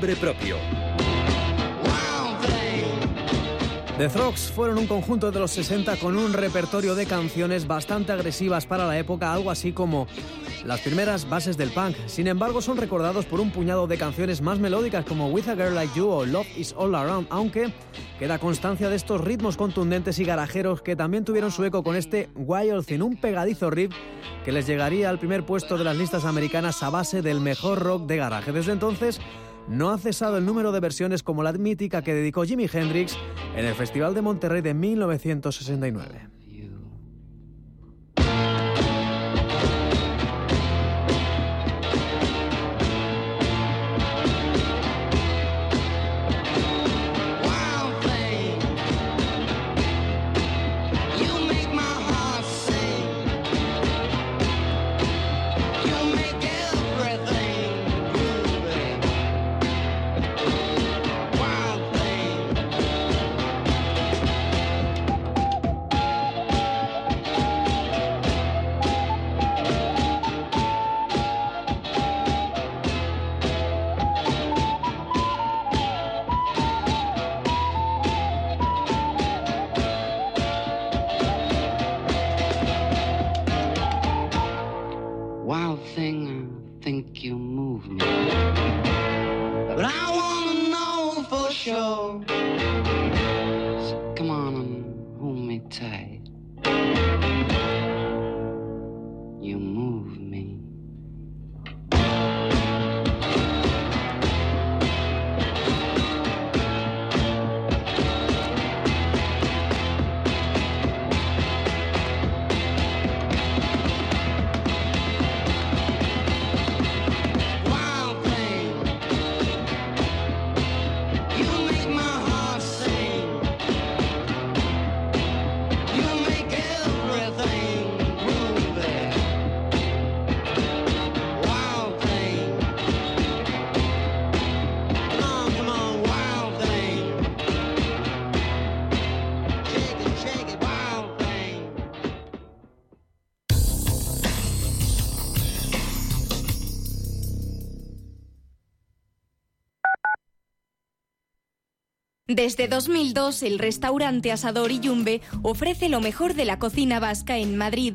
propio. The Frogs fueron un conjunto de los 60 con un repertorio de canciones bastante agresivas para la época, algo así como las primeras bases del punk. Sin embargo, son recordados por un puñado de canciones más melódicas como With a Girl Like You o Love Is All Around, aunque queda constancia de estos ritmos contundentes y garajeros que también tuvieron su eco con este Wild Thing, un pegadizo riff que les llegaría al primer puesto de las listas americanas a base del mejor rock de garaje. Desde entonces, no ha cesado el número de versiones como la mítica que dedicó Jimi Hendrix en el Festival de Monterrey de 1969. Desde 2002, el restaurante Asador y Yumbe ofrece lo mejor de la cocina vasca en Madrid.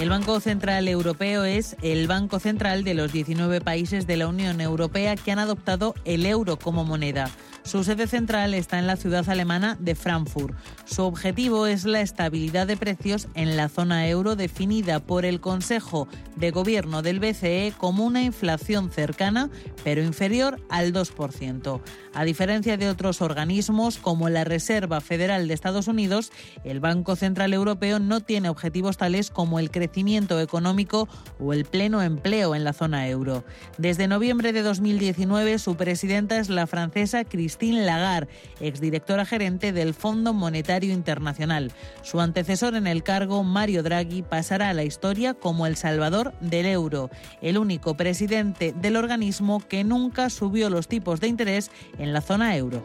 El Banco Central Europeo es el Banco Central de los 19 países de la Unión Europea que han adoptado el euro como moneda. Su sede central está en la ciudad alemana de Frankfurt. Su objetivo es la estabilidad de precios en la zona euro definida por el Consejo de Gobierno del BCE como una inflación cercana pero inferior al 2%. A diferencia de otros organismos como la Reserva Federal de Estados Unidos, el Banco Central Europeo no tiene objetivos tales como el crecimiento económico o el pleno empleo en la zona euro. Desde noviembre de 2019, su presidenta es la francesa Christine Lagarde, exdirectora gerente del Fondo Monetario Internacional. Su antecesor en el cargo, Mario Draghi, pasará a la historia como el salvador del euro, el único presidente del organismo que nunca subió los tipos de interés en la zona euro.